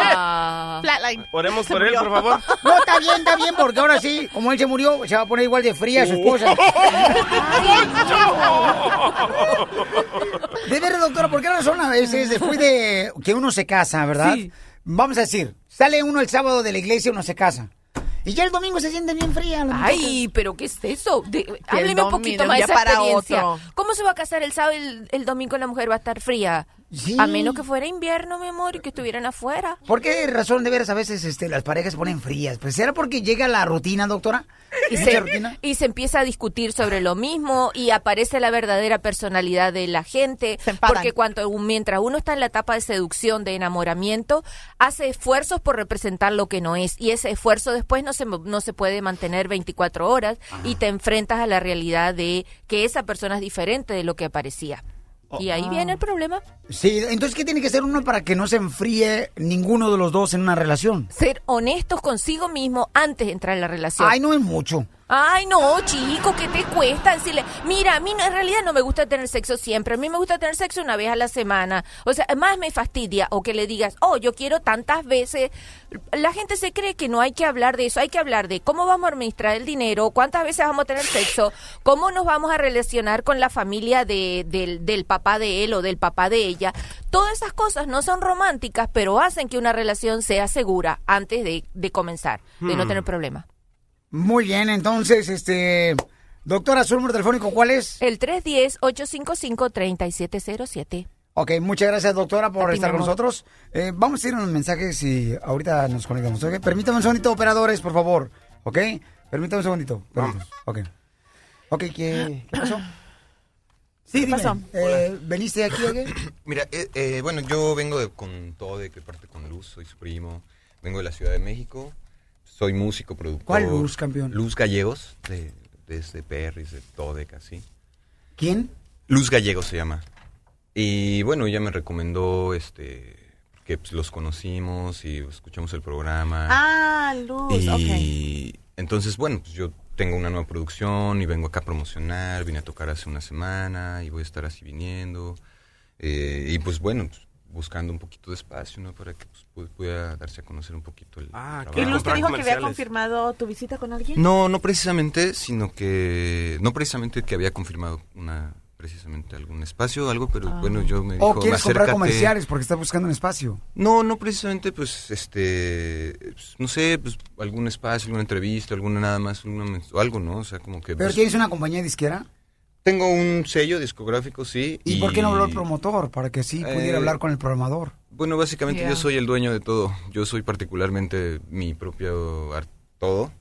Flatline. Oremos por él, por favor. [LAUGHS] No, está bien, está bien, porque ahora sí, como él se murió, se va a poner igual de fría su esposa. [LAUGHS] De veras, doctora, ¿por qué razón a veces después de que uno se casa, verdad? Vamos a decir, sale uno el sábado de la iglesia, uno se casa. Y ya el domingo se siente bien fría. la Ay, pero ¿qué es eso? De- hábleme un poquito más de esa experiencia. otro. ¿Cómo se va a casar el sábado y el, el domingo la mujer va a estar fría? A menos que fuera invierno, mi amor, y que estuvieran afuera. ¿Por qué razón de veras a veces este, las parejas se ponen frías? Pues será porque llega la rutina, doctora. Y ¿Mucha se, rutina? y se empieza a discutir sobre lo mismo y aparece la verdadera personalidad de la gente. Porque cuando, mientras uno está en la etapa de seducción, de enamoramiento, hace esfuerzos por representar lo que no es. Y ese esfuerzo después no se, no se puede mantener 24 horas y te enfrentas a la realidad de que esa persona es diferente de lo que aparecía. Y ahí Ah. viene el problema. Sí, entonces, ¿qué tiene que hacer uno para que no se enfríe ninguno de los dos en una relación? Ser honestos consigo mismo antes de entrar en la relación. Ay, no es mucho. Ay, no, chico, ¿qué te cuesta decirle? Mira, a mí no- en realidad no me gusta tener sexo siempre. A mí me gusta tener sexo una vez a la semana. O sea, más me fastidia. O que le digas, oh, yo quiero tantas veces. La gente se cree que no hay que hablar de eso. Hay que hablar de cómo vamos a administrar el dinero, cuántas veces vamos a tener sexo, cómo nos vamos a relacionar con la familia de, del, del papá de él o del papá de ella. Todas esas cosas no son románticas, pero hacen que una relación sea segura antes de, de comenzar, de no Hmm. tener problemas. Muy bien, entonces, este... Doctora, su número telefónico, ¿cuál es? El 310-855-3707. Ok, muchas gracias, doctora, por ti, estar con nosotros. Eh, vamos a ir a unos mensajes y ahorita nos conectamos, ¿ok? Permítame un segundito, operadores, por favor, ¿ok? Permítame un segundito. permítame. Ok. Ok, ¿qué, qué [CLEARS THROAT] pasó? Sí, ¿Qué dime. pasó? Eh, ¿Veniste aquí, ok? [CLEARS THROAT] Mira, eh, eh, bueno, yo vengo de- con todo, de que parte con Luz, soy su primo. Vengo de la Ciudad de México, soy músico, productor. ¿Cuál Luz, campeón? Luz Gallegos, de, desde Perris, de Todec, así. ¿Quién? Luz Gallegos se llama. Y bueno, ella me recomendó, este, que pues, los conocimos y escuchamos el programa. Ah, Luz, ok. Y entonces, bueno, pues yo tengo una nueva producción y vengo acá a promocionar, vine a tocar hace una semana y voy a estar así viniendo. Eh, y pues bueno, pues, buscando un poquito de espacio, ¿no? Para que pues, pu- pueda darse a conocer un poquito el Ah, trabajo. ¿Y Luz te dijo que había confirmado tu visita con alguien? No, no precisamente, sino que... No precisamente que había confirmado una precisamente algún espacio o algo, pero Ah. bueno, yo me dijo, ¿O quieres comprar comerciales porque estás buscando un espacio? No, no precisamente, pues, este, pues, no sé, pues, algún espacio, alguna entrevista, alguna nada más, alguna algo, ¿no? O sea, como que... ¿Pero pues, tienes una compañía disquera? Tengo un sello discográfico, sí. ¿Y, por qué no habló el promotor? Para que sí pudiera Eh, hablar con el programador. Bueno, básicamente yo soy el dueño de todo. Yo soy particularmente mi propio todo.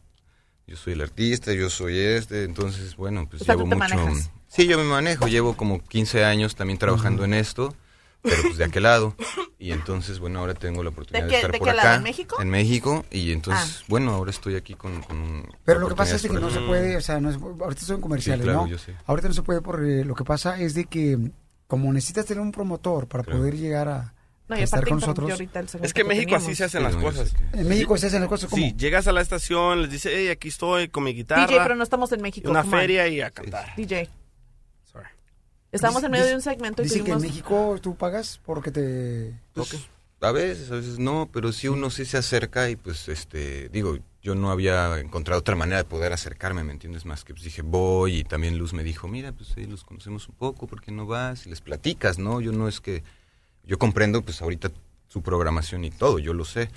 Yo soy el artista, yo soy este, entonces, bueno, pues O sea, llevo tú te mucho... manejas. Sí, yo me manejo, llevo como 15 años también trabajando en esto, pero pues de aquel lado. [COUGHS] Y entonces, bueno, ahora tengo la oportunidad de, qué- estar de por acá. lado? ¿En México? En México, y entonces, Ah. bueno, ahora estoy aquí con... con un- Pero la lo que pasa es de que no se puede, o sea, no es- ahorita son comerciales, Sí, claro, ¿no? yo sé. Ahorita no se puede por eh, lo que pasa es de que como necesitas tener un promotor para poder llegar a, No, y estar con nosotros. ahorita el segmento Es que en que México así se hacen Sí, las cosas. que- En México se hacen las cosas como Sí, llegas a la estación, les dice, hey, aquí estoy con mi guitarra. DJ, pero no estamos en México. Una feria y a cantar. DJ. Estamos en medio de un segmento y Dice que en tuvimos... México tú pagas porque te Pues, a veces, a veces no, pero sí uno sí se acerca y pues, este, digo, yo no había encontrado otra manera de poder acercarme, ¿me entiendes? Más que pues dije, voy y también Luz me dijo, mira, pues sí, los conocemos un poco, ¿por qué no vas? Y les platicas, ¿no? Yo no es que, yo comprendo pues ahorita su programación y todo, yo lo sé.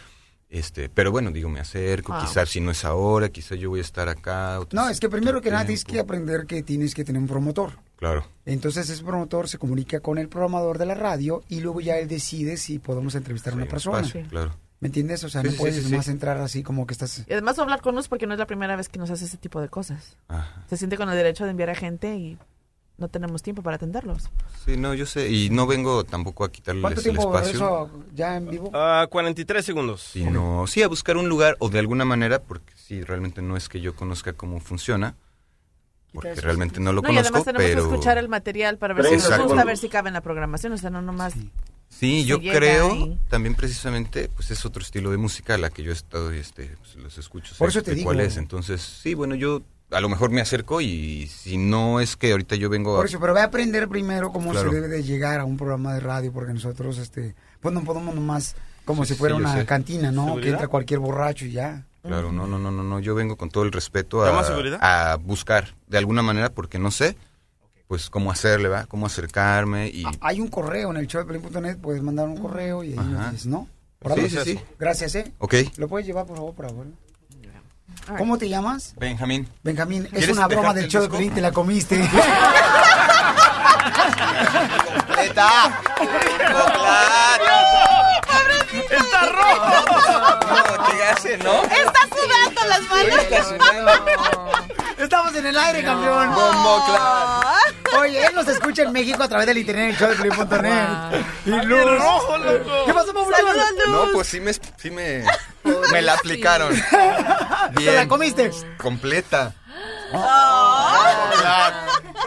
Este, pero bueno, digo, me acerco, Wow. quizás si no es ahora, quizás yo voy a estar acá. otro No, es que primero que nada tienes que aprender que tienes que tener un promotor. Claro. Entonces ese promotor se comunica con el programador de la radio y luego ya él decide si podemos entrevistar a una persona. espacio, claro. ¿Me entiendes? O sea, Sí, no sí, puedes sí, sí. nomás entrar así como que estás... Y además hablar con Luz porque no es la primera vez que nos hace ese tipo de cosas. Se siente con el derecho de enviar a gente y no tenemos tiempo para atenderlos. Sí, no, yo sé, y no vengo tampoco a quitarles ¿Cuánto el tiempo espacio. eso ya en vivo? Ah, 43 segundos. sino sí a buscar un lugar o de alguna manera porque sí realmente no es que yo conozca cómo funciona porque realmente no lo No, y además conozco tenemos pero que escuchar el material para ver Pero si nos gusta, a ver si cabe en la programación. O sea, no nomás... sí yo creo y- también precisamente pues es otro estilo de música a la que yo he estado este pues, los escucho Por sé eso te digo. cuál es entonces sí bueno yo a lo mejor me acerco y si no es que ahorita yo vengo a... Por eso, pero ve a aprender primero cómo Claro. se debe de llegar a un programa de radio, porque nosotros, este, pues no podemos nomás, como Sí, si fuera sí, una sé. cantina, ¿no? Que entra cualquier borracho y ya. Claro, no, no, no, no, no, yo vengo con todo el respeto ¿Llama a, seguridad? a buscar de alguna manera porque no sé, pues cómo hacerle, ¿va? Cómo acercarme y... Hay un correo en el show de Pelín.net, puedes mandar un correo y ahí nos dices, ¿no? Sí, sí, sí. Gracias, ¿eh? Ok. ¿Lo puedes llevar, por favor, por favor? ¿Cómo te llamas? Benjamín. Benjamín, es ¿Quieres una broma del el show de? Pelín, te la comiste. [LAUGHS] ¡Completa! ¡Está rojo! ¿Qué hace, no? Las manos. Estamos en el aire, campeón. Bombo, Oye, él nos escucha en México a través del internet, el show de. Y Bien Luz. rojo, loco. ¿Qué pasó, Luz. No, pues sí me, sí me, me la aplicaron. [LAUGHS] ¿Te la Bien. comiste? Completa.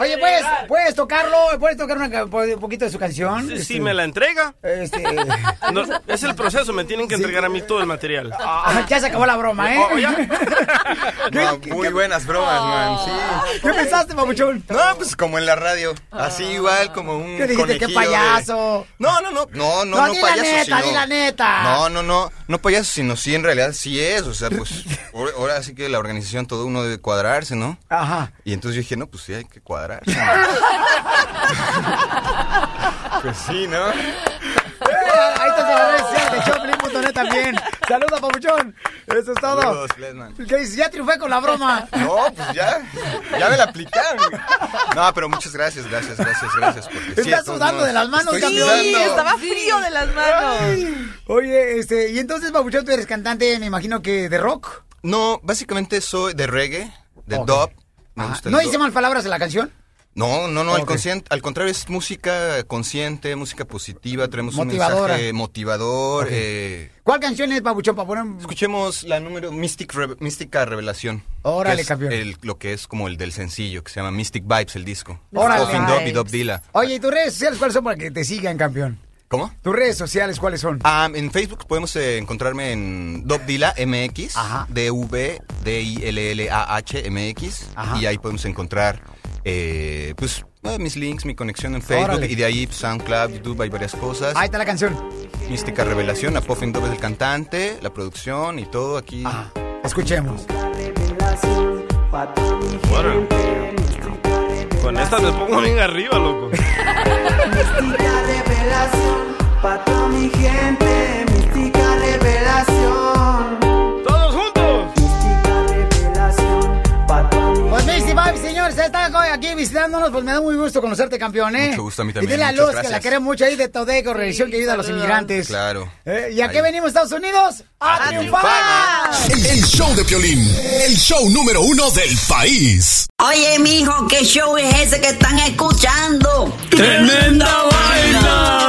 Oye, ¿puedes, ¿puedes tocarlo? ¿Puedes tocar una un poquito de su canción? Sí, sí, Este, me la entrega. Este... [LAUGHS] No, es el proceso, me tienen que entregar a mí todo el material. [LAUGHS] Ah, ya se acabó la broma, ¿eh? Oh, ya. [LAUGHS] No, muy buenas bromas, man. Sí. ¿Qué pensaste, papuchón? No, pues como en la radio. Así igual, como un. ¿Qué dijiste? ¿Qué conejillo de- payaso? No, no, no. No, no, No, no, di la payaso. neta, sino... di la neta. No, no, no. No payaso, sino sí, en realidad sí es. O sea, pues. ahora- Ahora sí que la organización, todo uno debe cuadrarse, ¿no? Ajá. Y entonces yo dije, no, pues sí hay que cuadrar. [LAUGHS] pues sí, ¿no? Ahí está en las redes sociales de showpelín.net también. Saludos, papuchón. Eso es todo. Saludos. ¿Qué dices? Ya triunfé con la broma. No, pues ya. Ya me la aplicaron. No, pero muchas gracias, gracias, gracias, gracias. Porque sí, Estás todos sudando de las manos, estoy campeón. Sí, sudando. estaba frío de las manos. Oye, este, y entonces, papuchón, tú eres cantante, me imagino que de rock. No, básicamente soy de reggae, de Ok. dub. Me gusta ¿No dice mal palabras en la canción? No, no, no, al, contrario, es música consciente, música positiva, Motivadora. un mensaje motivador. Eh, ¿Cuál canción es, papuchón, para poner... escuchemos la número Mystic Re- Mística Revelación. Órale, campeón. el- lo que es como el del sencillo, que se llama Mystic Vibes, el disco. Órale. Dub y. Oye, ¿y tus redes sociales cuáles son para que te sigan, campeón? ¿Cómo? ¿Tus redes sociales cuáles son? Ah, en Facebook podemos eh, encontrarme en Dubdila MX, D-V-D-I-L-L-A-H MX, Ajá. y ahí podemos encontrar eh, pues eh, mis links, mi conexión en Facebook, Órale. y de ahí pues, SoundCloud, YouTube, hay varias cosas. Ahí está la canción. Mística Revelación, Apophis Dub es el cantante, la producción y todo aquí. Escuchemos. Órale. Con esta me pongo bien arriba, loco. [LAUGHS] Mística revelación, aquí visitándonos, pues me da muy gusto conocerte, campeón, ¿eh? Mucho gusto a mí Y también, dile a Luz que la queremos mucho ahí de Todeco, organización que ayuda a los inmigrantes. Claro. Eh, ¿Y a qué venimos, Estados Unidos? ¡A, triunfar! El, el show de Piolín, el show número uno del país. Oye, mijo, ¿qué show es ese que están escuchando? ¡Tremenda vaina!